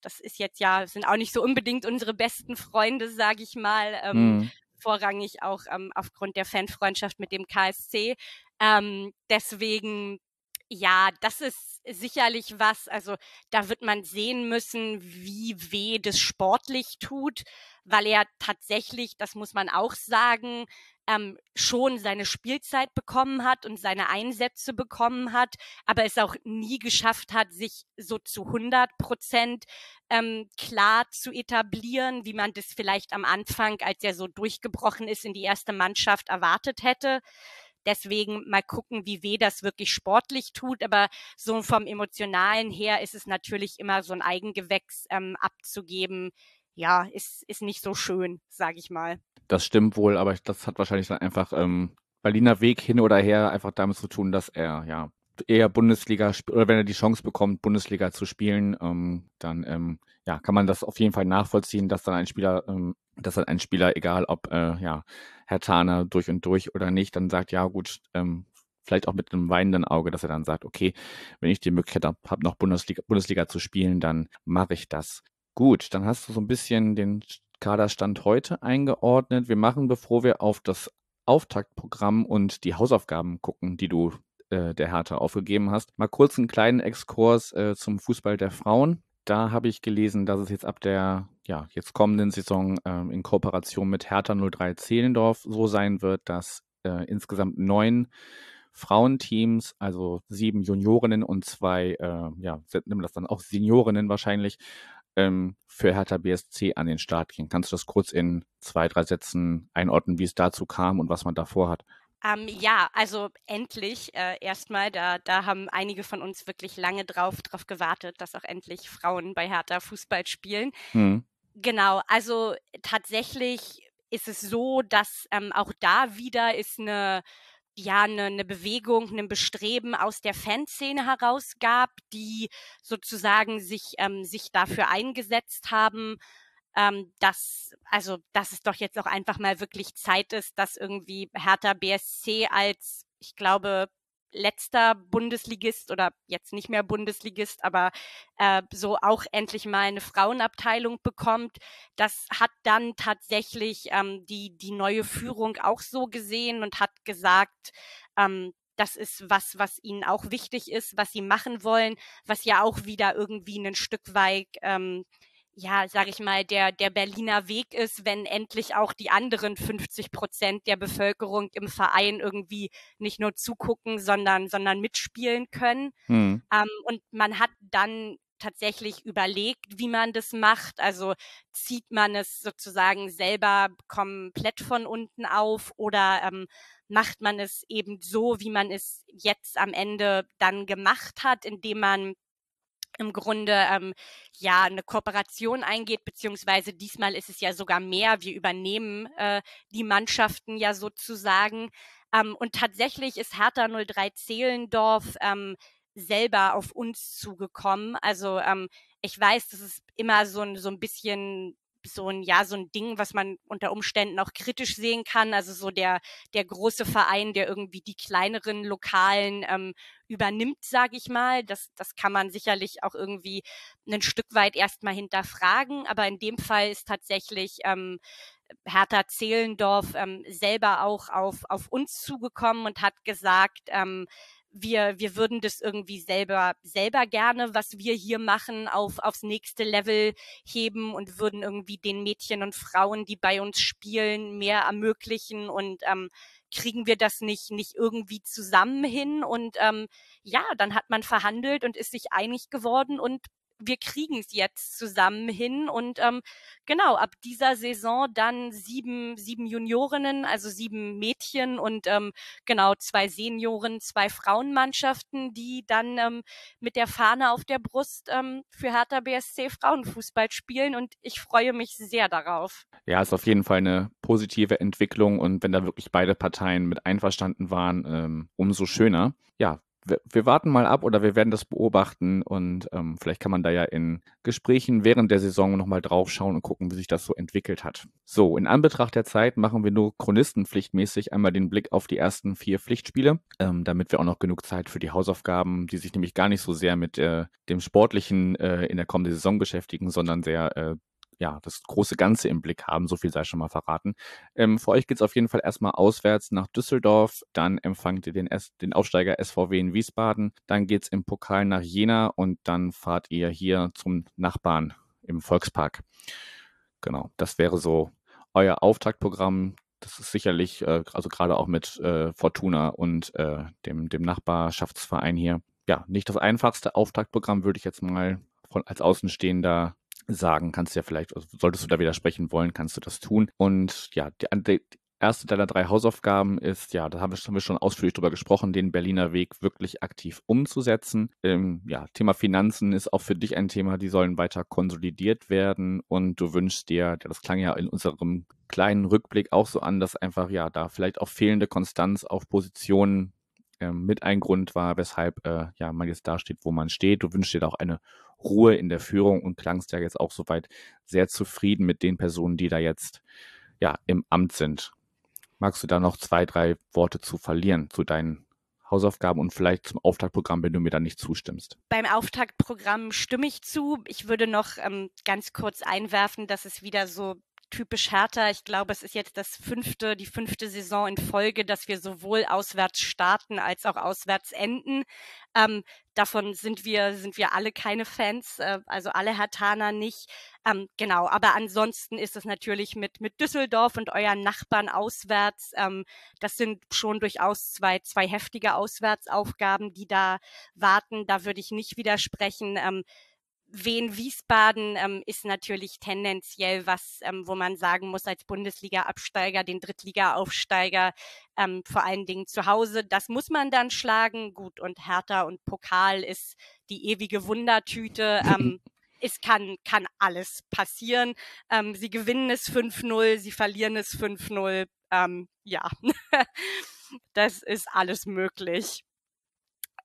das ist jetzt ja, sind auch nicht so unbedingt unsere besten Freunde, sage ich mal. Ähm, mhm. Vorrangig auch ähm, aufgrund der Fanfreundschaft mit dem KSC. Ähm, deswegen ja, das ist sicherlich was. Also da wird man sehen müssen, wie weh das sportlich tut, weil er tatsächlich, das muss man auch sagen, ähm, schon seine Spielzeit bekommen hat und seine Einsätze bekommen hat, aber es auch nie geschafft hat, sich so zu 100 Prozent ähm, klar zu etablieren, wie man das vielleicht am Anfang, als er so durchgebrochen ist, in die erste Mannschaft erwartet hätte. Deswegen mal gucken, wie weh das wirklich sportlich tut. Aber so vom Emotionalen her ist es natürlich immer so ein Eigengewächs ähm, abzugeben. Ja, ist, ist nicht so schön, sage ich mal. Das stimmt wohl, aber das hat wahrscheinlich dann einfach ähm, Berliner Weg hin oder her einfach damit zu tun, dass er ja eher Bundesliga oder wenn er die Chance bekommt, Bundesliga zu spielen, ähm, dann ähm, ja, kann man das auf jeden Fall nachvollziehen, dass dann ein Spieler, ähm, dass dann ein Spieler, egal ob äh, ja, Herr Thaner durch und durch oder nicht, dann sagt, ja gut, ähm, vielleicht auch mit einem weinenden Auge, dass er dann sagt, okay, wenn ich die Möglichkeit habe, hab noch Bundesliga, Bundesliga zu spielen, dann mache ich das. Gut, dann hast du so ein bisschen den Kaderstand heute eingeordnet. Wir machen, bevor wir auf das Auftaktprogramm und die Hausaufgaben gucken, die du äh, der Hertha aufgegeben hast. Mal kurz einen kleinen Exkurs äh, zum Fußball der Frauen. Da habe ich gelesen, dass es jetzt ab der ja, jetzt kommenden Saison äh, in Kooperation mit Hertha 03 Zehlendorf so sein wird, dass äh, insgesamt neun Frauenteams, also sieben Juniorinnen und zwei, äh, ja, nehmen das dann auch Seniorinnen wahrscheinlich, ähm, für Hertha BSC an den Start gehen. Kannst du das kurz in zwei, drei Sätzen einordnen, wie es dazu kam und was man davor hat? Ähm, ja, also endlich äh, erstmal, da, da haben einige von uns wirklich lange drauf, drauf gewartet, dass auch endlich Frauen bei Hertha Fußball spielen. Hm. Genau, also tatsächlich ist es so, dass ähm, auch da wieder ist eine ja eine, eine Bewegung, ein Bestreben aus der Fanszene heraus gab, die sozusagen sich ähm, sich dafür eingesetzt haben, ähm, dass also dass es doch jetzt auch einfach mal wirklich Zeit ist, dass irgendwie Hertha BSC als ich glaube letzter Bundesligist oder jetzt nicht mehr Bundesligist, aber äh, so auch endlich mal eine Frauenabteilung bekommt. Das hat dann tatsächlich ähm, die, die neue Führung auch so gesehen und hat gesagt, ähm, das ist was, was ihnen auch wichtig ist, was sie machen wollen, was ja auch wieder irgendwie ein Stück weit ähm, ja, sag ich mal, der, der Berliner Weg ist, wenn endlich auch die anderen 50 Prozent der Bevölkerung im Verein irgendwie nicht nur zugucken, sondern, sondern mitspielen können. Hm. Ähm, und man hat dann tatsächlich überlegt, wie man das macht. Also zieht man es sozusagen selber komplett von unten auf oder ähm, macht man es eben so, wie man es jetzt am Ende dann gemacht hat, indem man im Grunde ähm, ja eine Kooperation eingeht, beziehungsweise diesmal ist es ja sogar mehr. Wir übernehmen äh, die Mannschaften ja sozusagen. Ähm, und tatsächlich ist Hertha 03 Zehlendorf ähm, selber auf uns zugekommen. Also ähm, ich weiß, das ist immer so ein, so ein bisschen so ein, ja, so ein Ding, was man unter Umständen auch kritisch sehen kann. Also so der, der große Verein, der irgendwie die kleineren Lokalen ähm, übernimmt, sage ich mal. Das, das kann man sicherlich auch irgendwie ein Stück weit erstmal hinterfragen. Aber in dem Fall ist tatsächlich ähm, Hertha Zehlendorf ähm, selber auch auf, auf uns zugekommen und hat gesagt, ähm, wir, wir würden das irgendwie selber, selber gerne, was wir hier machen, auf, aufs nächste Level heben und würden irgendwie den Mädchen und Frauen, die bei uns spielen, mehr ermöglichen. Und ähm, kriegen wir das nicht, nicht irgendwie zusammen hin? Und ähm, ja, dann hat man verhandelt und ist sich einig geworden und wir kriegen es jetzt zusammen hin und ähm, genau ab dieser Saison dann sieben sieben Juniorinnen, also sieben Mädchen und ähm, genau zwei Senioren, zwei Frauenmannschaften, die dann ähm, mit der Fahne auf der Brust ähm, für Hertha BSC Frauenfußball spielen und ich freue mich sehr darauf. Ja, ist auf jeden Fall eine positive Entwicklung und wenn da wirklich beide Parteien mit einverstanden waren, ähm, umso schöner. Ja, wir, wir, warten mal ab oder wir werden das beobachten und ähm, vielleicht kann man da ja in Gesprächen während der Saison nochmal drauf schauen und gucken, wie sich das so entwickelt hat. So, in Anbetracht der Zeit machen wir nur chronistenpflichtmäßig einmal den Blick auf die ersten vier Pflichtspiele, ähm, damit wir auch noch genug Zeit für die Hausaufgaben, die sich nämlich gar nicht so sehr mit äh, dem Sportlichen äh, in der kommenden Saison beschäftigen, sondern sehr äh, ja, das große Ganze im Blick haben. So viel sei schon mal verraten. Ähm, für euch geht's auf jeden Fall erstmal auswärts nach Düsseldorf. Dann empfangt ihr den, S den Aufsteiger SVW in Wiesbaden. Dann geht's im Pokal nach Jena und dann fahrt ihr hier zum Nachbarn im Volkspark. Genau, das wäre so euer Auftaktprogramm. Das ist sicherlich, äh, also gerade auch mit äh, Fortuna und äh, dem, dem Nachbarschaftsverein hier. Ja, nicht das einfachste Auftaktprogramm, würde ich jetzt mal von, als Außenstehender sagen. Kannst du ja vielleicht, also solltest du da widersprechen wollen, kannst du das tun. Und ja, die, die erste deiner drei Hausaufgaben ist, ja, da haben wir, schon ausführlich drüber gesprochen, den Berliner Weg wirklich aktiv umzusetzen. Ähm, ja, Thema Finanzen ist auch für dich ein Thema, die sollen weiter konsolidiert werden und du wünschst dir, das klang ja in unserem kleinen Rückblick auch so an, dass einfach, ja, da vielleicht auch fehlende Konstanz auf Positionen ähm, mit ein Grund war, weshalb äh, ja, man jetzt da steht, wo man steht. Du wünschst dir auch eine Ruhe in der Führung und klangst ja jetzt auch soweit sehr zufrieden mit den Personen, die da jetzt ja im Amt sind. Magst du da noch zwei, drei Worte zu verlieren zu deinen Hausaufgaben und vielleicht zum Auftaktprogramm, wenn du mir da nicht zustimmst. Beim Auftaktprogramm stimme ich zu. Ich würde noch ähm, ganz kurz einwerfen, dass es wieder so typisch härter. Ich glaube, es ist jetzt das fünfte, die fünfte Saison in Folge, dass wir sowohl auswärts starten als auch auswärts enden. Ähm, davon sind wir, sind wir alle keine Fans, äh, also alle Hertaner nicht. Ähm, genau, aber ansonsten ist es natürlich mit, mit Düsseldorf und euren Nachbarn auswärts. Ähm, das sind schon durchaus zwei, zwei heftige Auswärtsaufgaben, die da warten. Da würde ich nicht widersprechen. Ähm, Wien Wiesbaden ähm, ist natürlich tendenziell was, ähm, wo man sagen muss, als Bundesliga-Absteiger, den Drittliga-Aufsteiger, ähm, vor allen Dingen zu Hause, das muss man dann schlagen. Gut, und Hertha und Pokal ist die ewige Wundertüte. Ähm, es kann, kann alles passieren. Ähm, sie gewinnen es 5-0, sie verlieren es 5-0. Ähm, ja, das ist alles möglich.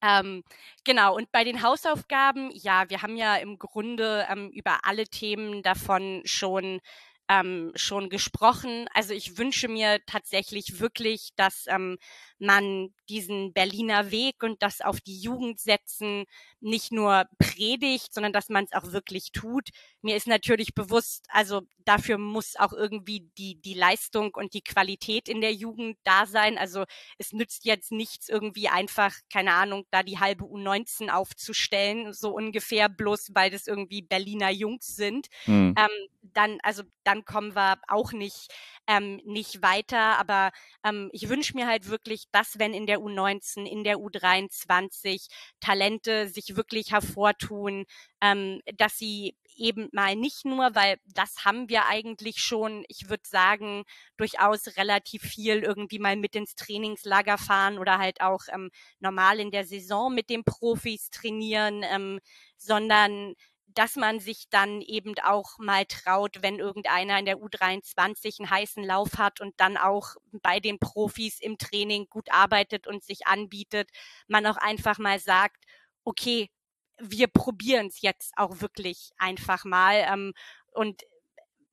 Ähm, genau, und bei den Hausaufgaben, ja, wir haben ja im Grunde ähm, über alle Themen davon schon ähm, schon gesprochen. Also ich wünsche mir tatsächlich wirklich, dass ähm, man diesen Berliner Weg und das auf die Jugend setzen nicht nur predigt, sondern dass man es auch wirklich tut. Mir ist natürlich bewusst, also dafür muss auch irgendwie die, die Leistung und die Qualität in der Jugend da sein. Also es nützt jetzt nichts irgendwie einfach, keine Ahnung, da die halbe U19 aufzustellen, so ungefähr, bloß weil das irgendwie Berliner Jungs sind. Mhm. Ähm, dann, also dann kommen wir auch nicht ähm, nicht weiter. Aber ähm, ich wünsche mir halt wirklich, dass wenn in der U19, in der U23 Talente sich wirklich hervortun, ähm, dass sie eben mal nicht nur, weil das haben wir eigentlich schon, ich würde sagen, durchaus relativ viel irgendwie mal mit ins Trainingslager fahren oder halt auch ähm, normal in der Saison mit den Profis trainieren, ähm, sondern dass man sich dann eben auch mal traut, wenn irgendeiner in der U23 einen heißen Lauf hat und dann auch bei den Profis im Training gut arbeitet und sich anbietet, man auch einfach mal sagt, okay, wir probieren es jetzt auch wirklich einfach mal ähm, und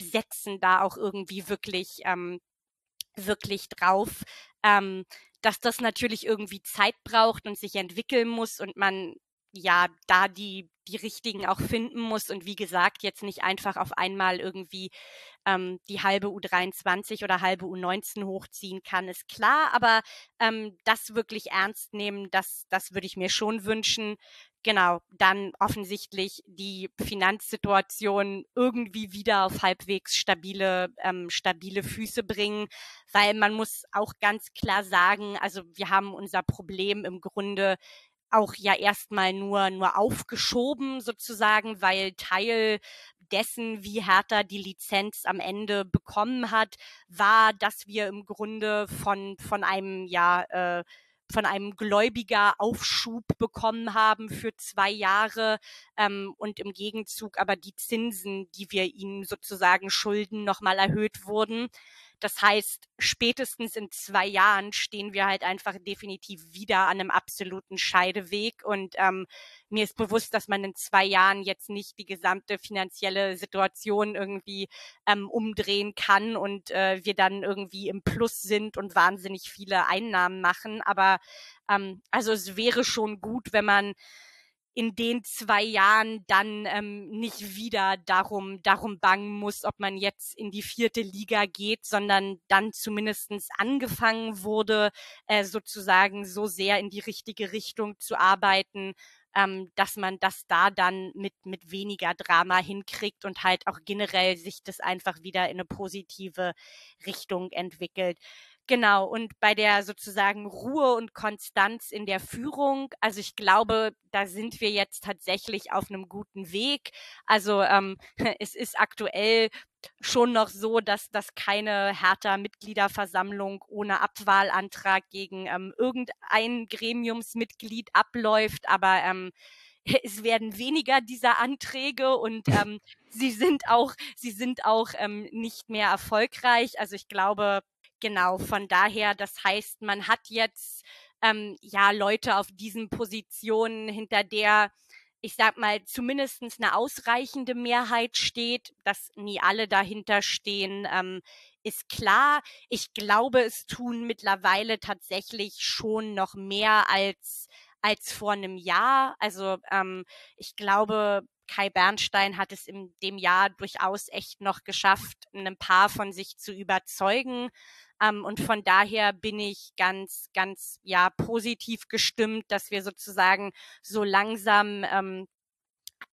setzen da auch irgendwie wirklich, ähm, wirklich drauf. Ähm, dass das natürlich irgendwie Zeit braucht und sich entwickeln muss und man ja da die die richtigen auch finden muss und wie gesagt jetzt nicht einfach auf einmal irgendwie ähm, die halbe U23 oder halbe U19 hochziehen kann, ist klar, aber ähm, das wirklich ernst nehmen, das, das würde ich mir schon wünschen. Genau, dann offensichtlich die Finanzsituation irgendwie wieder auf halbwegs stabile, ähm, stabile Füße bringen, weil man muss auch ganz klar sagen, also wir haben unser Problem im Grunde auch ja erstmal nur, nur aufgeschoben sozusagen, weil Teil dessen, wie Hertha die Lizenz am Ende bekommen hat, war, dass wir im Grunde von, von einem, ja, äh, von einem Gläubiger Aufschub bekommen haben für zwei Jahre ähm, und im Gegenzug aber die Zinsen, die wir ihnen sozusagen schulden, nochmal erhöht wurden. Das heißt, spätestens in zwei Jahren stehen wir halt einfach definitiv wieder an einem absoluten Scheideweg. Und ähm, mir ist bewusst, dass man in zwei Jahren jetzt nicht die gesamte finanzielle Situation irgendwie ähm, umdrehen kann und äh, wir dann irgendwie im Plus sind und wahnsinnig viele Einnahmen machen. Aber ähm, also es wäre schon gut, wenn man in den zwei Jahren dann ähm, nicht wieder darum, darum bangen muss, ob man jetzt in die vierte Liga geht, sondern dann zumindestens angefangen wurde, äh, sozusagen so sehr in die richtige Richtung zu arbeiten, ähm, dass man das da dann mit, mit weniger Drama hinkriegt und halt auch generell sich das einfach wieder in eine positive Richtung entwickelt. Genau, und bei der sozusagen Ruhe und Konstanz in der Führung, also ich glaube, da sind wir jetzt tatsächlich auf einem guten Weg. Also ähm, es ist aktuell schon noch so, dass, dass keine härter Mitgliederversammlung ohne Abwahlantrag gegen ähm, irgendein Gremiumsmitglied abläuft, aber ähm, es werden weniger dieser Anträge und ähm, sie sind auch, sie sind auch ähm, nicht mehr erfolgreich. Also ich glaube, Genau, von daher, das heißt, man hat jetzt ähm, ja Leute auf diesen Positionen, hinter der ich sag mal, zumindestens eine ausreichende Mehrheit steht, dass nie alle dahinter stehen, ähm, ist klar. Ich glaube, es tun mittlerweile tatsächlich schon noch mehr als, als vor einem Jahr. Also ähm, ich glaube, Kai Bernstein hat es in dem Jahr durchaus echt noch geschafft, ein paar von sich zu überzeugen. Ähm, und von daher bin ich ganz, ganz, ja, positiv gestimmt, dass wir sozusagen so langsam ähm,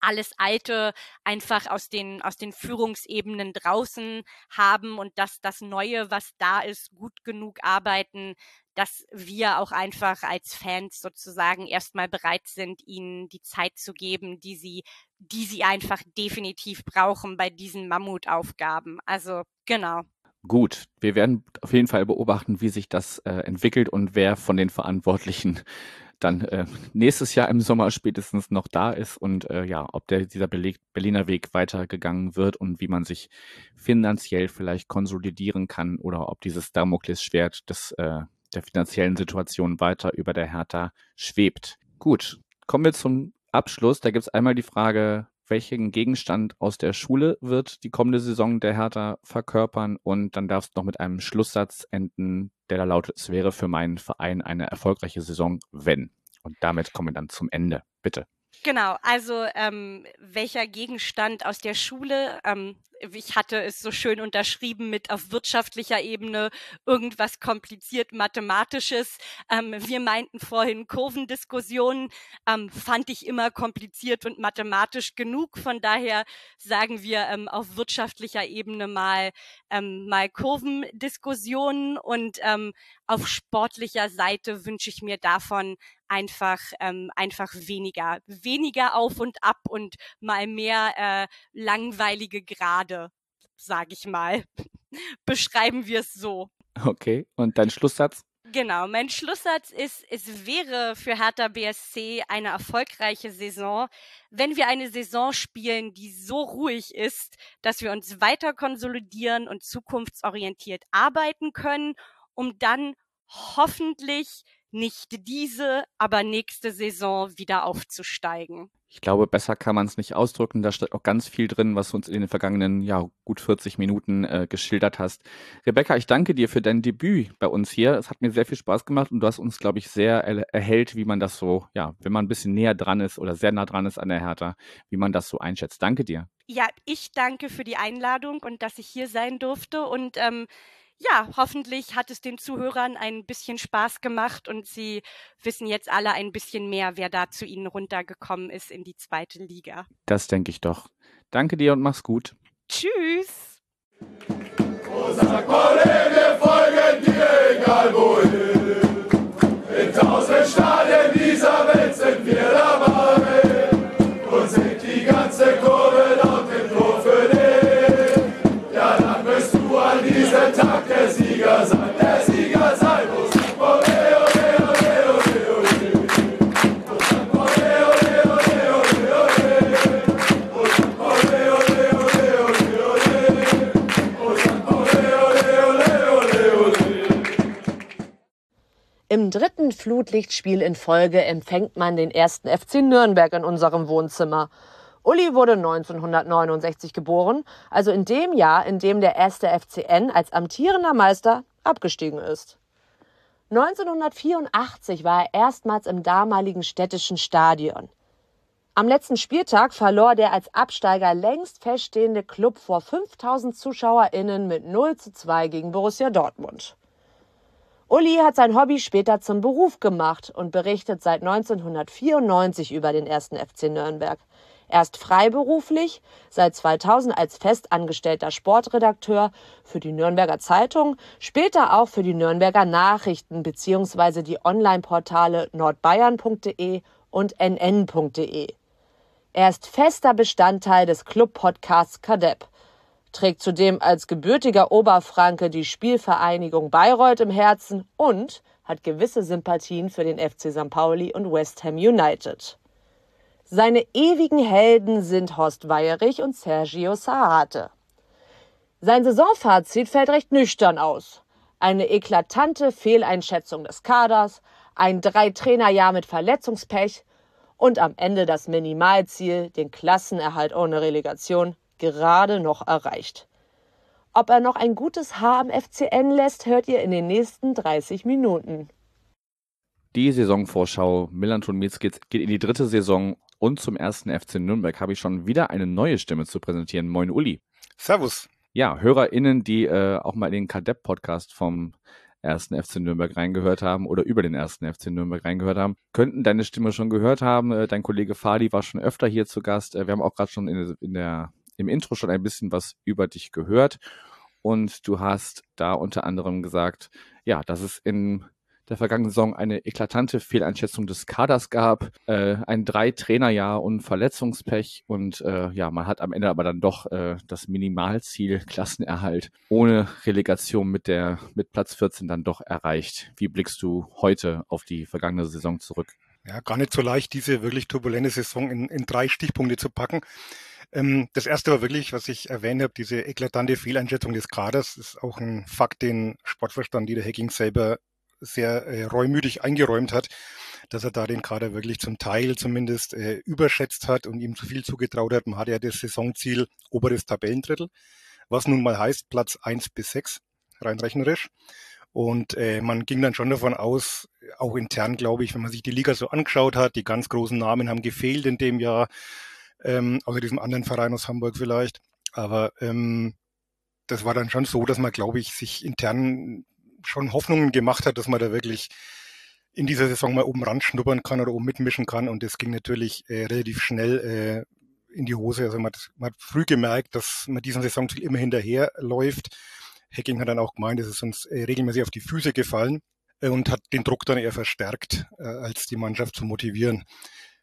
alles Alte einfach aus den, aus den Führungsebenen draußen haben und dass das Neue, was da ist, gut genug arbeiten, dass wir auch einfach als Fans sozusagen erstmal bereit sind, ihnen die Zeit zu geben, die sie, die sie einfach definitiv brauchen bei diesen Mammutaufgaben. Also genau. Gut, wir werden auf jeden Fall beobachten, wie sich das äh, entwickelt und wer von den Verantwortlichen dann äh, nächstes Jahr im Sommer spätestens noch da ist und äh, ja, ob der, dieser Beleg, Berliner Weg weitergegangen wird und wie man sich finanziell vielleicht konsolidieren kann oder ob dieses Damoklesschwert des, äh, der finanziellen Situation weiter über der Hertha schwebt. Gut, kommen wir zum Abschluss. Da gibt es einmal die Frage, welchen Gegenstand aus der Schule wird die kommende Saison der Hertha verkörpern und dann darfst du noch mit einem Schlusssatz enden, der da lautet, es wäre für meinen Verein eine erfolgreiche Saison, wenn. Und damit kommen wir dann zum Ende. Bitte. Genau, also ähm, welcher Gegenstand aus der Schule? Ähm, ich hatte es so schön unterschrieben mit auf wirtschaftlicher Ebene irgendwas kompliziert Mathematisches. Ähm, wir meinten vorhin Kurvendiskussionen, ähm, fand ich immer kompliziert und mathematisch genug. Von daher sagen wir ähm, auf wirtschaftlicher Ebene mal, ähm, mal Kurvendiskussionen und ähm, auf sportlicher Seite wünsche ich mir davon einfach ähm, einfach weniger weniger auf und ab und mal mehr äh, langweilige Grade sage ich mal. Beschreiben wir es so. Okay und dein Schlusssatz? Genau, mein Schlusssatz ist, es wäre für Hertha BSC eine erfolgreiche Saison, wenn wir eine Saison spielen, die so ruhig ist, dass wir uns weiter konsolidieren und zukunftsorientiert arbeiten können, um dann hoffentlich nicht diese, aber nächste Saison wieder aufzusteigen. Ich glaube, besser kann man es nicht ausdrücken. Da steht auch ganz viel drin, was du uns in den vergangenen ja, gut 40 Minuten äh, geschildert hast. Rebecca, ich danke dir für dein Debüt bei uns hier. Es hat mir sehr viel Spaß gemacht und du hast uns, glaube ich, sehr er erhellt, wie man das so, ja, wenn man ein bisschen näher dran ist oder sehr nah dran ist an der Hertha, wie man das so einschätzt. Danke dir. Ja, ich danke für die Einladung und dass ich hier sein durfte und ähm, ja, hoffentlich hat es den Zuhörern ein bisschen Spaß gemacht und sie wissen jetzt alle ein bisschen mehr, wer da zu ihnen runtergekommen ist in die zweite Liga. Das denke ich doch. Danke dir und mach's gut. Tschüss. Wir folgen dir, egal wohin. In tausend Stadien dieser Welt sind wir Im dritten Flutlichtspiel in Folge empfängt man den ersten FC Nürnberg in unserem Wohnzimmer. Uli wurde 1969 geboren, also in dem Jahr, in dem der erste FCN als amtierender Meister abgestiegen ist. 1984 war er erstmals im damaligen städtischen Stadion. Am letzten Spieltag verlor der als Absteiger längst feststehende Club vor 5000 ZuschauerInnen mit 0 zu 2 gegen Borussia Dortmund. Uli hat sein Hobby später zum Beruf gemacht und berichtet seit 1994 über den ersten FC Nürnberg. Erst freiberuflich, seit 2000 als festangestellter Sportredakteur für die Nürnberger Zeitung, später auch für die Nürnberger Nachrichten bzw. die Online-Portale nordbayern.de und nn.de. Er ist fester Bestandteil des Club-Podcasts Kadepp, trägt zudem als gebürtiger Oberfranke die Spielvereinigung Bayreuth im Herzen und hat gewisse Sympathien für den FC St. Pauli und West Ham United. Seine ewigen Helden sind Horst Weierich und Sergio Saate. Sein Saisonfazit fällt recht nüchtern aus. Eine eklatante Fehleinschätzung des Kaders, ein Drei-Trainer-Jahr mit Verletzungspech und am Ende das Minimalziel, den Klassenerhalt ohne Relegation, gerade noch erreicht. Ob er noch ein gutes Haar am FCN lässt, hört ihr in den nächsten 30 Minuten. Die Saisonvorschau Millanton Mietz geht, geht in die dritte Saison Und zum ersten FC Nürnberg habe ich schon wieder eine neue Stimme zu präsentieren. Moin Uli. Servus. Ja, HörerInnen, die äh, auch mal in den Kadepp-Podcast vom ersten FC Nürnberg reingehört haben oder über den ersten FC Nürnberg reingehört haben, könnten deine Stimme schon gehört haben. Äh, dein Kollege Fadi war schon öfter hier zu Gast. Äh, wir haben auch gerade schon in der, im Intro schon ein bisschen was über dich gehört. Und du hast da unter anderem gesagt, ja, dass es in der vergangenen Saison eine eklatante Fehleinschätzung des Kaders gab, äh, ein Drei-Trainerjahr und Verletzungspech und äh, ja, man hat am Ende aber dann doch äh, das Minimalziel Klassenerhalt ohne Relegation mit der mit Platz 14 dann doch erreicht. Wie blickst du heute auf die vergangene Saison zurück? Ja, gar nicht so leicht, diese wirklich turbulente Saison in, in drei Stichpunkte zu packen. Ähm, das erste war wirklich, was ich erwähnt habe, diese eklatante Fehleinschätzung des Kaders. Das ist auch ein Fakt, den Sportverstand Dieter Hacking selber sehr äh, reumütig eingeräumt hat, dass er da den Kader wirklich zum Teil zumindest äh, überschätzt hat und ihm zu viel zugetraut hat. Man hatte ja das Saisonziel oberes Tabellendrittel, was nun mal heißt Platz eins bis sechs rein rechnerisch. Und äh, man ging dann schon davon aus, auch intern glaube ich, wenn man sich die Liga so angeschaut hat, die ganz großen Namen haben gefehlt in dem Jahr, ähm, außer diesem anderen Verein aus Hamburg vielleicht. Aber ähm, das war dann schon so, dass man, glaube ich, sich intern schon Hoffnungen gemacht hat, dass man da wirklich in dieser Saison mal oben ran schnuppern kann oder oben mitmischen kann. Und das ging natürlich äh, relativ schnell äh, in die Hose. Also man hat, man hat früh gemerkt, dass man diesen Saisonziel immer hinterher läuft. Hacking hat dann auch gemeint, es ist uns äh, regelmäßig auf die Füße gefallen äh, und hat den Druck dann eher verstärkt, äh, als die Mannschaft zu motivieren.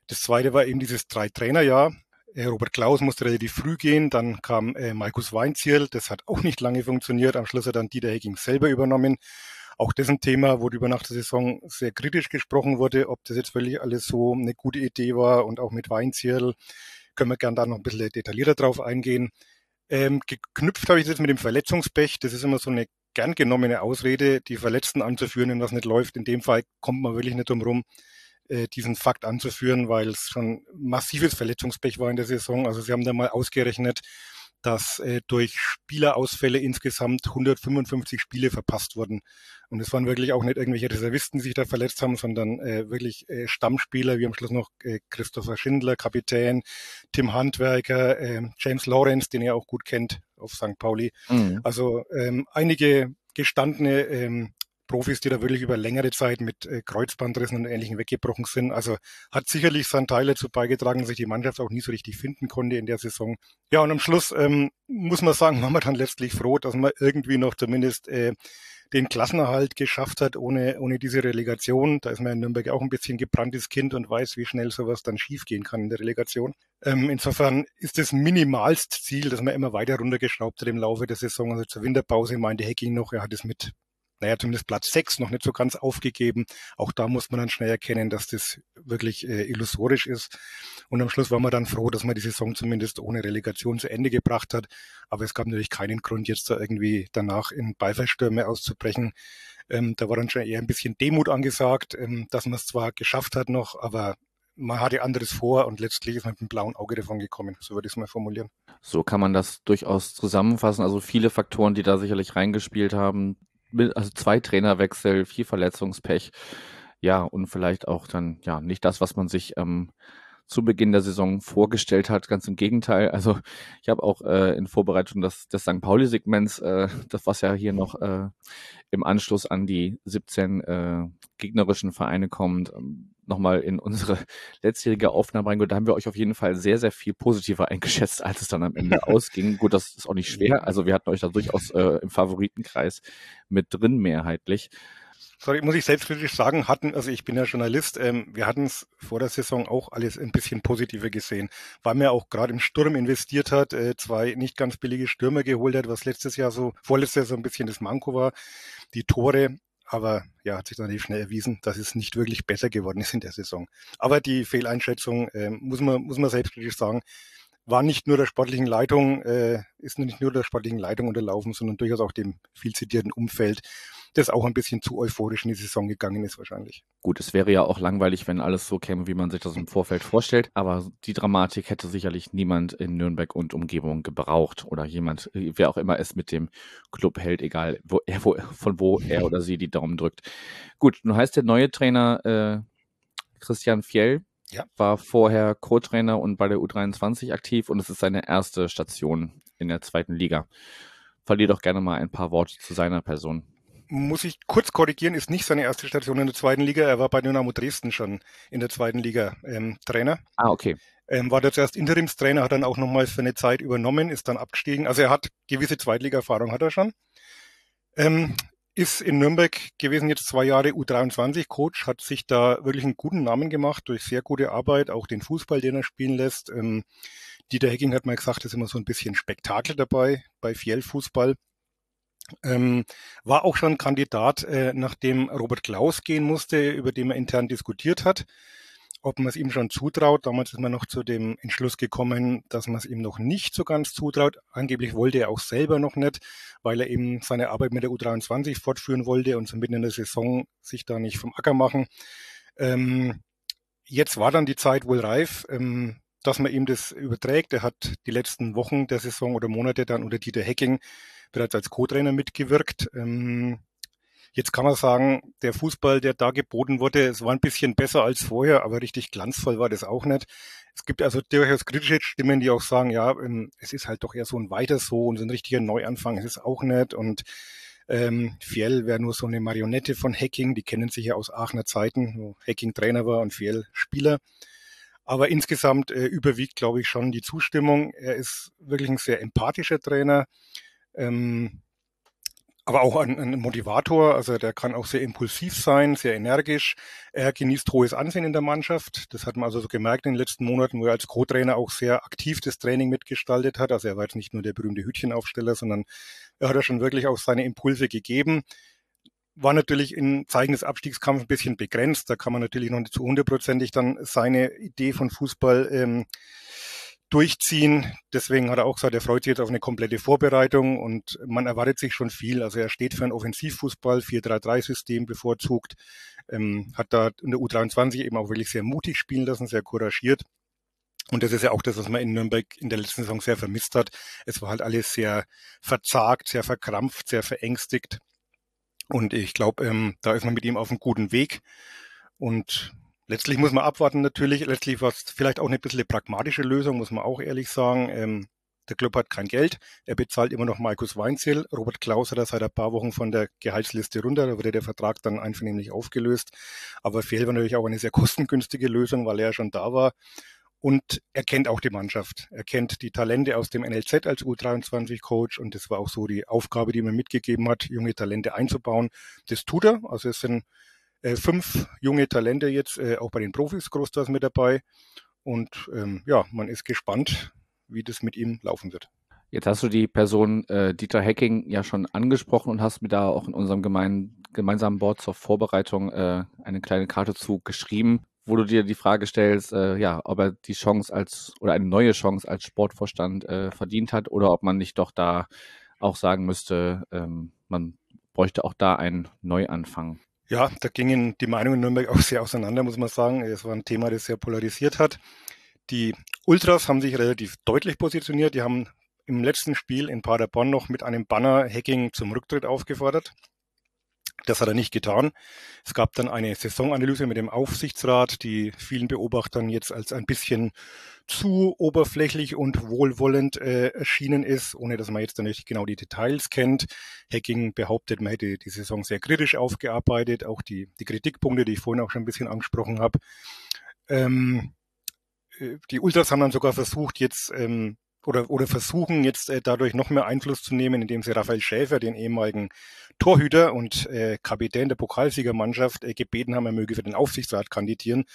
Das zweite war eben dieses Drei-Trainer-Jahr. Äh, Robert Klaus musste relativ früh gehen, dann kam äh, Markus Weinzierl, das hat auch nicht lange funktioniert, am Schluss hat dann Dieter Hecking selber übernommen. Auch das ein Thema, worüber nach der Saison sehr kritisch gesprochen wurde, ob das jetzt wirklich alles so eine gute Idee war und auch mit Weinzierl können wir gern da noch ein bisschen detaillierter drauf eingehen. Ähm, geknüpft habe ich das mit dem Verletzungspech. Das ist immer so eine gern genommene Ausrede, die Verletzten anzuführen, wenn was nicht läuft. In dem Fall kommt man wirklich nicht drum rum, äh, diesen Fakt anzuführen, weil es schon massives Verletzungspech war in der Saison. Also sie haben da mal ausgerechnet, dass äh, durch Spielerausfälle insgesamt 155 Spiele verpasst wurden. Und es waren wirklich auch nicht irgendwelche Reservisten, die sich da verletzt haben, sondern äh, wirklich äh, Stammspieler, wie am Schluss noch äh, Christopher Schindler, Kapitän, Tim Handwerker, äh, James Lawrence, den ihr auch gut kennt auf St. Pauli. Mhm. Also ähm, einige gestandene ähm, Profis, die da wirklich über längere Zeit mit äh, Kreuzbandrissen und Ähnlichem weggebrochen sind. Also hat sicherlich seinen Teil dazu beigetragen, dass sich die Mannschaft auch nie so richtig finden konnte in der Saison. Ja, und am Schluss ähm, muss man sagen, waren wir dann letztlich froh, dass man irgendwie noch zumindest äh, den Klassenerhalt geschafft hat ohne, ohne diese Relegation. Da ist man in Nürnberg auch ein bisschen gebranntes Kind und weiß, wie schnell sowas dann schiefgehen kann in der Relegation. Ähm, insofern ist das minimalst Ziel, dass man immer weiter runtergeschraubt hat im Laufe der Saison. Also zur Winterpause meinte Hacking noch, er hat es mit naja, zumindest Platz sechs noch nicht so ganz aufgegeben. Auch da muss man dann schnell erkennen, dass das wirklich äh, illusorisch ist. Und am Schluss war man dann froh, dass man die Saison zumindest ohne Relegation zu Ende gebracht hat. Aber es gab natürlich keinen Grund, jetzt da irgendwie danach in Beifallstürme auszubrechen. Ähm, da war dann schon eher ein bisschen Demut angesagt, ähm, dass man es zwar geschafft hat noch, aber man hatte anderes vor und letztlich ist man mit dem blauen Auge davon gekommen, so würde ich es mal formulieren. So kann man das durchaus zusammenfassen. Also viele Faktoren, die da sicherlich reingespielt haben, also zwei Trainerwechsel, viel Verletzungspech. Ja, und vielleicht auch dann, ja, nicht das, was man sich ähm, zu Beginn der Saison vorgestellt hat. Ganz im Gegenteil. Also ich habe auch äh, in Vorbereitung des, des St. Pauli-Segments, äh, das was ja hier noch äh, im Anschluss an die 17 äh, gegnerischen Vereine kommt, ähm, nochmal in unsere letztjährige Aufnahme reingehört. Da haben wir euch auf jeden Fall sehr, sehr viel positiver eingeschätzt, als es dann am Ende ausging. Gut, das ist auch nicht schwer. Also wir hatten euch da durchaus äh, im Favoritenkreis mit drin mehrheitlich sorry, muss ich selbstkritisch sagen, hatten, also ich bin ja Journalist, ähm, wir hatten es vor der Saison auch alles ein bisschen positiver gesehen, weil man auch gerade im Sturm investiert hat, äh, zwei nicht ganz billige Stürmer geholt hat, was letztes Jahr so, vorletztes Jahr so ein bisschen das Manko war, die Tore, aber ja, hat sich dann schnell erwiesen, dass es nicht wirklich besser geworden ist in der Saison. Aber die Fehleinschätzung, äh, muss man, muss man selbstkritisch sagen, war nicht nur der sportlichen Leitung, äh, ist nicht nur der sportlichen Leitung unterlaufen, sondern durchaus auch dem viel zitierten Umfeld, das auch ein bisschen zu euphorisch in die Saison gegangen ist wahrscheinlich. Gut, es wäre ja auch langweilig, wenn alles so käme, wie man sich das im Vorfeld vorstellt, aber die Dramatik hätte sicherlich niemand in Nürnberg und Umgebung gebraucht oder jemand, wer auch immer es mit dem Club hält, egal wo er, wo, von wo er oder sie die Daumen drückt. Gut, nun heißt der neue Trainer äh, Christian Fjell, ja. war vorher Co-Trainer und bei der U23 aktiv und es ist seine erste Station in der zweiten Liga. Verlier doch gerne mal ein paar Worte zu seiner Person. Muss ich kurz korrigieren, ist nicht seine erste Station in der zweiten Liga. Er war bei Dynamo Dresden schon in der zweiten Liga ähm, Trainer. Ah, okay. Ähm, war da zuerst Interimstrainer, hat dann auch nochmal für eine Zeit übernommen, ist dann abgestiegen. Also er hat gewisse Zweitliga-Erfahrung, hat er schon. Ähm, ist in Nürnberg gewesen, jetzt zwei Jahre U23-Coach, hat sich da wirklich einen guten Namen gemacht durch sehr gute Arbeit, auch den Fußball, den er spielen lässt. Ähm, Dieter Hecking hat mal gesagt, es ist immer so ein bisschen Spektakel dabei bei Fjell-Fußball. Ähm, war auch schon Kandidat, äh, nachdem Robert Klaus gehen musste, über den er intern diskutiert hat ob man es ihm schon zutraut. Damals ist man noch zu dem Entschluss gekommen, dass man es ihm noch nicht so ganz zutraut. Angeblich wollte er auch selber noch nicht, weil er eben seine Arbeit mit der U23 fortführen wollte und so mitten in der Saison sich da nicht vom Acker machen. Ähm, jetzt war dann die Zeit wohl reif, ähm, dass man ihm das überträgt. Er hat die letzten Wochen der Saison oder Monate dann unter Dieter Hecking bereits als Co-Trainer mitgewirkt. Ähm, Jetzt kann man sagen, der Fußball, der da geboten wurde, es war ein bisschen besser als vorher, aber richtig glanzvoll war das auch nicht. Es gibt also durchaus kritische Stimmen, die auch sagen, ja, ähm, es ist halt doch eher so ein weiter so und so ein richtiger Neuanfang ist es auch nicht. Und ähm, Fiel wäre nur so eine Marionette von Hacking, die kennen sich ja aus Aachener Zeiten, wo Hacking Trainer war und Fiel Spieler. Aber insgesamt äh, überwiegt, glaube ich, schon die Zustimmung. Er ist wirklich ein sehr empathischer Trainer. Ähm, aber auch ein, ein, Motivator, also der kann auch sehr impulsiv sein, sehr energisch. Er genießt hohes Ansehen in der Mannschaft. Das hat man also so gemerkt in den letzten Monaten, wo er als Co-Trainer auch sehr aktiv das Training mitgestaltet hat. Also er war jetzt nicht nur der berühmte Hütchenaufsteller, sondern er hat ja schon wirklich auch seine Impulse gegeben. War natürlich in Zeichen des Abstiegskampfs ein bisschen begrenzt. Da kann man natürlich noch nicht zu hundertprozentig dann seine Idee von Fußball ähm, durchziehen. Deswegen hat er auch gesagt, er freut sich jetzt auf eine komplette Vorbereitung und man erwartet sich schon viel. Also er steht für ein Offensivfußball, 4-3-3-System bevorzugt, ähm, hat da in der U23 eben auch wirklich sehr mutig spielen lassen, sehr couragiert. Und das ist ja auch das, was man in Nürnberg in der letzten Saison sehr vermisst hat. Es war halt alles sehr verzagt, sehr verkrampft, sehr verängstigt. Und ich glaube, ähm, da ist man mit ihm auf einem guten Weg. Und Letztlich muss man abwarten natürlich. Letztlich war es vielleicht auch eine bisschen pragmatische Lösung, muss man auch ehrlich sagen. Ähm, der Club hat kein Geld. Er bezahlt immer noch Markus Weinzel. Robert Klaus hat er seit ein paar Wochen von der Gehaltsliste runter. Da wurde der Vertrag dann einvernehmlich aufgelöst. Aber Fehl war natürlich auch eine sehr kostengünstige Lösung, weil er ja schon da war. Und er kennt auch die Mannschaft. Er kennt die Talente aus dem NLZ als U23-Coach. Und das war auch so die Aufgabe, die man mitgegeben hat, junge Talente einzubauen. Das tut er. Also es sind äh, fünf junge Talente jetzt, äh, auch bei den Profis großteils mit dabei. Und ähm, ja, man ist gespannt, wie das mit ihm laufen wird. Jetzt hast du die Person äh, Dieter Hecking ja schon angesprochen und hast mir da auch in unserem gemein, gemeinsamen Board zur Vorbereitung äh, eine kleine Karte zu geschrieben, wo du dir die Frage stellst, äh, ja, ob er die Chance als oder eine neue Chance als Sportvorstand äh, verdient hat oder ob man nicht doch da auch sagen müsste, ähm, man bräuchte auch da einen Neuanfang. Ja, da gingen die Meinungen in Nürnberg auch sehr auseinander, muss man sagen. Es war ein Thema, das sehr polarisiert hat. Die Ultras haben sich relativ deutlich positioniert. Die haben im letzten Spiel in Paderborn noch mit einem Banner Hacking zum Rücktritt aufgefordert. Das hat er nicht getan. Es gab dann eine Saisonanalyse mit dem Aufsichtsrat, die vielen Beobachtern jetzt als ein bisschen zu oberflächlich und wohlwollend äh, erschienen ist, ohne dass man jetzt dann nicht genau die Details kennt. Hacking behauptet, man hätte die Saison sehr kritisch aufgearbeitet, auch die, die Kritikpunkte, die ich vorhin auch schon ein bisschen angesprochen habe. Ähm, äh, die Ultras haben dann sogar versucht, jetzt ähm, oder, oder versuchen jetzt äh, dadurch noch mehr Einfluss zu nehmen, indem sie Raphael Schäfer, den ehemaligen Torhüter und äh, Kapitän der Pokalsiegermannschaft, äh, gebeten haben, er möge für den Aufsichtsrat kandidieren,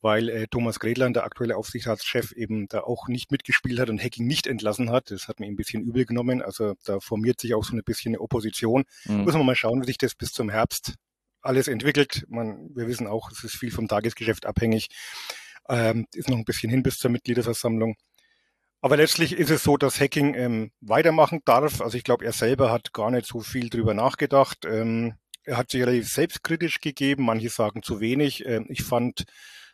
weil äh, Thomas Gredland, der aktuelle Aufsichtsratschef, eben da auch nicht mitgespielt hat und Hacking nicht entlassen hat. Das hat mir ein bisschen übel genommen. Also da formiert sich auch so ein bisschen eine Opposition. Mhm. Muss man mal schauen, wie sich das bis zum Herbst alles entwickelt. Man, wir wissen auch, es ist viel vom Tagesgeschäft abhängig. Ähm, ist noch ein bisschen hin bis zur Mitgliederversammlung. Aber letztlich ist es so, dass Hacking ähm, weitermachen darf. Also ich glaube, er selber hat gar nicht so viel drüber nachgedacht. Ähm, er hat sich relativ selbstkritisch gegeben. Manche sagen zu wenig. Ähm, ich fand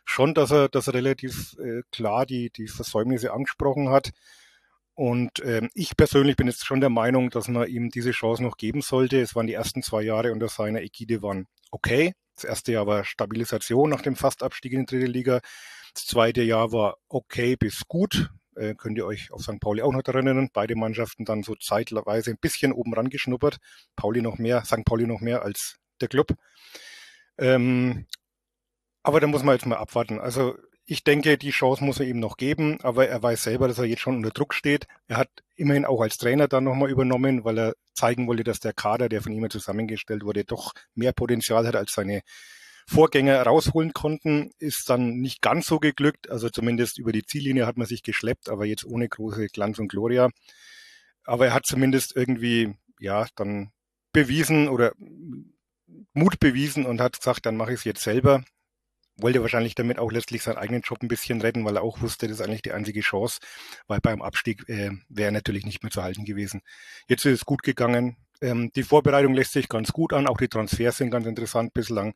schon, dass er, dass er relativ äh, klar die, die Versäumnisse angesprochen hat. Und ähm, ich persönlich bin jetzt schon der Meinung, dass man ihm diese Chance noch geben sollte. Es waren die ersten zwei Jahre unter seiner Ägide waren okay. Das erste Jahr war Stabilisation nach dem Fastabstieg in die dritte Liga. Das zweite Jahr war okay bis gut. Äh, könnt ihr euch auf St. Pauli auch noch daran erinnern? Beide Mannschaften dann so zeitweise ein bisschen oben ran geschnuppert. Pauli noch mehr, St. Pauli noch mehr als der Club. Ähm, aber da muss man jetzt mal abwarten. Also ich denke, die Chance muss er ihm noch geben, aber er weiß selber, dass er jetzt schon unter Druck steht. Er hat immerhin auch als Trainer dann nochmal übernommen, weil er zeigen wollte, dass der Kader, der von ihm zusammengestellt wurde, doch mehr Potenzial hat als seine Vorgänger rausholen konnten, ist dann nicht ganz so geglückt. Also zumindest über die Ziellinie hat man sich geschleppt, aber jetzt ohne große Glanz und Gloria. Aber er hat zumindest irgendwie, ja, dann bewiesen oder Mut bewiesen und hat gesagt, dann mache ich es jetzt selber. Wollte wahrscheinlich damit auch letztlich seinen eigenen Job ein bisschen retten, weil er auch wusste, das ist eigentlich die einzige Chance, weil beim Abstieg äh, wäre er natürlich nicht mehr zu halten gewesen. Jetzt ist es gut gegangen. Ähm, die Vorbereitung lässt sich ganz gut an, auch die Transfers sind ganz interessant bislang.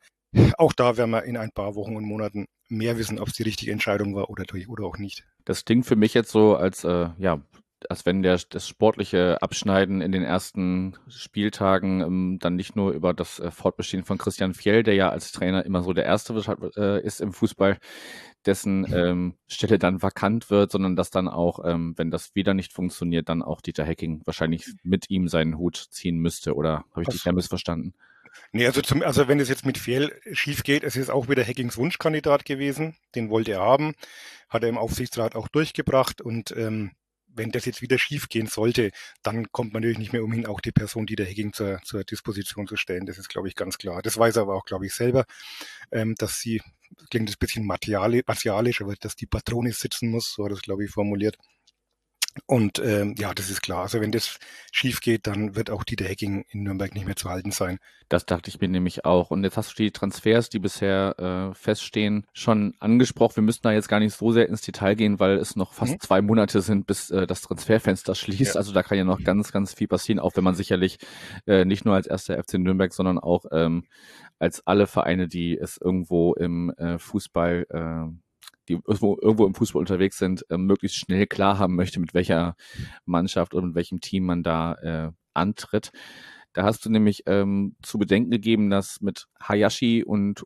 Auch da werden wir in ein paar Wochen und Monaten mehr wissen, ob es die richtige Entscheidung war oder, oder auch nicht. Das klingt für mich jetzt so, als äh, ja, als wenn der, das sportliche Abschneiden in den ersten Spieltagen ähm, dann nicht nur über das äh, Fortbestehen von Christian Fjell, der ja als Trainer immer so der Erste äh, ist im Fußball, dessen mhm. ähm, Stelle dann vakant wird, sondern dass dann auch, ähm, wenn das wieder nicht funktioniert, dann auch Dieter Hecking wahrscheinlich mit ihm seinen Hut ziehen müsste. Oder habe ich dich da missverstanden? Nee, also, zum, also wenn es jetzt mit Fjell schief geht, es ist auch wieder Hackings Wunschkandidat gewesen, den wollte er haben, hat er im Aufsichtsrat auch durchgebracht und ähm, wenn das jetzt wieder schief gehen sollte, dann kommt man natürlich nicht mehr umhin, auch die Person, die der Hacking zur, zur Disposition zu stellen. Das ist, glaube ich, ganz klar. Das weiß er aber auch, glaube ich, selber, ähm, dass sie, klingt ein bisschen martialisch, aber dass die Patrone sitzen muss, so hat er es, glaube ich, formuliert. Und ähm, ja, das ist klar. Also wenn das schief geht, dann wird auch Dieter Hecking in Nürnberg nicht mehr zu halten sein. Das dachte ich mir nämlich auch. Und jetzt hast du die Transfers, die bisher äh, feststehen, schon angesprochen. Wir müssen da jetzt gar nicht so sehr ins Detail gehen, weil es noch fast mhm. zwei Monate sind, bis äh, das Transferfenster schließt. Ja. Also da kann ja noch ganz, ganz viel passieren, auch wenn man sicherlich äh, nicht nur als erster FC Nürnberg, sondern auch ähm, als alle Vereine, die es irgendwo im äh, Fußball äh, die irgendwo, irgendwo im Fußball unterwegs sind, äh, möglichst schnell klar haben möchte, mit welcher Mannschaft oder mit welchem Team man da äh, antritt. Da hast du nämlich ähm, zu bedenken gegeben, dass mit Hayashi und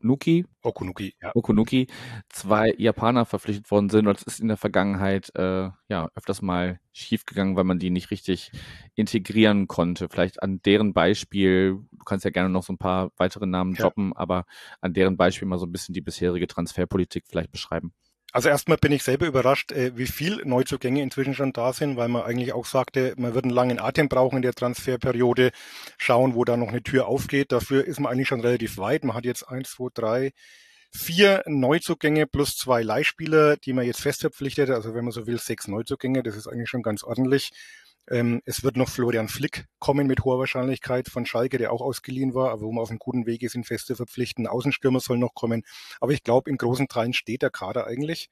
Okunuki, Okunuki, ja. Okunuki zwei Japaner verpflichtet worden sind. Und das ist in der Vergangenheit äh, ja öfters mal schiefgegangen, weil man die nicht richtig integrieren konnte. Vielleicht an deren Beispiel, du kannst ja gerne noch so ein paar weitere Namen droppen, ja. aber an deren Beispiel mal so ein bisschen die bisherige Transferpolitik vielleicht beschreiben. Also erstmal bin ich selber überrascht, äh, wie viel Neuzugänge inzwischen schon da sind, weil man eigentlich auch sagte, man wird einen langen Atem brauchen in der Transferperiode, schauen, wo da noch eine Tür aufgeht. Dafür ist man eigentlich schon relativ weit. Man hat jetzt eins, zwei, drei, vier Neuzugänge plus zwei Leihspieler, die man jetzt fest verpflichtet. Also wenn man so will, sechs Neuzugänge. Das ist eigentlich schon ganz ordentlich. Ähm, es wird noch Florian Flick kommen mit hoher Wahrscheinlichkeit von Schalke, der auch ausgeliehen war, aber wo man auf einem guten Weg ist, ihn fest zu verpflichten. Außenstürmer soll noch kommen. Aber ich glaube, in großen Teilen steht der Kader eigentlich.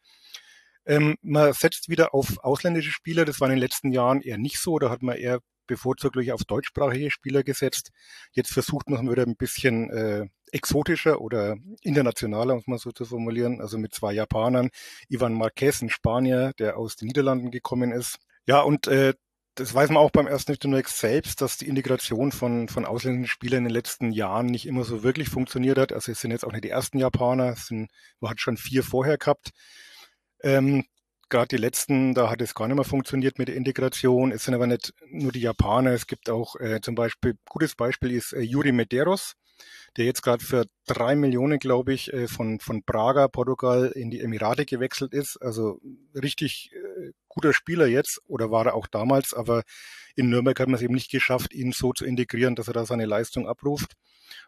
Ähm, man setzt wieder auf ausländische Spieler. Das war in den letzten Jahren eher nicht so. Da hat man eher bevorzugt auf deutschsprachige Spieler gesetzt. Jetzt versucht man wieder ein bisschen äh, exotischer oder internationaler, um es mal so zu formulieren. Also mit zwei Japanern. Ivan Marquez, ein Spanier, der aus den Niederlanden gekommen ist. Ja, und äh, das weiß man auch beim ersten Newtonrex selbst, dass die Integration von, von ausländischen Spielern in den letzten Jahren nicht immer so wirklich funktioniert hat. Also es sind jetzt auch nicht die ersten Japaner, es sind, man hat schon vier vorher gehabt. Ähm, Gerade die letzten, da hat es gar nicht mehr funktioniert mit der Integration. Es sind aber nicht nur die Japaner, es gibt auch äh, zum Beispiel, gutes Beispiel ist äh, Yuri Medeiros, der jetzt gerade für drei Millionen, glaube ich, äh, von, von Praga, Portugal in die Emirate gewechselt ist. Also richtig äh, guter Spieler jetzt oder war er auch damals, aber in Nürnberg hat man es eben nicht geschafft, ihn so zu integrieren, dass er da seine Leistung abruft.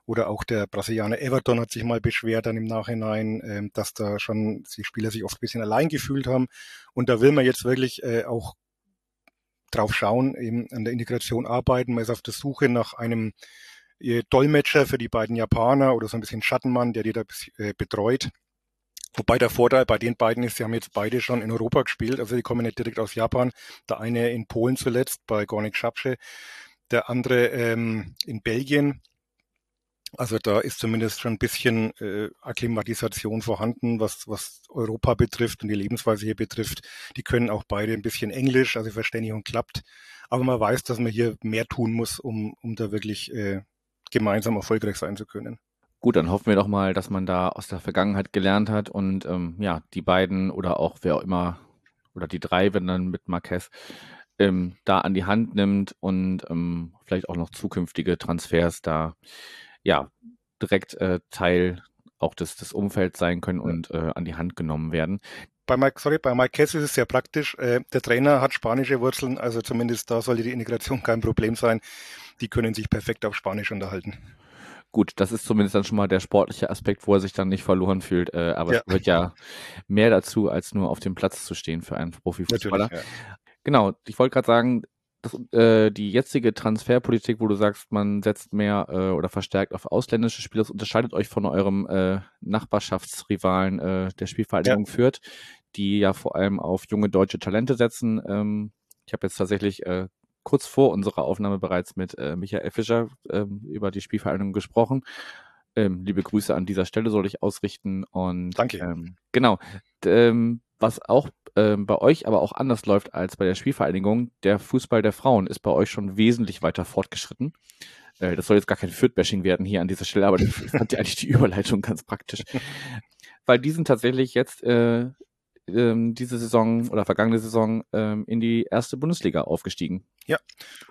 Oder auch der Brasilianer Everton hat sich mal beschwert dann im Nachhinein, ähm, dass da schon die Spieler sich oft ein bisschen allein gefühlt haben. Und da will man jetzt wirklich äh, auch drauf schauen, eben an der Integration arbeiten. Man ist auf der Suche nach einem Dolmetscher für die beiden Japaner oder so ein bisschen Schattenmann, der die da äh, betreut. Wobei der Vorteil bei den beiden ist, sie haben jetzt beide schon in Europa gespielt, also die kommen nicht direkt aus Japan. Der eine in Polen zuletzt bei Gornik Schapsche, der andere ähm, in Belgien. Also da ist zumindest schon ein bisschen äh, Akklimatisation vorhanden, was, was Europa betrifft und die Lebensweise hier betrifft. Die können auch beide ein bisschen Englisch, also Verständigung klappt. Aber man weiß, dass man hier mehr tun muss, um, um da wirklich äh, gemeinsam erfolgreich sein zu können. Gut, dann hoffen wir doch mal, dass man da aus der Vergangenheit gelernt hat und ähm, ja, die beiden oder auch wer auch immer oder die drei, wenn dann mit Marquez, ähm, da an die Hand nimmt und ähm, vielleicht auch noch zukünftige Transfers da ja direkt äh, Teil auch des, des Umfelds sein können und äh, an die Hand genommen werden. Bei Mike, sorry, bei Marquez ist es sehr praktisch. Äh, der Trainer hat spanische Wurzeln, also zumindest da sollte die Integration kein Problem sein. Die können sich perfekt auf Spanisch unterhalten. Gut, das ist zumindest dann schon mal der sportliche Aspekt, wo er sich dann nicht verloren fühlt. Äh, aber ja. es gehört ja mehr dazu, als nur auf dem Platz zu stehen für einen Profifußballer. Ja. Genau, ich wollte gerade sagen, das, äh, die jetzige Transferpolitik, wo du sagst, man setzt mehr äh, oder verstärkt auf ausländische Spieler, das unterscheidet euch von eurem äh, Nachbarschaftsrivalen der Spielvereinigung ja. Fürth, die ja vor allem auf junge deutsche Talente setzen. Ähm, ich habe jetzt tatsächlich äh, kurz vor unserer Aufnahme bereits mit äh, Michael Fischer ähm, über die Spielvereinigung gesprochen. Ähm, liebe Grüße an dieser Stelle soll ich ausrichten. Und Danke. Ähm, genau. Ähm, was auch ähm, bei euch aber auch anders läuft als bei der Spielvereinigung, der Fußball der Frauen ist bei euch schon wesentlich weiter fortgeschritten. Äh, das soll jetzt gar kein Fürth-Bashing werden hier an dieser Stelle, aber ich fand ja eigentlich die Überleitung ganz praktisch. Weil die sind tatsächlich jetzt äh, ähm, diese Saison oder vergangene Saison ähm, in die erste Bundesliga aufgestiegen. Ja.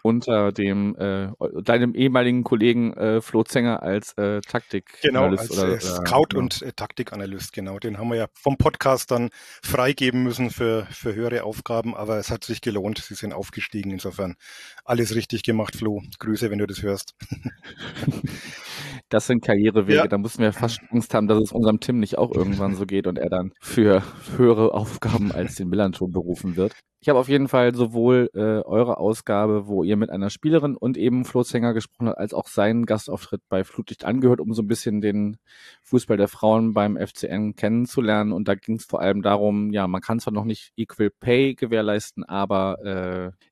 Unter dem äh, deinem ehemaligen Kollegen äh, Flo Zenger als äh, Taktik. Genau, als oder, äh, Scout genau. und äh, Taktikanalyst, genau. Den haben wir ja vom Podcast dann freigeben müssen für, für höhere Aufgaben, aber es hat sich gelohnt. Sie sind aufgestiegen. Insofern alles richtig gemacht, Flo. Grüße, wenn du das hörst. Das sind Karrierewege, ja. da mussten wir fast Angst haben, dass es unserem Tim nicht auch irgendwann so geht und er dann für höhere Aufgaben als den Millanton berufen wird. Ich habe auf jeden Fall sowohl äh, eure Ausgabe, wo ihr mit einer Spielerin und eben Flo gesprochen habt, als auch seinen Gastauftritt bei Flutlicht angehört, um so ein bisschen den Fußball der Frauen beim FCN kennenzulernen. Und da ging es vor allem darum, ja, man kann zwar noch nicht Equal Pay gewährleisten, aber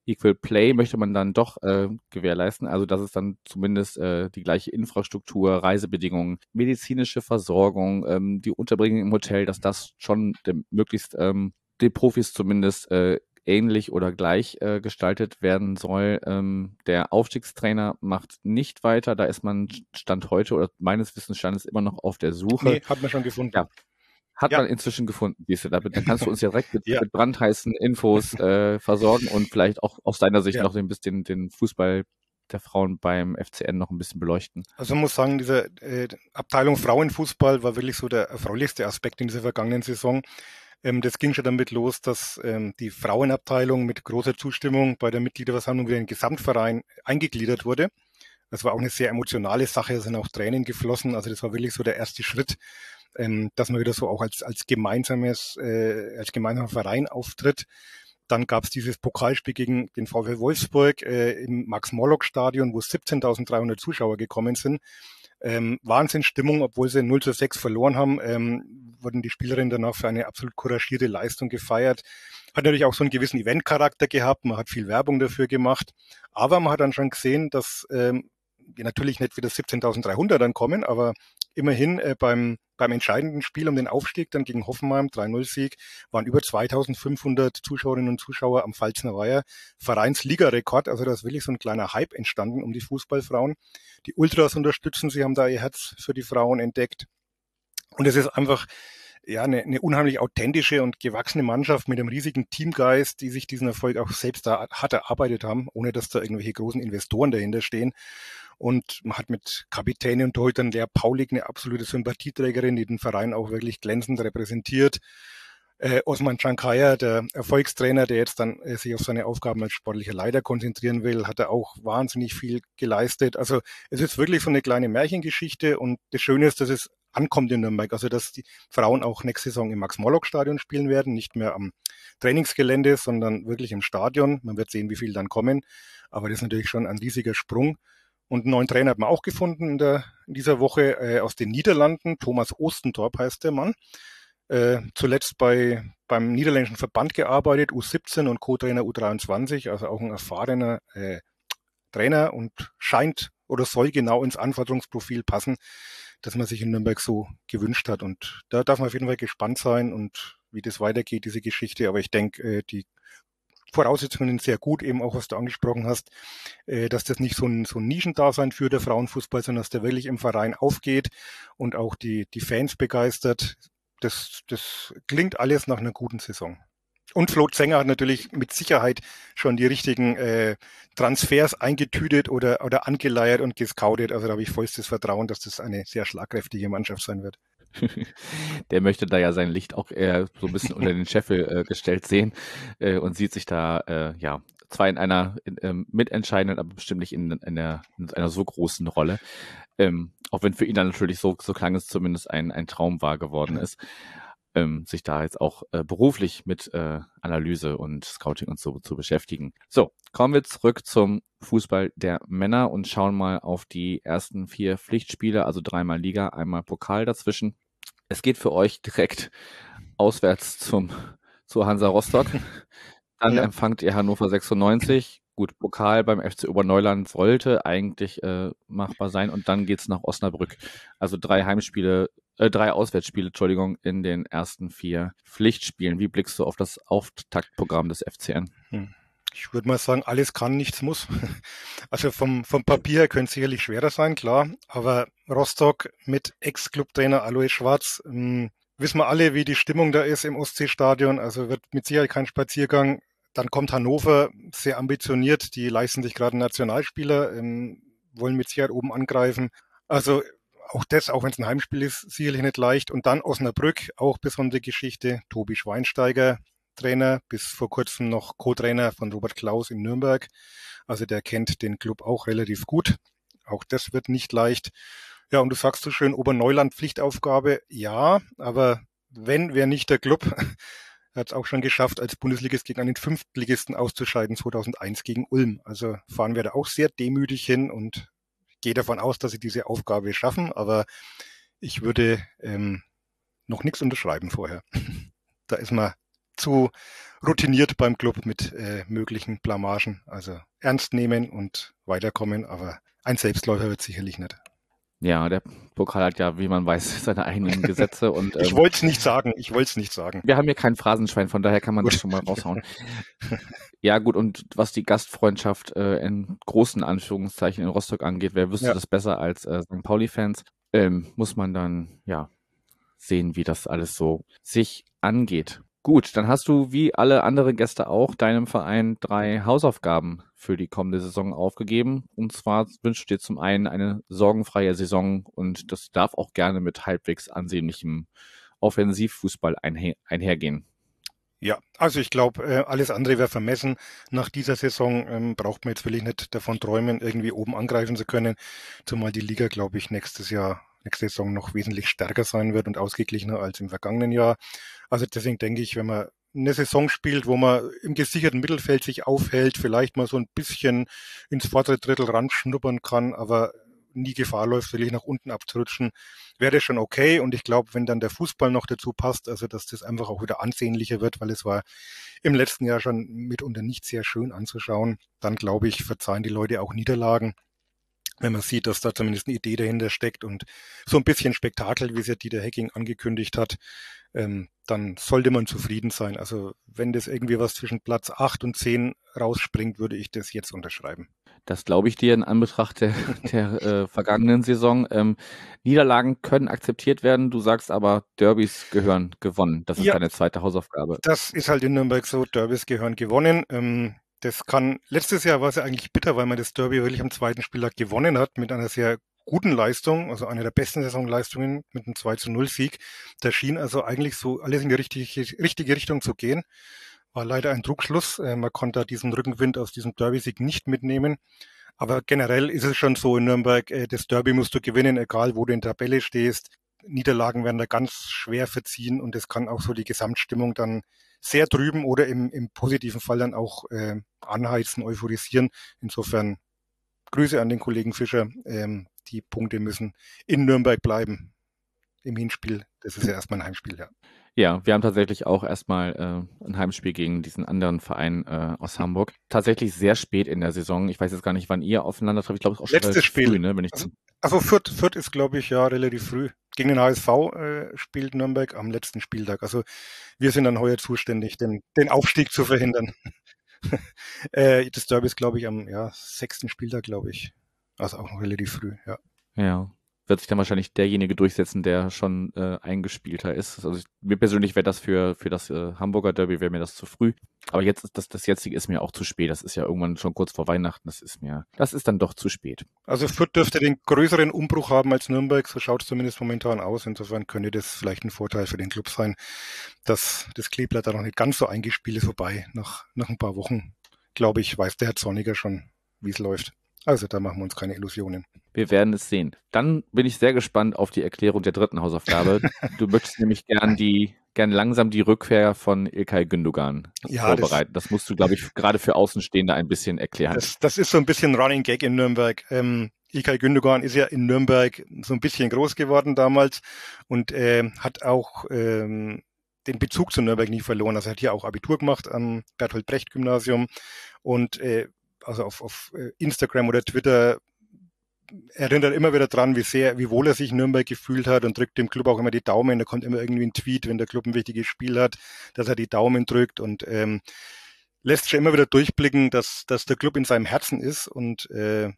äh, Equal Play möchte man dann doch äh, gewährleisten. Also dass es dann zumindest äh, die gleiche Infrastruktur, Reisebedingungen, medizinische Versorgung, ähm, die Unterbringung im Hotel, dass das schon möglichst ähm, die Profis zumindest äh, ähnlich oder gleich äh, gestaltet werden soll. Ähm, der Aufstiegstrainer macht nicht weiter. Da ist man Stand heute oder meines Wissensstandes immer noch auf der Suche. Nee, hat man schon gefunden. Ja. Hat ja. man inzwischen gefunden, siehst du. Da, dann kannst du uns direkt mit, ja. mit brandheißen Infos äh, versorgen und vielleicht auch aus deiner Sicht ja. noch ein bisschen den Fußball der Frauen beim FCN noch ein bisschen beleuchten. Also man muss sagen, diese äh, Abteilung Frauenfußball war wirklich so der erfreulichste Aspekt in dieser vergangenen Saison. Ähm, das ging schon damit los, dass ähm, die Frauenabteilung mit großer Zustimmung bei der Mitgliederversammlung wieder in den Gesamtverein eingegliedert wurde. Das war auch eine sehr emotionale Sache, es sind auch Tränen geflossen. Also das war wirklich so der erste Schritt, ähm, dass man wieder so auch als, als gemeinsames, äh, als gemeinsamer Verein auftritt. Dann gab es dieses Pokalspiel gegen den VfL Wolfsburg äh, im Max-Morlock-Stadion, wo 17.300 Zuschauer gekommen sind ähm, Wahnsinnsstimmung, obwohl sie 0 zu 6 verloren haben, ähm, wurden die Spielerinnen danach für eine absolut couragierte Leistung gefeiert. Hat natürlich auch so einen gewissen Eventcharakter gehabt, man hat viel Werbung dafür gemacht, aber man hat dann schon gesehen, dass ähm, natürlich nicht wieder 17.300 dann kommen, aber immerhin äh, beim, beim entscheidenden Spiel um den Aufstieg dann gegen Hoffenheim, 3-0-Sieg, waren über 2500 Zuschauerinnen und Zuschauer am Pfalzner Weiher. Vereinsligarekord, also da ist wirklich so ein kleiner Hype entstanden um die Fußballfrauen. Die Ultras unterstützen, sie haben da ihr Herz für die Frauen entdeckt. Und es ist einfach, ja, eine, eine unheimlich authentische und gewachsene Mannschaft mit einem riesigen Teamgeist, die sich diesen Erfolg auch selbst da hart erarbeitet haben, ohne dass da irgendwelche großen Investoren dahinter stehen. Und man hat mit Kapitänen und Torhütern Lea Paulik eine absolute Sympathieträgerin, die den Verein auch wirklich glänzend repräsentiert. Äh, Osman Chankaya, der Erfolgstrainer, der jetzt dann äh, sich auf seine Aufgaben als sportlicher Leiter konzentrieren will, hat er auch wahnsinnig viel geleistet. Also es ist wirklich so eine kleine Märchengeschichte und das Schöne ist, dass es ankommt in Nürnberg. Also dass die Frauen auch nächste Saison im Max-Morlock-Stadion spielen werden, nicht mehr am Trainingsgelände, sondern wirklich im Stadion. Man wird sehen, wie viel dann kommen. Aber das ist natürlich schon ein riesiger Sprung. Und einen neuen Trainer hat man auch gefunden in, der, in dieser Woche äh, aus den Niederlanden. Thomas Ostentorp heißt der Mann. Äh, zuletzt bei, beim niederländischen Verband gearbeitet, U17 und Co-Trainer U23, also auch ein erfahrener äh, Trainer und scheint oder soll genau ins Anforderungsprofil passen, das man sich in Nürnberg so gewünscht hat. Und da darf man auf jeden Fall gespannt sein und wie das weitergeht, diese Geschichte. Aber ich denke, äh, die Voraussetzungen sehr gut, eben auch was du angesprochen hast, äh, dass das nicht so ein, so ein Nischendasein für der Frauenfußball, sondern dass der wirklich im Verein aufgeht und auch die, die Fans begeistert. Das, das klingt alles nach einer guten Saison. Und Flo Zenger hat natürlich mit Sicherheit schon die richtigen äh, Transfers eingetütet oder, oder angeleiert und gescoutet. Also da habe ich vollstes Vertrauen, dass das eine sehr schlagkräftige Mannschaft sein wird. Der möchte da ja sein Licht auch eher so ein bisschen unter den Scheffel äh, gestellt sehen äh, und sieht sich da äh, ja zwar in einer in, ähm, mitentscheidenden, aber bestimmt nicht in, in, der, in einer so großen Rolle. Ähm, auch wenn für ihn dann natürlich so, so klang es zumindest ein, ein Traum wahr geworden ist ähm, sich da jetzt auch äh, beruflich mit äh, Analyse und Scouting und so zu beschäftigen. So, kommen wir zurück zum Fußball der Männer und schauen mal auf die ersten vier Pflichtspiele, also dreimal Liga, einmal Pokal dazwischen. Es geht für euch direkt auswärts zum zu Hansa Rostock. Dann ja. empfangt ihr Hannover 96. Gut, Pokal beim FC Oberneuland sollte eigentlich äh, machbar sein und dann geht's nach Osnabrück. Also drei Heimspiele äh, drei Auswärtsspiele, Entschuldigung, in den ersten vier Pflichtspielen. Wie blickst du auf das Auftaktprogramm des FCN? Hm. Ich würde mal sagen, alles kann, nichts muss. Also vom, vom Papier her könnte es sicherlich schwerer sein, klar. Aber Rostock mit Ex-Clubtrainer Alois Schwarz, ähm, wissen wir alle, wie die Stimmung da ist im Ostseestadion. Also wird mit Sicherheit kein Spaziergang. Dann kommt Hannover, sehr ambitioniert. Die leisten sich gerade Nationalspieler, ähm, wollen mit Sicherheit oben angreifen. Also auch das, auch wenn es ein Heimspiel ist, sicherlich nicht leicht. Und dann Osnabrück, auch besondere Geschichte. Tobi Schweinsteiger, Trainer, bis vor kurzem noch Co-Trainer von Robert Klaus in Nürnberg. Also der kennt den Club auch relativ gut. Auch das wird nicht leicht. Ja, und du sagst so schön, Oberneuland Pflichtaufgabe. Ja, aber wenn, wäre nicht der Club. Hat es auch schon geschafft, als Bundesligist gegen einen Fünftligisten auszuscheiden, 2001 gegen Ulm. Also fahren wir da auch sehr demütig hin und gehe davon aus, dass sie diese Aufgabe schaffen, aber ich würde ähm, noch nichts unterschreiben vorher. da ist man zu routiniert beim Club mit äh, möglichen Blamagen. Also ernst nehmen und weiterkommen, aber ein Selbstläufer wird sicherlich nicht. Ja, der Pokal hat ja, wie man weiß, seine eigenen Gesetze und. Ähm, ich wollte es nicht sagen, ich wollte es nicht sagen. Wir haben hier kein Phrasenschwein, von daher kann man gut. das schon mal raushauen. ja, gut, und was die Gastfreundschaft äh, in großen Anführungszeichen in Rostock angeht, wer wüsste ja. das besser als äh, St. Pauli-Fans? Ähm, muss man dann, ja, sehen, wie das alles so sich angeht. Gut, dann hast du wie alle anderen Gäste auch deinem Verein drei Hausaufgaben für die kommende Saison aufgegeben. Und zwar wünschst du dir zum einen eine sorgenfreie Saison und das darf auch gerne mit halbwegs ansehnlichem Offensivfußball einher einhergehen. Ja, also ich glaube, äh, alles andere wäre vermessen. Nach dieser Saison ähm, braucht man jetzt wirklich nicht davon träumen, irgendwie oben angreifen zu können, zumal die Liga, glaube ich, nächstes Jahr nächste Saison noch wesentlich stärker sein wird und ausgeglichener als im vergangenen Jahr. Also deswegen denke ich, wenn man eine Saison spielt, wo man im gesicherten Mittelfeld sich aufhält, vielleicht mal so ein bisschen ins vordere Drittel ranschnuppern kann, aber nie Gefahr läuft, wirklich nach unten abzurutschen, wäre das schon okay. Und ich glaube, wenn dann der Fußball noch dazu passt, also dass das einfach auch wieder ansehnlicher wird, weil es war im letzten Jahr schon mitunter nicht sehr schön anzuschauen, dann glaube ich, verzeihen die Leute auch Niederlagen wenn man sieht, dass da zumindest eine Idee dahinter steckt und so ein bisschen Spektakel, wie es ja Dieter Hacking angekündigt hat, ähm, dann sollte man zufrieden sein. Also wenn das irgendwie was zwischen Platz acht und zehn rausspringt, würde ich das jetzt unterschreiben. Das glaube ich dir in Anbetracht der, der äh, vergangenen Saison. Ähm, Niederlagen können akzeptiert werden, du sagst aber, Derbys gehören gewonnen. Das ist ja, deine zweite Hausaufgabe. Das ist halt in Nürnberg so, Derbys gehören gewonnen. Ähm, das kann, letztes Jahr war es ja eigentlich bitter, weil man das Derby wirklich am zweiten Spieltag gewonnen hat mit einer sehr guten Leistung, also einer der besten Saisonleistungen mit einem 2 zu 0 Sieg. Da schien also eigentlich so alles in die richtige, richtige Richtung zu gehen. War leider ein Druckschluss. Äh, man konnte diesen Rückenwind aus diesem Derby-Sieg nicht mitnehmen. Aber generell ist es schon so in Nürnberg, äh, das Derby musst du gewinnen, egal wo du in der Tabelle stehst. Niederlagen werden da ganz schwer verziehen und es kann auch so die Gesamtstimmung dann sehr drüben oder im, im positiven Fall dann auch äh, anheizen, euphorisieren. Insofern Grüße an den Kollegen Fischer. Ähm, die Punkte müssen in Nürnberg bleiben im Hinspiel. Das ist ja erstmal ein Heimspiel, ja. Ja, wir haben tatsächlich auch erstmal äh, ein Heimspiel gegen diesen anderen Verein äh, aus Hamburg. Tatsächlich sehr spät in der Saison. Ich weiß jetzt gar nicht, wann ihr aufeinander trefft. Ich glaube, es ist auch schon Letztes Spiel. früh, ne? Wenn ich also, also Fürth, Fürth ist, glaube ich, ja relativ früh. Gegen den HSV äh, spielt Nürnberg am letzten Spieltag. Also wir sind dann heuer zuständig, den, den Aufstieg zu verhindern. äh, das Derby ist, glaube ich, am ja, sechsten Spieltag, glaube ich. Also auch noch relativ früh, ja. Ja wird sich dann wahrscheinlich derjenige durchsetzen, der schon äh, eingespielter ist. Also ich, mir persönlich wäre das für, für das äh, Hamburger Derby, wäre mir das zu früh. Aber jetzt ist das, das jetzige ist mir auch zu spät. Das ist ja irgendwann schon kurz vor Weihnachten. Das ist mir, das ist dann doch zu spät. Also Fürth dürfte den größeren Umbruch haben als Nürnberg. So schaut es zumindest momentan aus. Insofern könnte das vielleicht ein Vorteil für den Club sein, dass das Kleeblatt da noch nicht ganz so eingespielt ist. Wobei, nach, nach ein paar Wochen, glaube ich, weiß der Herr Zorniger schon, wie es läuft. Also da machen wir uns keine Illusionen. Wir werden es sehen. Dann bin ich sehr gespannt auf die Erklärung der dritten Hausaufgabe. du möchtest nämlich gern die gern langsam die Rückkehr von Ilkay Gündogan ja, vorbereiten. Das, das, musst du, glaube ich, gerade für Außenstehende ein bisschen erklären. Das, das ist so ein bisschen Running Gag in Nürnberg. Ähm, Ilkay Gündogan ist ja in Nürnberg so ein bisschen groß geworden damals und äh, hat auch ähm, den Bezug zu Nürnberg nie verloren. Also er hat hier auch Abitur gemacht am Bertolt Brecht Gymnasium und äh, also auf, auf äh, Instagram oder Twitter erinnert immer wieder dran, wie sehr, wie wohl er sich Nürnberg gefühlt hat und drückt dem Club auch immer die Daumen. Da kommt immer irgendwie ein Tweet, wenn der Club ein wichtiges Spiel hat, dass er die Daumen drückt und ähm, lässt schon immer wieder durchblicken, dass, dass der Club in seinem Herzen ist und äh,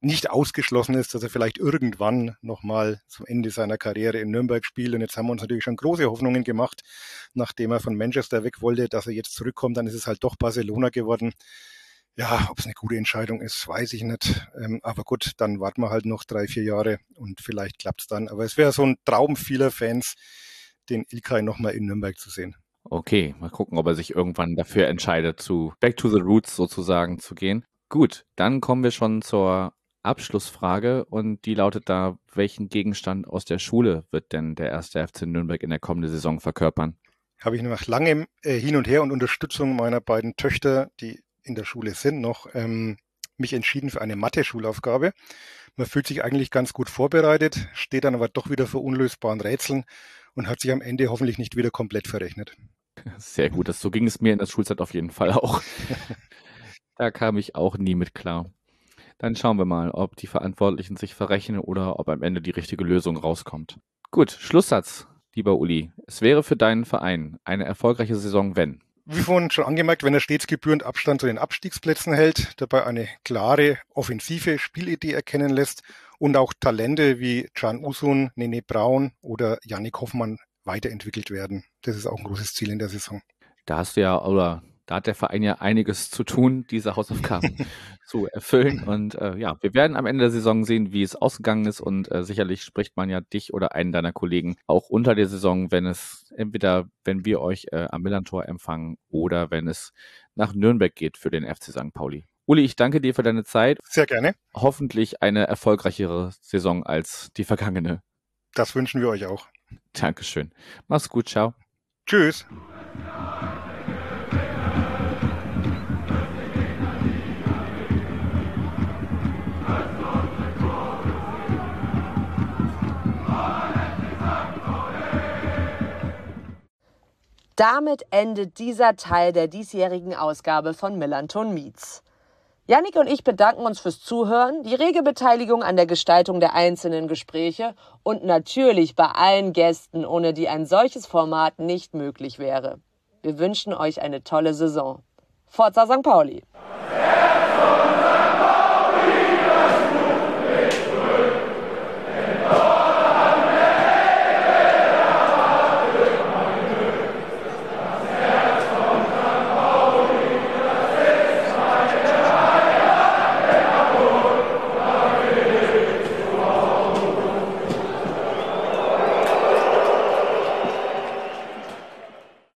nicht ausgeschlossen ist, dass er vielleicht irgendwann nochmal zum Ende seiner Karriere in Nürnberg spielt. Und jetzt haben wir uns natürlich schon große Hoffnungen gemacht, nachdem er von Manchester weg wollte, dass er jetzt zurückkommt. Dann ist es halt doch Barcelona geworden. Ja, ob es eine gute Entscheidung ist, weiß ich nicht. Ähm, aber gut, dann warten wir halt noch drei, vier Jahre und vielleicht klappt's dann. Aber es wäre so ein Traum vieler Fans, den Ilkay nochmal in Nürnberg zu sehen. Okay, mal gucken, ob er sich irgendwann dafür entscheidet, zu Back to the Roots sozusagen zu gehen. Gut, dann kommen wir schon zur Abschlussfrage und die lautet da, welchen Gegenstand aus der Schule wird denn der erste FC Nürnberg in der kommenden Saison verkörpern? Habe ich nach langem äh, Hin und Her und Unterstützung meiner beiden Töchter, die in der Schule sind, noch ähm, mich entschieden für eine Mathe-Schulaufgabe. Man fühlt sich eigentlich ganz gut vorbereitet, steht dann aber doch wieder vor unlösbaren Rätseln und hat sich am Ende hoffentlich nicht wieder komplett verrechnet. Sehr gut, das, so ging es mir in der Schulzeit auf jeden Fall auch. da kam ich auch nie mit klar. Dann schauen wir mal, ob die Verantwortlichen sich verrechnen oder ob am Ende die richtige Lösung rauskommt. Gut, Schlusssatz, lieber Uli. Es wäre für deinen Verein eine erfolgreiche Saison, wenn wie vorhin schon angemerkt, wenn er stets gebührend Abstand zu den Abstiegsplätzen hält, dabei eine klare offensive Spielidee erkennen lässt und auch Talente wie Can Usun, Nene Braun oder Yannick Hoffmann weiterentwickelt werden. Das ist auch ein großes Ziel in der Saison. Da hast du ja, oder da hat der Verein ja einiges zu tun, diese Hausaufgaben zu erfüllen. Und äh, ja, wir werden am Ende der Saison sehen, wie es ausgegangen ist. Und äh, sicherlich spricht man ja dich oder einen deiner Kollegen auch unter der Saison, wenn es entweder, wenn wir euch äh, am Millantor empfangen oder wenn es nach Nürnberg geht für den FC St. Pauli. Uli, ich danke dir für deine Zeit. Sehr gerne. Hoffentlich eine erfolgreichere Saison als die vergangene. Das wünschen wir euch auch. Dankeschön. Mach's gut, ciao. Tschüss. Damit endet dieser Teil der diesjährigen Ausgabe von Millanton Meets. Yannick und ich bedanken uns fürs Zuhören, die rege Beteiligung an der Gestaltung der einzelnen Gespräche und natürlich bei allen Gästen, ohne die ein solches Format nicht möglich wäre. Wir wünschen euch eine tolle Saison. Forza St. Pauli!